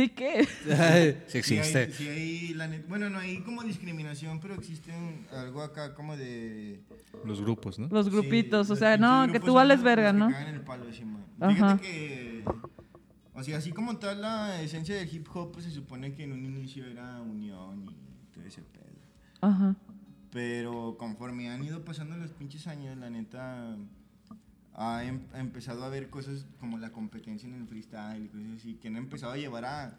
Sí que. Sí Sí hay, existe. sí hay la net- bueno, no hay como discriminación, pero existe un- algo acá como de. Los grupos, ¿no? Los grupitos, Sí, o sea, no, que tú vales verga, los que ¿no? cagan el palo, sí, man. Ajá. Fíjate que. O sea, así como tal, la esencia del hip hop, pues se supone que en un inicio era unión y todo ese pedo. Ajá. Pero conforme han ido pasando los pinches años, la neta ha, em- empezado a haber cosas como la competencia en el freestyle y cosas así, que han empezado a llevar a,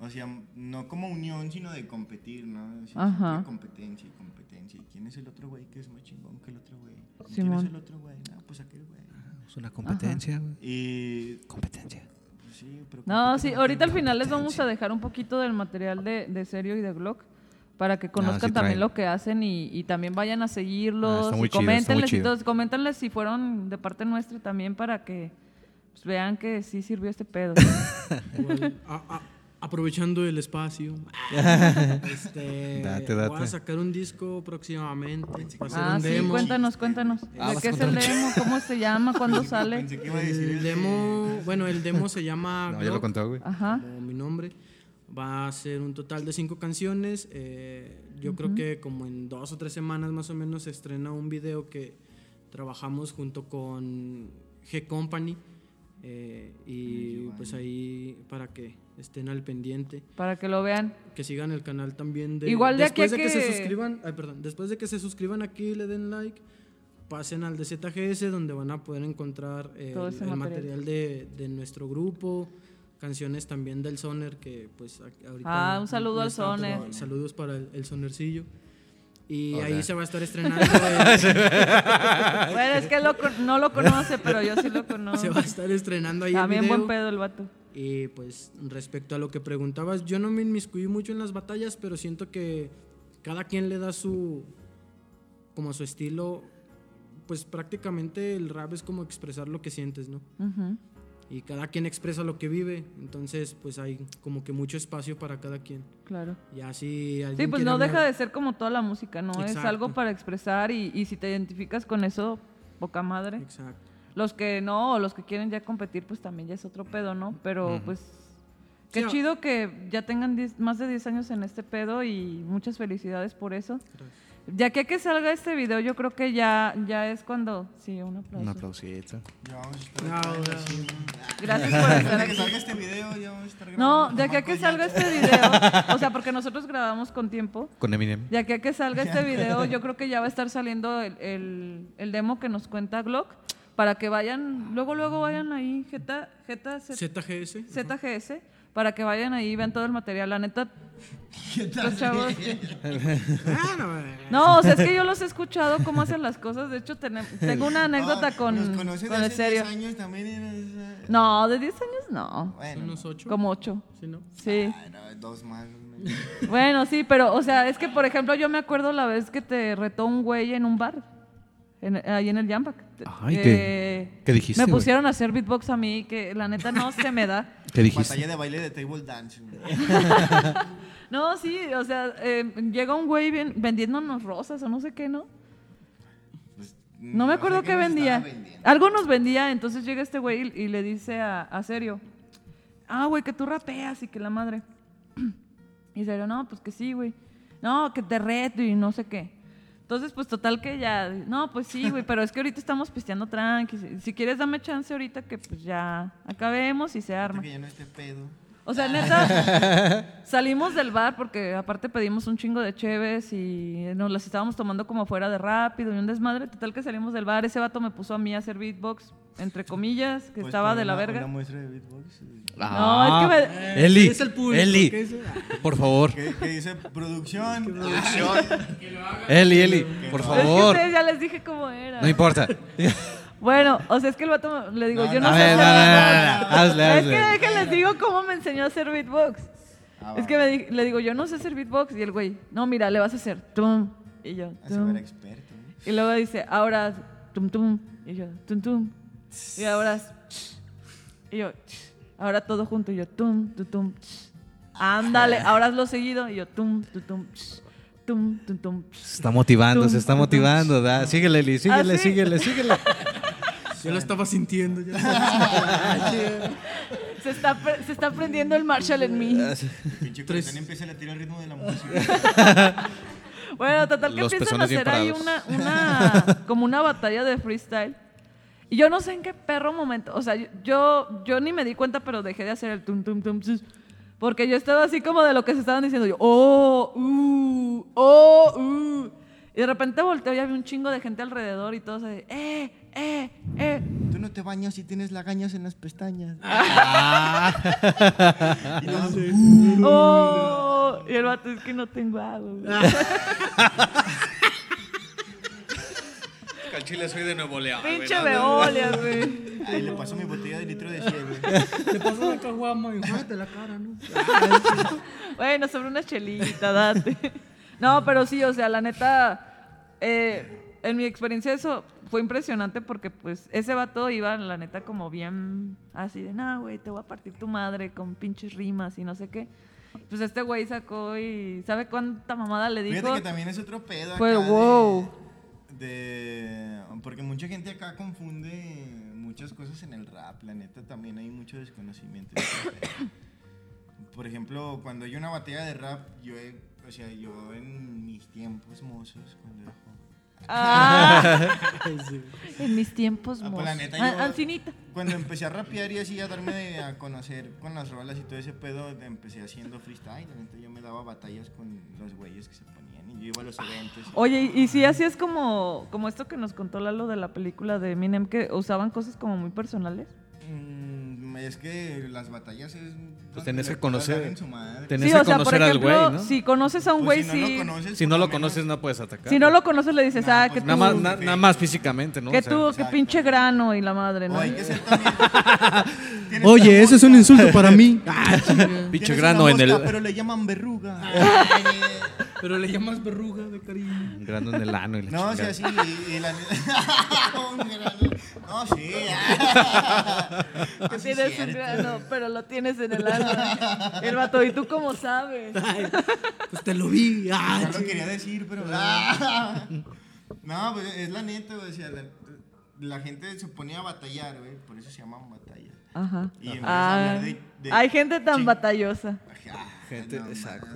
O sea, no como unión, sino de competir, ¿no? O sea, Ajá. competencia y competencia. ¿Y quién es el otro güey que es más chingón que el otro güey? ¿Y ¿Quién es el otro güey? No, pues aquel güey. Es una competencia, güey. Y Competencia. pues, sí, pero No, sí, ahorita al final les vamos a dejar un poquito del material de, de Serio y de Glock para que conozcan Ah, sí también lo que hacen y, y también vayan a Ah, seguirlos. está y muy chido, coméntenles y chido. todo, coméntenles si fueron de parte nuestra también para que pues, vean que sí sirvió este pedo. Igual, a- a- aprovechando el espacio. este, Date, Voy a date. sacar un disco próximamente. Ah, un sí, demo. cuéntanos, cuéntanos. Ah, ¿De qué es el demo? ¿Cómo se llama? ¿Cuándo sale? Pensé que iba a decir El demo, bueno, el demo se llama No, ya lo contó, güey. Ajá. como mi nombre. Va a ser un total de cinco canciones. eh, yo creo que como en dos o tres semanas más o menos se estrena un video que trabajamos junto con G Company. eh, y pues ahí para que estén al pendiente. Para que lo vean. que sigan el canal también de Igual de aquí después de que... se que- suscriban ay, perdón después de que se suscriban aquí le den like pasen al de ZGS donde van a poder encontrar eh, el, material. material de, de nuestro grupo canciones también del Soner que pues ahorita Ah, un saludo al Soner. saludos para el, el Sonercillo y Hola. ahí se va a estar estrenando el- Bueno, es que lo no lo conoce, pero yo sí lo se conozco. va a estar estrenando ahí el También video. buen pedo el vato. Y pues respecto a lo que preguntabas, yo no me inmiscuí mucho en las batallas, pero siento que cada quien le da su, como su estilo, pues prácticamente el rap es como expresar lo que sientes, ¿no? Ujú. Y cada quien expresa lo que vive, entonces pues hay como que mucho espacio para cada quien. Claro. Y así Sí, pues no deja de ser como toda la música, ¿no? Es algo para expresar y, y si te identificas con eso, poca madre. Exacto. Los que no, o los que quieren ya competir, pues también ya es otro pedo, ¿no? Pero pues qué Sí, chido que ya tengan 10 más de 10 años en este pedo y muchas felicidades por eso. Ya que a que salga este video, yo creo que ya, ya es cuando... Sí, un aplauso. Un aplausito. Ya vamos a estar No, no. Gracias por estar Desde que aquí. salga este video, ya vamos a estar No, grabando de aquí a que salga este video, o sea, porque nosotros grabamos con tiempo, Con Eminem. de aquí a que salga este video, yo creo que ya va a estar saliendo el, el- el demo que nos cuenta Glock, para que vayan, luego, luego vayan ahí, Jeta, Jeta, Z- ZGS. ZGS, para que vayan ahí y vean todo el material. La neta, los chavos... que- Ah, no, eh. O sea, es que yo los he escuchado cómo hacen las cosas. De hecho, tenem- tengo una Jackson. anécdota Ah, con, Nos conoce con de el hace serio. 10 años también. eres, eh, No, de 10 años no. Bueno, unos ocho. Como 8. ¿Sí, no? Sí. ah, no, dos más. ¿no? Bueno, sí, pero, o sea, es que, por ejemplo, yo me acuerdo la vez que te retó un güey en un bar, en- ahí en el Jamback. Ay, Que ¿qué- qué dijiste, Me güey? pusieron a hacer beatbox a mí, que la neta no se me da. ¿Qué dijiste? Batalla de baile de table dance. No, sí, o sea, eh, llega un güey vendiéndonos rosas o no sé qué, ¿no? Pues, No me acuerdo sé qué nos vendía. estaba vendiendo. Algo nos vendía, entonces llega este güey y, y le dice a, a Serio, ah, güey, que tú rapeas y que la madre. Y Serio, no, pues que sí, güey. No, que te reto y no sé qué. Entonces, pues total que ya, no, pues sí, güey, pero es que ahorita estamos pisteando tranqui. Si, si quieres, dame chance ahorita que pues ya acabemos y se Ahorita arma. Que ya no esté pedo. O sea, neta, salimos del bar porque aparte pedimos un chingo de cheves y nos las estábamos tomando como fuera de rápido y un desmadre. Total que salimos del bar. Ese vato me puso a mí a hacer beatbox, entre comillas, que Pues, estaba de la una- verga. Una muestra de beatbox. No, es que me- Ah, Eli, Es el público, Eli, ¿qué es? por favor. Que, que dice producción. Eli, Eli, por Es que favor. ustedes ya les dije cómo era. No importa. Bueno, o sea, es que el vato le digo, yo no, sé hacer beatbox. Es que déjenles digo cómo me enseñó a hacer beatbox. Ah, es que me di- le digo, yo no sé hacer beatbox. Y el güey, no, mira, le vas a hacer tum. Y yo, Así tum. experto. ¿no? Y luego dice, ahora tum tum. Y yo, tum tum. Y ahora, y yo, ahora todo junto. Y yo, tum, tum, tum. Ándale, ahora hazlo seguido. Y yo, tum, tum, tum. Tum, tum, tum. Se está motivando, Tum, se está tum, tum. motivando. da. Síguele, Eli, síguele, ¿Ah, sí? síguele, síguele. Yo lo estaba sintiendo. Ya lo estaba sintiendo. Se está, se está aprendiendo el Marshall en mí. Pinche Tres. Corazón empieza a latir al ritmo de la música. Bueno, total que Los empiezan a hacer ahí una, una, como una batalla de freestyle. Y yo no sé en qué perro momento, o sea, yo- yo, ni me di cuenta, pero dejé de hacer el tum, tum, tum, porque yo estaba así como de lo que se estaban diciendo, yo, oh, uh, oh, uh. Y de repente volteo y había un chingo de gente alrededor y todos así, eh, eh, eh. Tú no te bañas y tienes lagañas en las pestañas? Ah. Y no, ¡Oh! Y el vato es que no tengo agua. güey. Al chile soy de Nuevo León. Pinche Veolia, güey. Ay, le paso mi botella de litro de cielo. Te pasó la caguama y la cara, ¿no? Bueno, sobre una chelita, date. No, pero sí, o sea, la neta, eh, en mi experiencia eso fue impresionante porque pues ese vato iba, la neta, como bien así de, no, güey, te voy a partir tu madre con pinches rimas y no sé qué. Pues este güey sacó y ¿sabe cuánta mamada le dijo? Fíjate que también es otro pedo Fue acá wow. de, porque mucha gente acá confunde muchas cosas en el rap, la neta también hay mucho desconocimiento. Por ejemplo, cuando hay una batalla de rap, yo he- o sea, yo en mis tiempos mozos, cuando era joven, Ah, en mis tiempos, Ah, pues, mozos. la neta, Ah, yo- Ancinita. cuando empecé a rapear y así a darme de- a conocer con las rolas y todo ese pedo, empecé haciendo freestyle, la neta yo me daba batallas con los güeyes que se ponían y yo iba a los eventos. y- Oye, y si así es como, como esto que nos contó Lalo de la película de Eminem, que usaban cosas como muy personales. Mm, es que las batallas es. Pues tenés que conocer- tenés- Sí, que o sea, por conocer al ejemplo, güey, ¿no? si conoces a un Pues güey, si no sí. conoces, Si no lo menos- conoces, no puedes atacar. Si no lo conoces, le dices, Nah, ah, pues que Nada tú, más, na- nada más físicamente, ¿no? que O sea, tú, que pinche grano y la madre, ¿no? Que Oye, una ese es un insulto para mí. Ah. Pinche grano en el. Pero le llaman verruga. Pero le llamas verruga de cariño. Grano en el ano y la No, o sea, sí. Y, y la Un. No, sí. ah. Que tienes un grano, pero lo tienes en el alma. El vato, ¿y tú cómo sabes? Pues te lo vi. Ah, No lo quería decir, pero. ah. No, pues es la neta, güey. O sea, la, la gente se ponía a batallar, güey. Por eso se llaman batallas. Ajá. Y en vez de Ah, hablar de- de hay gente tan batallosa. Ajá, Gente- no exacto.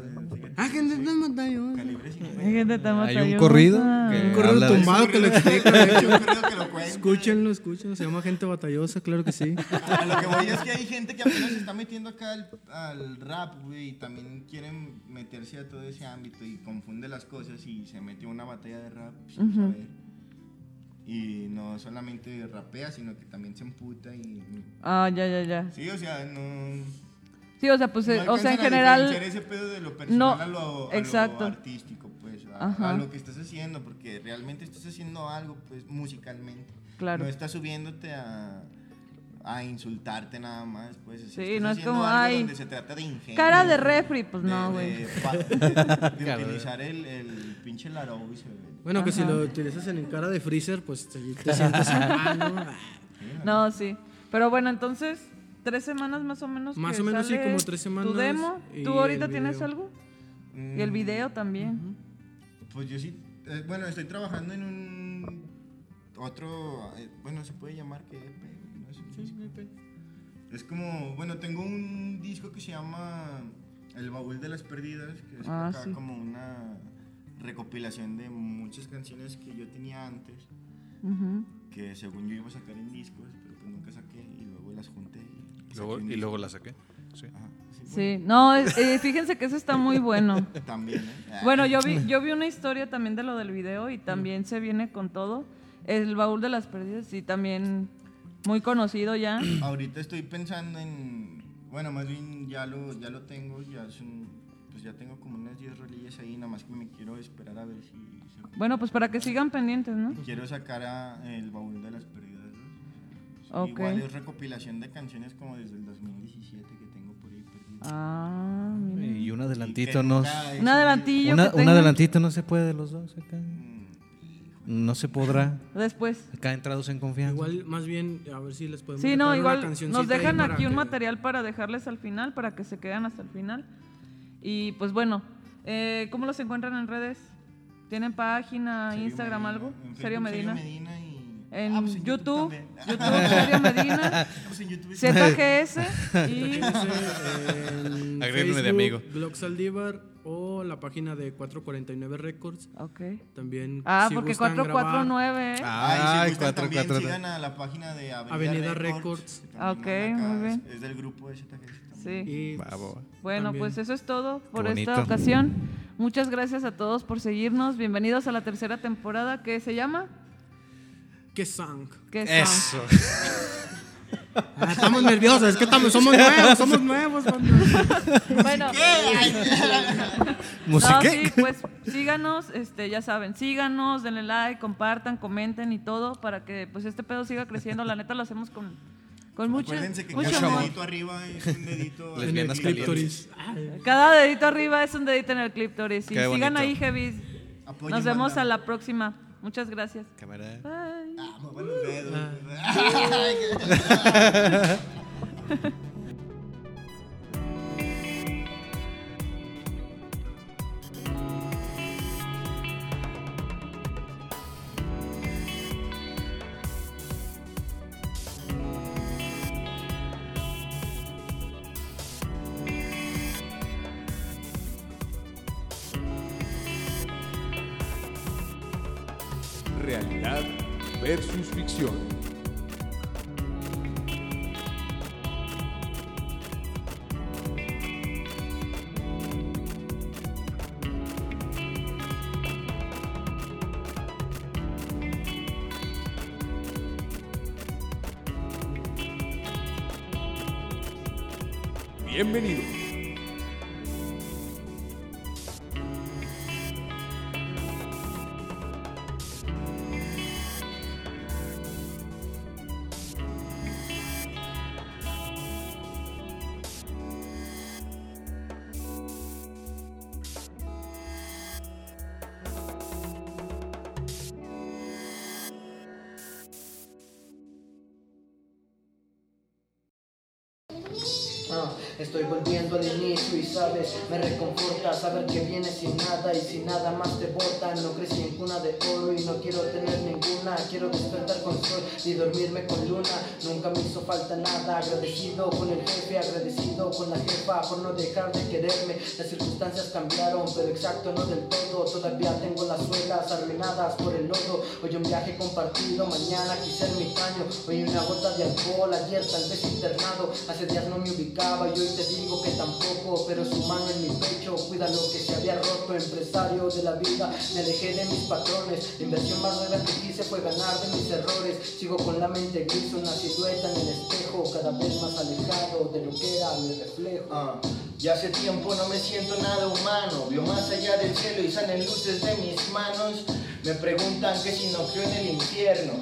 Ah, gente, 50. Hay gente tan Hay batallosa. un corrido que Un corrido tumbado que lo explica. De hecho, un corrido que lo cuenta. Escúchenlo, escúchenlo. Se llama Gente Batallosa, claro que sí. A lo que voy es que hay gente que apenas se está metiendo acá al, al rap, güey, y también quieren meterse a todo ese ámbito y confunde las cosas y se metió a una batalla de rap sin saber. Y no solamente rapea, sino que también se emputa y... Ah, ya, ya, ya. Sí, o sea, no... Sí, o sea, pues, no eh, o sea, en general, ese pedo de lo personal no, a, lo, a exacto. lo artístico, pues, a, Ajá. a lo que estás haciendo, porque realmente estás haciendo algo, pues, musicalmente. Claro. No estás subiéndote a, a insultarte nada más, pues. así, Sí, estás no es haciendo como, algo ay, donde se trata de ingenio. cara de refri, pues de- no, güey. De, de de- utilizar el, el pinche laró y se ve. Bueno, que si Ajá. lo utilizas en cara de freezer, pues te, te sientes acá, ¿no? No, sí. Pero bueno, entonces, tres semanas más o menos. Más que o menos, sí, sale como tres semanas ¿Tu demo? ¿Tú ahorita tienes video. algo? Y el video también. Pues yo sí, eh, bueno, estoy trabajando en un otro, eh, bueno, se puede llamar que EP, no es un disco. Es como, bueno, tengo un disco que se llama El baúl de las perdidas, que es Ah, acá sí. como una recopilación de muchas canciones que yo tenía antes, Ujú. que según yo iba a sacar en discos, luego, y luego la saqué. Sí. Ajá, sí, Sí, no, eh, fíjense que eso está muy bueno. también, ¿eh? Ah, Bueno, yo vi, yo vi una historia también de lo del video y también se viene con todo. El baúl de las perdidas y también muy conocido ya. Ahorita estoy pensando en, bueno, más bien ya lo, ya lo tengo, ya es un- pues ya tengo como unas 10 rolillas ahí, nada más que me quiero esperar a ver si se- Bueno, pues para que sigan pendientes, ¿no? quiero sacar a el baúl de las perdidas. ¿No? Ok. Igual es recopilación de canciones como desde el 2017 que tengo por ahí perdidas. Ah, mira. Y un adelantito he Un adelantillo Una- que un adelantito no se puede de los dos acá. Mm, No se podrá. después. Acá entrados en confianza. Igual, más bien, a ver si les podemos Sí, no, igual nos dejan aquí un que- material para dejarles al final, para que se queden hasta el final. Y pues bueno, eh, ¿cómo los encuentran en redes? ¿Tienen página, Serio Instagram, Medina, algo? en Serio Medina. Medina y... En, Ah, pues YouTube. YouTube, Serio Medina, Pues en YouTube. ZGS y en Agréguenme de Facebook, amigo. Blog Saldívar o la página de 449 Records. Ok. También. Ah, si porque gustan grabar, 449. ¿eh? Ah, y si Ay, gustan, cuatro, también cuatro, sigan a la página de Avenida, Avenida Records. Records. Ok, muy bien. Es, del grupo de ZGS. también. Sí. Y, va, va. Bueno, También. pues eso es todo por esta ocasión. Muchas gracias a todos por seguirnos. Bienvenidos a la tercera temporada que se llama ¿Qué sang? ¿Qué son? Eso. Ah, estamos nerviosos, es que estamos, somos nuevos, somos nuevos. Bueno, no, ¿Musiqué? sí, pues síganos, este, ya saben, síganos, denle like, compartan, comenten y todo para que pues este pedo siga creciendo. La neta lo hacemos con, con mucho, Acuérdense que mucho cada amor. dedito arriba es un dedito En el clítoris. Cada dedito arriba es un dedito en el clítoris. Y Qué sigan bonito. ahí, Heavis. Nos vemos a la próxima. Muchas gracias. Cámara. Bye. Ah, los dedos. Realidad Bienvenido. Estoy volviendo al me reconforta saber que vienes sin nada y sin nada más te bota. No crecí en cuna de oro y no quiero tener ninguna. Quiero despertar con sol y dormirme con luna. Nunca me hizo falta nada. Agradecido con el jefe, agradecido con la jefa por no dejar de quererme. Las circunstancias cambiaron, pero exacto no del todo. Todavía tengo las suelas arruinadas por el lodo. Hoy un viaje compartido, mañana quise ermitaño. Hoy una gota de alcohol, ayer tal vez internado. Hace días no me ubicaba y hoy te digo que tampoco. Su mano en mi pecho cuida lo que se había roto. Empresario de la vida, me alejé de mis patrones. La inversión más grande que hice fue ganar de mis errores. Sigo con la mente gris, una silueta en el espejo. Cada vez más alejado de lo que era mi reflejo. Ah, ya hace tiempo no me siento nada humano. Vio más allá del cielo y salen luces de mis manos. Me preguntan que si no creo en el infierno.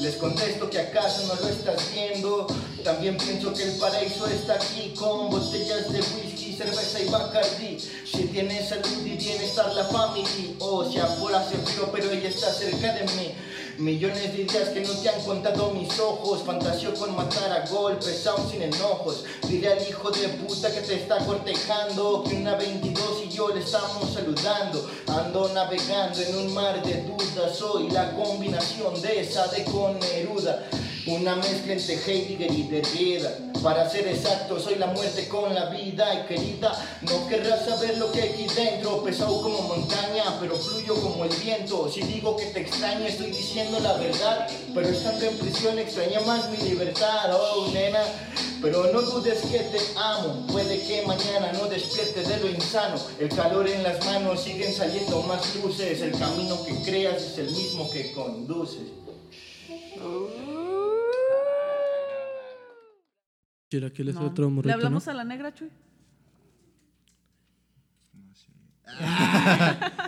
Les contesto que acaso no lo estás viendo. También pienso que el paraíso está aquí con botellas de whisky, cerveza y bacardi. Si tienes salud y bienestar la family. O si afuera hace frío pero ella está cerca de mí. Millones de ideas que no te han contado mis ojos. Fantasio con matar a golpes, aún sin enojos. Dile al hijo de puta que te está cortejando que una 22 y yo le estamos saludando. Ando navegando en un mar de dudas. Soy la combinación de esa de con Neruda. Una mezcla entre Heidegger y Derrida. Para ser exacto, soy la muerte con la vida. Y querida, no querrás saber lo que hay aquí dentro. Pesado como montaña, pero fluyo como el viento. Si digo que te extraño, estoy diciendo la verdad. Pero estando en prisión, extraña más mi libertad. Oh, nena. Pero no dudes que te amo. Puede que mañana no despierte de lo insano. El calor en las manos siguen saliendo más luces. El camino que creas es el mismo que conduces. Chilaquiles No. otro morrito, ¿Le hablamos ¿no? a la negra, Chuy?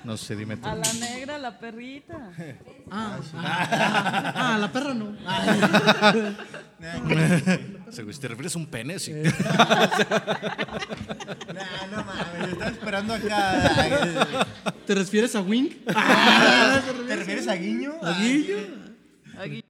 No sé, dime tú. A la negra, la perrita. Ah, ah, ah, ah, la perra no. Ay, Si te refieres a un pene, sí. Nah, no mames, estaba esperando acá. ¿Te refieres a Wink? ¿Te refieres a Guiño? ¿A Guillo? Aquí.